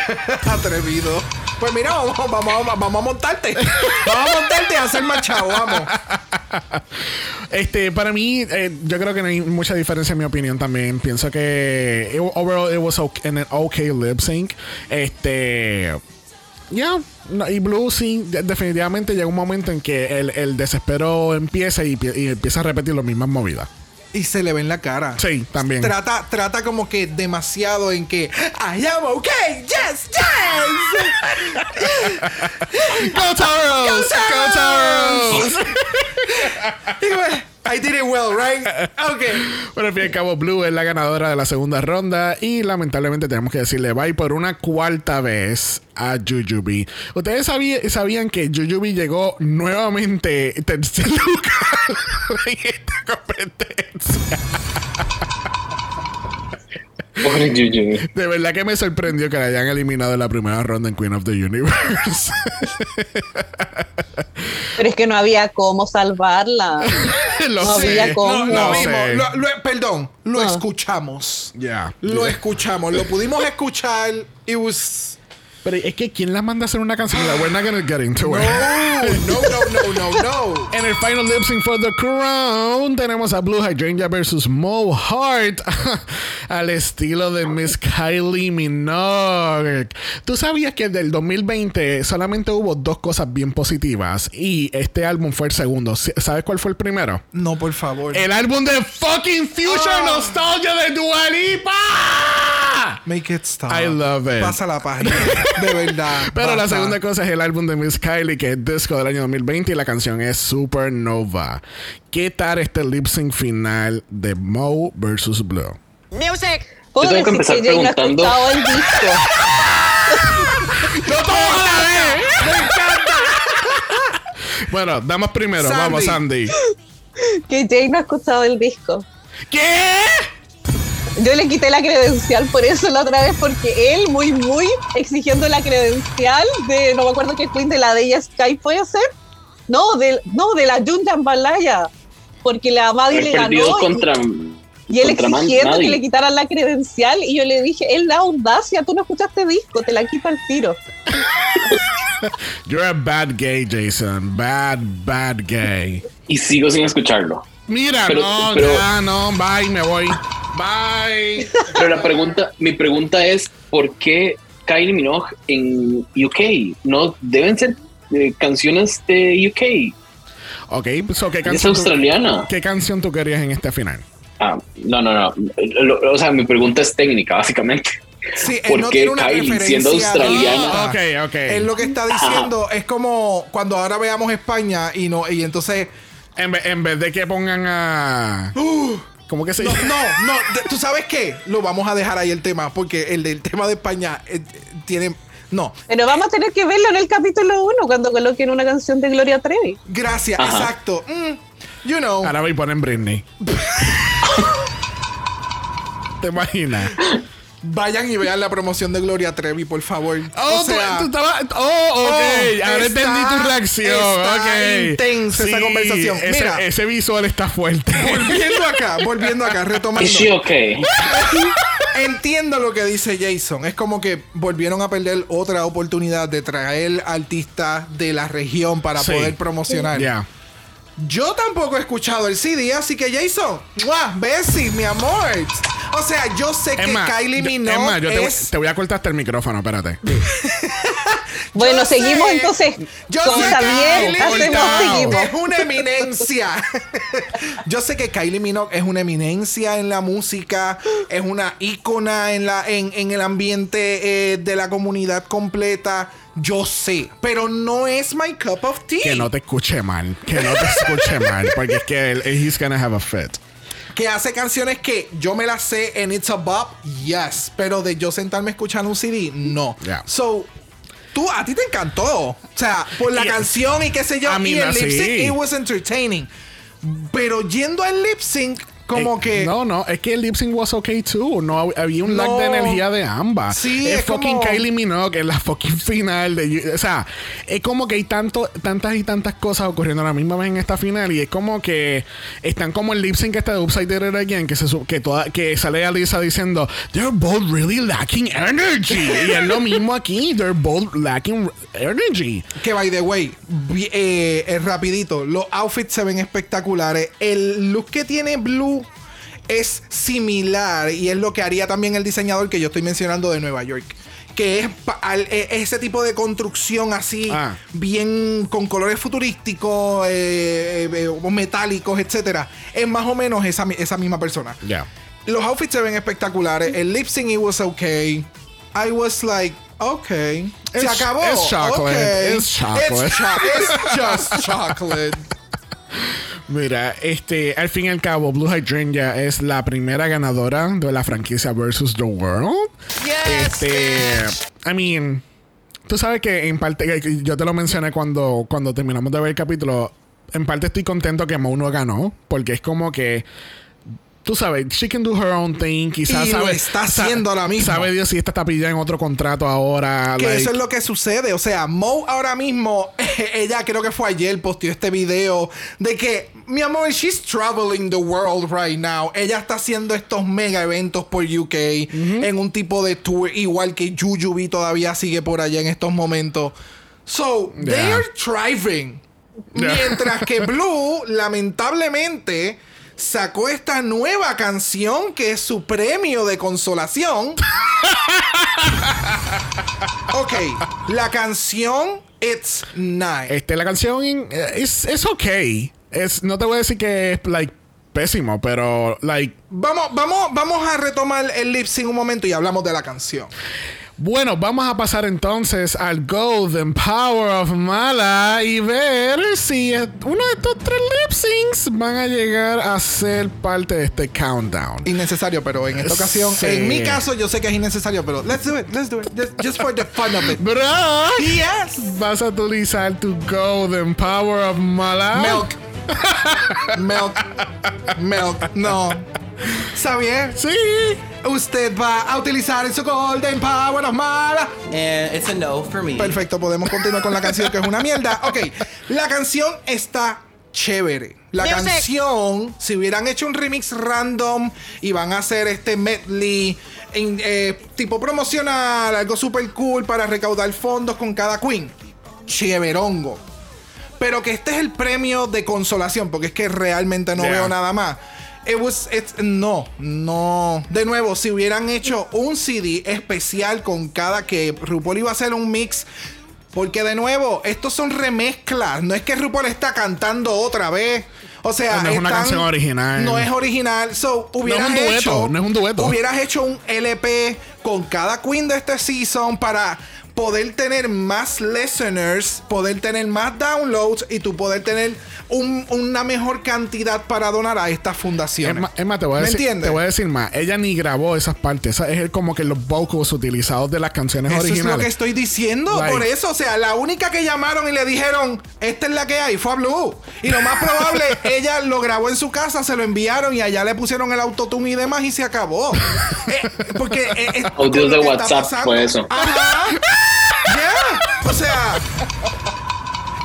atrevido. Pues mira, vamos, vamos, vamos, a montarte, vamos a montarte y a hacer machado, vamos. Este, para mí, eh, yo creo que no hay mucha diferencia en mi opinión también. Pienso que it- overall it was okay, an okay lip sync. Este. Ya, y Blue sí, de- definitivamente llega un momento en que el, el desespero empieza y, y empieza a repetir las mismas movidas. Y se le ve en la cara. Sí, también. Trata, trata como que demasiado en que I am okay, yes, yes. ¡Go Toros! ¡Go Toros! Y bueno, I did it well, right? Okay. Bueno, al fin y al cabo, Blue es la ganadora de la segunda ronda y lamentablemente tenemos que decirle bye por una cuarta vez a Jujubee. Ustedes sabí- sabían que Jujubee llegó nuevamente tercer lugar en esta competencia. Pobre. De verdad que me sorprendió que la hayan eliminado en la primera ronda en Queen of the Universe. Pero es que no había cómo salvarla. lo No sé. había cómo. Lo, Lo vimos, sé. lo- lo- perdón, lo Ah. escuchamos. Ya. Lo escuchamos, lo pudimos escuchar. It was. Pero es que ¿quién la manda a hacer una canción? We're not gonna get into No, it. no, no, no, no, no. En el final lip sync for the crown tenemos a Blue Hydrangea versus Mo Hart al estilo de Miss Kylie Minogue. ¿Tú sabías que del 2020 solamente hubo dos cosas bien positivas y este álbum fue el segundo? ¿Sabes cuál fue el primero? No, por favor. El álbum de fucking Future Ah. Nostalgia de Dua Lipa. Make it stop. I love it. Pasa la página. De verdad. Pero la segunda cosa es el álbum de Miss Kylie, que es disco del año 2020 y la canción es Supernova. ¿Qué tal este lip sync final de Mo versus Blue? Puedo tengo que empezar que Jay no ha preguntando- escuchado el disco. ¡No a la vez! Bueno, damos primero. Sandy. Vamos, Sandy. Que Jay no ha escuchado el disco. ¿Qué? Yo le quité la credencial por eso la otra vez, porque él, muy, muy exigiendo la credencial de, no me acuerdo qué Queen, de la de ella Sky, ¿puede ser? No, de, no, de la Jun Jambalaya. Porque la Maddie le ganó. perdido y- contra Y él Contra man- exigiendo que le quitaran la credencial y yo le dije, él da audacia, tú no escuchaste disco, te la quita el tiro. You're a bad gay, Jason. Bad, bad gay. Y sigo sin escucharlo. Mira, Pero- no, pero- ya, no, bye, me voy. Bye. Pero la pregunta, mi pregunta es, ¿por qué Kylie Minogue en UK? No deben ser eh, canciones de UK. Ok, so, ¿qué Es canción, tú, australiana. ¿qué canción tú querías en este final? Ah, no, no, no. Lo- o sea, mi pregunta es técnica, básicamente. Sí, él ¿Por no qué tiene una Kylie, referencia siendo australiana? Ah, ok, ok. Él lo que está diciendo es como cuando ahora veamos España y no y entonces En, vez- en vez de que pongan a. ¿Cómo que se no, llama? no, no, tú sabes qué, lo vamos a dejar ahí el tema porque el del tema de España eh, tiene no, Pero vamos a tener que verlo en el capítulo 1 cuando coloquen una canción de Gloria Trevi. gracias, Ajá. exacto. Mm, you know. Ahora voy a poner Britney. ¿Te imaginas? Vayan y vean la promoción de Gloria Trevi, por favor. Oh, O sea, tú, tú estabas. Oh, ok. Oh, Ahora está- entendí tu reacción. está ok. intensa esa conversación. Ese, Mira. ese visual está fuerte. volviendo acá, volviendo acá, retomando. ¿Is she okay? Entiendo lo que dice Jason. Es como que volvieron a perder otra oportunidad de traer artistas de la región para Sí. poder promocionar. Ya. Yo tampoco he escuchado el CD, así que Jason, ¡mua! Bessie, mi amor. O sea, yo sé que Kylie Minogue Emma, yo te, voy- es... te voy a cortar hasta el micrófono, espérate. Bueno, Yo seguimos sé, entonces. yo con sé que Javier, Kylie hacemos, Minogue seguimos. Es una eminencia. Yo sé que Kylie Minogue es una eminencia en la música, es una ícona en, la, en, en el ambiente eh, de la comunidad completa. Yo sé, pero no es my cup of tea. Que no te escuche mal. Que no te escuche mal. Porque es que él, he's gonna have a fit. Que hace canciones que yo me las sé en It's a Bop, yes. Pero de yo sentarme a escuchar un CD, no. Yeah. So, tú, a ti te encantó. O sea, por la Y- canción y qué sé yo. A mí y el lip sync, it was entertaining. Pero yendo al lip sync, como Eh, que. No, no, es que el lip sync was okay too. No hab- había un No. de energía de ambas. Sí, es, es fucking como- Kylie Minogue en la fucking final de o sea, es como que hay tanto tantas y tantas cosas ocurriendo a la misma vez en esta final y es como que están como el lip sync este de Upside Down Again que se que toda que sale Alisa diciendo they're both really lacking energy y es lo mismo aquí they're both lacking energy. Que by the way, eh, eh, rapidito, los outfits se ven espectaculares. El look que tiene Blue es similar y es lo que haría también el diseñador que yo estoy mencionando de Nueva York. Que es al- eh, ese tipo de construcción así, Ah. bien con colores futurísticos, eh, eh, o metálicos, etcétera. Es más o menos esa, esa misma persona. Ya. Los outfits se ven espectaculares. El lip sync it was okay. I was like, okay. Se It's- acabó. it's chocolate. Okay. It's chocolate. It's, cho- it's just chocolate. Mira, este, al fin y al cabo, Blue Hydrangea es la primera ganadora de la franquicia Versus the World. Yes. Este, I mean, tú sabes que en parte, que yo te lo mencioné cuando, cuando terminamos de ver el capítulo, en parte estoy contento que Mo no ganó, porque es como que, tú sabes, she can do her own thing, quizás Y lo sabe, está sa- haciendo ahora mismo. Sabe Dios si esta está pillada en otro contrato ahora. Que like- eso es lo que sucede. O sea, Mo ahora mismo, ella creo que fue ayer, posteó este video de que, mi amor, she's traveling the world right now. Ella está haciendo estos mega eventos por UK en un tipo de tour, igual que Jujubi todavía sigue por allá en estos momentos. So, they are thriving. Yeah. Mientras que Blue, lamentablemente, sacó esta nueva canción que es su premio de consolación. ok, la canción It's Night. Este, la canción eh, es es okay. Es, no te voy a decir que es like pésimo, pero like Vamos, vamos, vamos a retomar el lip sync un momento y hablamos de la canción. Bueno, vamos a pasar entonces al Golden Power of Mala y ver si uno de estos tres lip syncs van a llegar a ser parte de este countdown. Innecesario, pero en esta ocasión, Sí. en mi caso, yo sé que es innecesario, pero let's do it, let's do it, just, just for the fun of it. Bro, Yes. vas a utilizar tu Golden Power of Mala. Milk. Milk. Milk. No. Xavier, Sí. usted va a utilizar su Golden Power of Mala. And it's a no for me. Perfecto, podemos continuar con la canción que es una mierda. Ok, la canción está chévere. La Music. canción, si hubieran hecho un remix random y van a hacer este medley en, eh, tipo promocional, algo super cool para recaudar fondos con cada queen. Chéverongo. Pero que este es el premio de consolación, porque es que realmente no Yeah. veo nada más. It was, no, no. De nuevo, si hubieran hecho un CD especial con cada que RuPaul iba a hacer un mix. Porque de nuevo, estos son remezclas. No es que RuPaul está cantando otra vez. O sea, No es una están- canción original. No es original. So, hubieras un dueto, hecho. no es un dueto. Hubieras hecho un LP con cada queen de este season para poder tener más listeners, poder tener más downloads y tú poder tener un- una mejor cantidad para donar a estas Es fundaciones. es más, te voy a ¿Me decir, entiendes? te voy a decir más. Ella ni grabó esas partes. Esa es como que los vocals utilizados de las canciones Eso es lo originales. que estoy diciendo. Like- Por eso, o sea, la única que llamaron y le dijeron, esta es la que hay, fue a Blue. Y lo más probable, ella lo grabó en su casa, se lo enviaron y allá le pusieron el autotune y demás y se acabó. Eh, porque eh, Audios lo de WhatsApp fue eso. Ajá. O sea,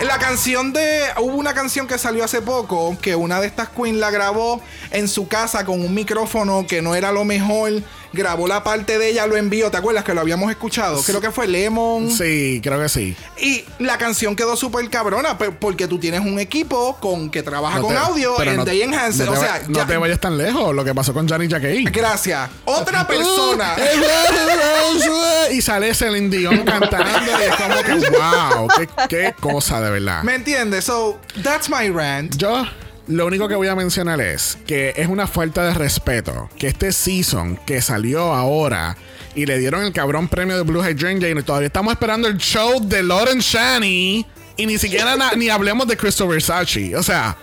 la canción de. Hubo una canción que salió hace poco que una de estas queens la grabó en su casa con un micrófono que no era lo mejor. Grabó la parte de ella, lo envió. ¿Te acuerdas que lo habíamos escuchado? Creo que fue Lemon. Sí, creo que sí. Y la canción quedó súper cabrona porque tú tienes un equipo con que trabaja No con te- audio en no- Day Enhancer. no o sea, no ya- te vayas tan lejos. Lo que pasó con Johnny Jacquet. Gracias. Otra persona. y sale Celine Dion cantando y es como que wow, qué, qué cosa de verdad. ¿Me entiendes? So, that's my rant. Yo lo único que voy a mencionar es que es una falta de respeto que este season que salió ahora y le dieron el cabrón premio de Blue Hydrangea y todavía estamos esperando el show de Lauren Shani y ni siquiera na- ni hablemos de Christopher Versace. O sea,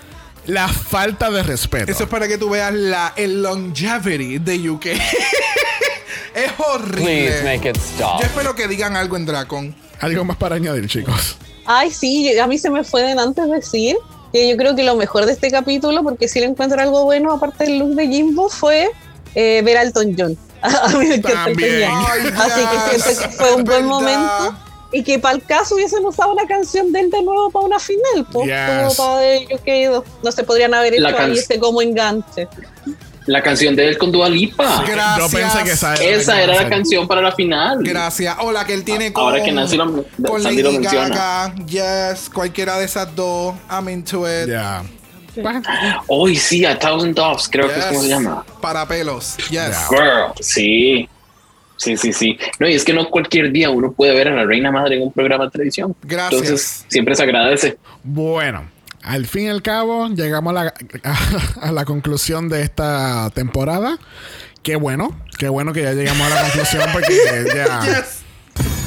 la falta de respeto. Eso es para que tú veas la, el longevity de UK. es horrible. Please make it stop. Yo espero que digan algo en Dracon. Algo más para añadir, chicos. Ay, sí, a mí se me fue de antes decir que yo creo que lo mejor de este capítulo, porque si le encuentro algo bueno, aparte del look de Jimbo, fue eh, ver a Elton John. A mí me También. Ay, Así que siento que fue un buen momento. Y que para el caso hubiesen usado una canción de él de nuevo para una final, po, Yes. como para de UK 2. No se podrían haber hecho ahí ese como enganche. La canción de él con Dua Lipa. Gracias. Yo pensé que esa Esa era la canción. para la final. Gracias. O la que él tiene con, Ahora que Nancy lo- con Sandy Lady lo menciona. Gaga. Yes, cualquiera de esas dos. I'm into it. Ya. Hoy sí, A Thousand Doves, creo que es como se llama. Para pelos. Yes. Girl, sí. Sí, sí, sí. No, y es que no cualquier día uno puede ver a la reina madre en un programa de televisión. Gracias. Entonces, siempre se agradece. Bueno, al fin y al cabo, llegamos a la, a, la conclusión de esta temporada. Qué bueno, qué bueno que ya llegamos a la conclusión porque ya. Yes.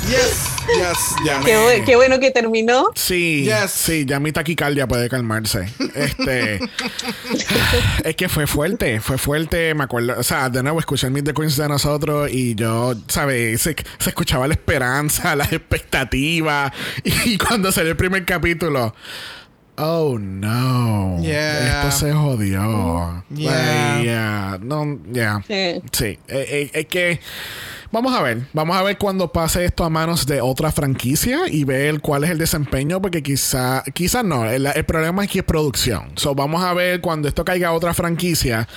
Yes. Yes. Ya Qué, me- bu- qué bueno que terminó. Sí, Yes. sí, ya mi taquicardia puede calmarse. Este. es que fue fuerte, fue fuerte. Me acuerdo, o sea, de nuevo escuché el Meet the Queens de nosotros y yo, ¿sabes? Se, se escuchaba la esperanza, las expectativas. Y cuando salió el primer capítulo. Oh no. Yeah. Esto se jodió. Yeah. Like, yeah. No, yeah. Sí. Sí, eh, eh, es que vamos a ver, vamos a ver cuando pase esto a manos de otra franquicia y ver cuál es el desempeño, porque quizá, quizá no, el, el problema es que es producción. So, vamos a ver cuando esto caiga a otra franquicia,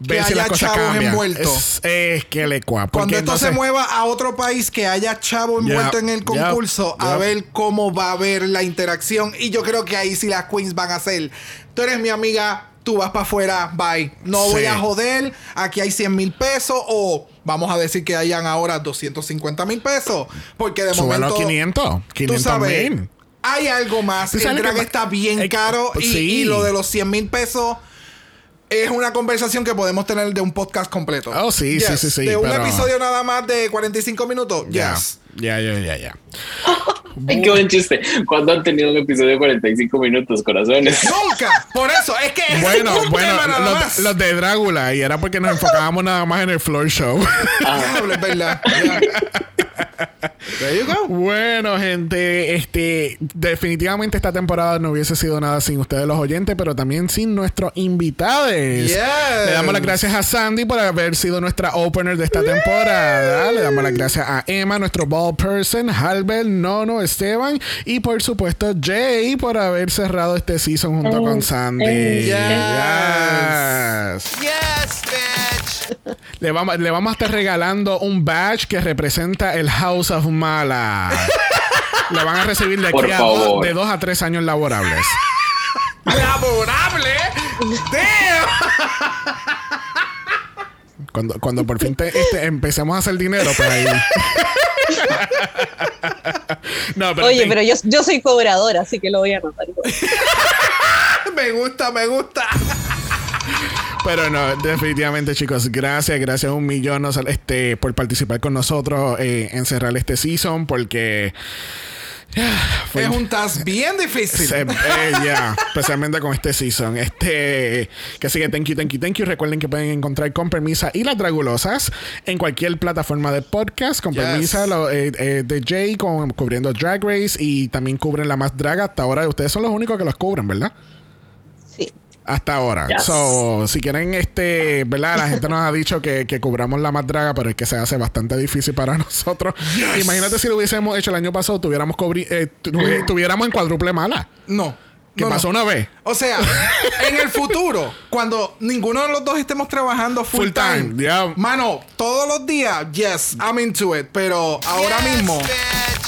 ver si haya las cosas chavos cambian. envueltos. Es, es que le cua. Cuando esto se mueva a otro país que haya chavo envuelto en el concurso, a ver cómo va a haber la interacción. Y yo creo que ahí sí las queens van a hacer. Tú eres mi amiga, tú vas para afuera, bye. No Sí. voy a joder, aquí hay 100 mil pesos o vamos a decir que hayan ahora 250 mil pesos. Porque de Súbelo a momento... 500, Tú 500 sabes, mil. hay algo más. ¿Tú El drag que- está bien eh, caro y, sí. y lo de los 100 mil pesos es una conversación que podemos tener de un podcast completo. Oh, sí, sí, Yes. sí, sí, De un pero- episodio nada más de 45 minutos. Ya, Yes. ya, ya, ya, ya. Ay, qué buen chiste. Cuando han tenido un episodio de 45 minutos, corazones? Nunca. Por eso, es que es Bueno, bueno, los, los de Drácula, y era porque nos enfocábamos nada más en el floor show. Es verdad. There you go. Bueno, gente, este, definitivamente esta temporada no hubiese sido nada sin ustedes los oyentes, pero también sin nuestros invitados. Yes. Le damos las gracias a Sandy por haber sido nuestra opener de esta temporada. Le damos las gracias a Emma, nuestro ball person, Halbert, Nono, Esteban y por supuesto Jay por haber cerrado este season junto con Sandy. Yes. Yes. Yes, bitch. Le vamos, le vamos a estar regalando un badge que representa el House of Mala. Le van a recibir de Por aquí a dos, de dos a tres años laborables. Laborable. Damn. Cuando, cuando por fin te- este, empecemos a hacer dinero por ahí. no, pero Oye, pero yo, yo soy cobradora, así que lo voy a anotar. Me gusta, me gusta. Pero no, definitivamente, chicos, gracias, gracias un millón este, por participar con nosotros eh, en cerrar este season, porque. ah, fue Es un task bien difícil. Eh, ya, especialmente con este season. Este, que así que thank you, thank you, thank you. Recuerden que pueden encontrar con permisa y las dragulosas en cualquier plataforma de podcast. Con Yes. permisa lo, eh, eh, de Jay con, cubriendo Drag Race y también cubren la más draga. Hasta ahora ustedes son los únicos que los cubren, ¿verdad? Hasta ahora. Yes. So, si quieren, este, ¿verdad? La gente nos ha dicho que, que cubramos la más draga, pero es que se hace bastante difícil para nosotros. Imagínate si lo hubiésemos hecho el año pasado, tuviéramos cubri- eh, tu- tuviéramos en cuádruple mala. No. ¿Qué no, no. pasó una vez? O sea, en el futuro, cuando ninguno de los dos estemos trabajando full, Full time, time, yeah. mano, todos los días, yes, I'm into it, pero ahora mismo,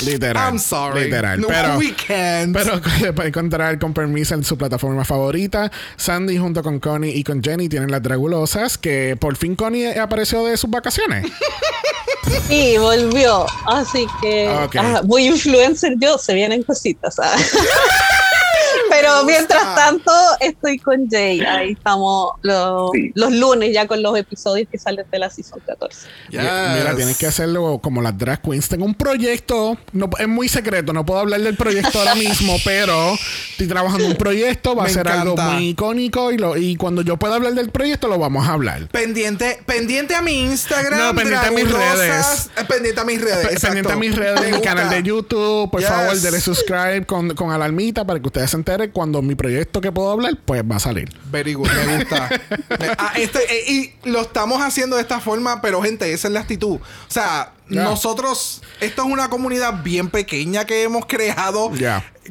Literal. I'm sorry, Literal. no, pero, we can't. pero le pueden encontrar con permiso en su plataforma favorita. Sandy junto con Connie y con Jenny tienen las dragulosas. Que por fin Connie apareció de sus vacaciones. Y volvió. Así que Ok. ah, muy influencer yo, se vienen cositas. Pero mientras tanto, estoy con Jay. Ahí estamos los, Sí. los lunes ya con los episodios que salen de la season 14. Yes. Mira, tienes que hacerlo como las drag queens. Tengo un proyecto, no, es muy secreto, no puedo hablar del proyecto ahora mismo, pero estoy trabajando en un proyecto, va Me a ser algo encanta. muy icónico y, lo, y cuando yo pueda hablar del proyecto lo vamos a hablar. Pendiente, pendiente a mi Instagram. No, pendiente a mis Dragulosas. Eh, Pendiente a mis redes. Exacto. Pendiente a mis redes, mi canal de YouTube, por Yes. favor, denle subscribe con, con alarmita para que ustedes se enteren cuando mi proyecto que puedo hablar, pues va a salir. Very good, me gusta. Ah, este, eh, y lo estamos haciendo de esta forma, pero gente, esa es la actitud. O sea, nosotros, esto es una comunidad bien pequeña que hemos creado,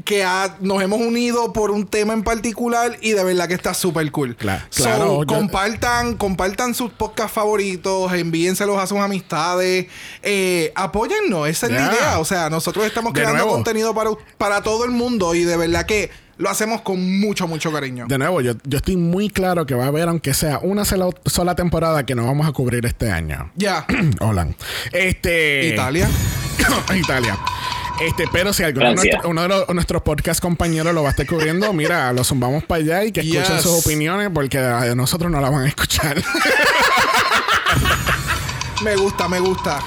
que ha- nos hemos unido por un tema en particular y de verdad que está súper cool. Cla- So, claro, yo- compartan, compartan sus podcasts favoritos, envíenselos a sus amistades, eh, apóyennos, esa es la idea. O sea, nosotros estamos De creando nuevo. contenido para, para todo el mundo y de verdad que lo hacemos con mucho, mucho cariño. De nuevo, yo, yo estoy muy claro que va a haber, aunque sea una sola, sola temporada que no vamos a cubrir este año. Ya. Hola. Este. Italia. Italia. Este, pero si alguno de Francia. nuestro- uno de los- nuestros podcast compañeros lo va a estar cubriendo, mira, lo zumbamos para allá y que escuchen Yes. sus opiniones porque a nosotros no la van a escuchar. Me gusta, me gusta.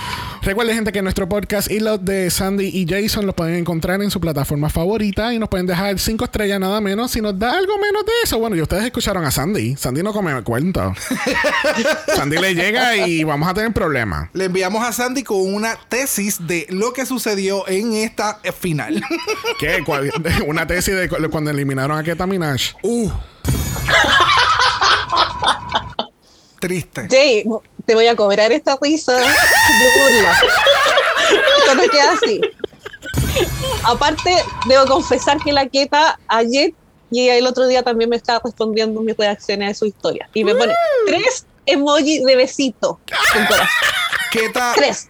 Recuerden, gente, que nuestro podcast y los de Sandy y Jason los pueden encontrar en su plataforma favorita y nos pueden dejar cinco estrellas nada menos. Si nos da algo menos de eso, bueno, y ustedes escucharon a Sandy. Sandy no come cuento. Sandy le llega y vamos a tener problemas. Le enviamos a Sandy con una tesis de lo que sucedió en esta final. ¿Qué? Una tesis de cu- cuando eliminaron a Keta Minaj. uh. Triste. Jay, te voy a cobrar esta risa de burla. Esto no queda así. Aparte, debo confesar que la Keta ayer y el otro día también me estaba respondiendo mis reacciones a su historia. Y me pone tres emojis de besito con corazón. Keta, Tres.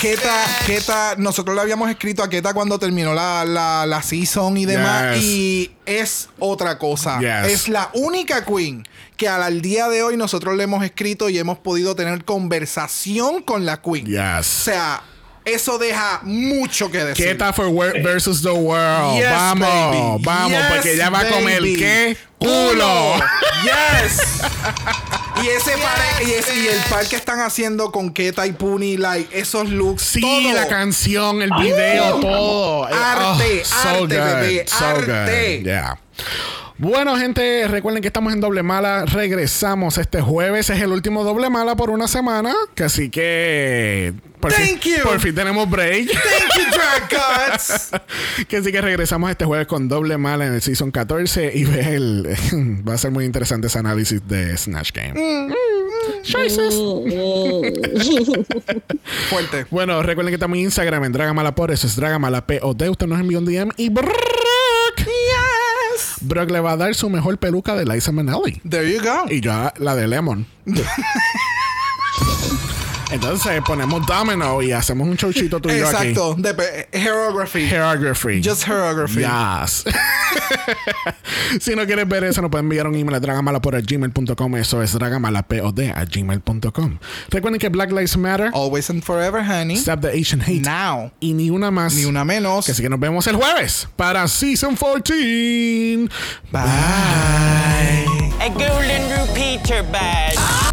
Keta, Keta, nosotros le habíamos escrito a Keta cuando terminó la, la, la season y demás. Yes. Y es otra cosa. Yes. Es la única queen que al, al día de hoy nosotros le hemos escrito y hemos podido tener conversación con la queen. O Yes. sea, eso deja mucho que decir. Keta for versus the world. Yes, vamos, baby. vamos, Yes, porque ella va a comer qué culo. Yes. y ese par y, ese- y el par que están haciendo con Keta y Puni, like esos looks. Sí, todo. la canción, el video, todo. Eh, Arte, arte, bebé, so arte. good. Yeah. Bueno, gente, recuerden que estamos en Doble Mala. Regresamos este jueves. Es el último Doble Mala por una semana. Que así que Por Thank fin, you. Por fin tenemos break. Thank you, Drag Gods. Mm. Choices. Fuerte. Bueno, recuerden que estamos en Instagram en Dragamalapod. Eso es Dragamalapod. Usted nos envió un DM y. Brock le va a dar su mejor peluca de Liza Minnelli. There you go. Y yo la de Lemon. Entonces ponemos Domino y hacemos un showchito tú y yo aquí. Exacto. Hairography. Hairography. Just hairography. Yes. si no quieres ver eso, nos pueden enviar un email a dragamalapod.gmail.com. Eso es dragamalapod a gmail.com. Recuerden que Black Lives Matter, Always and forever, honey. Stop the Asian Hate. Now. Y ni una más. Ni una menos. Que así que nos vemos el jueves para Season 14. Bye. A golden repeater badge.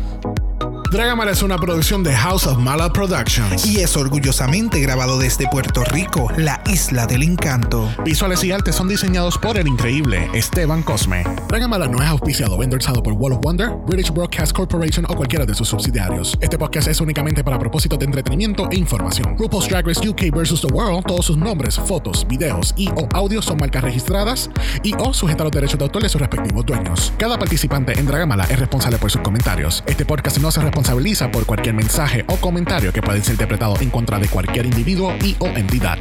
Dragamala es una producción de House of Mala Productions. Y es orgullosamente grabado desde Puerto Rico, la isla del encanto. Visuales y artes son diseñados por el increíble Esteban Cosme. Dragamala no es auspiciado o endorsado por Wall of Wonder, British Broadcast Corporation o cualquiera de sus subsidiarios. Este podcast es únicamente para propósitos de entretenimiento e información. RuPaul's Drag Race UK vs. The World, todos sus nombres, fotos, videos y o audios son marcas registradas y o sujetas a los derechos de autor de sus respectivos dueños. Cada participante en Dragamala es responsable por sus comentarios. Este podcast no se responsabiliza por cualquier mensaje o comentario que pueda ser interpretado en contra de cualquier individuo y o entidad.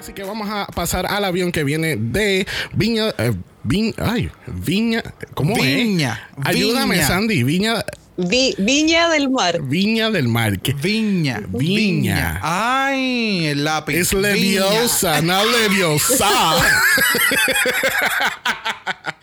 Así que vamos a pasar al avión que viene de Viña. eh, Viña. Ay, Viña. ¿Cómo Viña, es? Ayúdame, Viña. Sandy. Viña. Vi- Viña del Mar. Viña del Mar. que Viña. Viña. Ay, el lápiz. Es Viña. leviosa, no leviosa.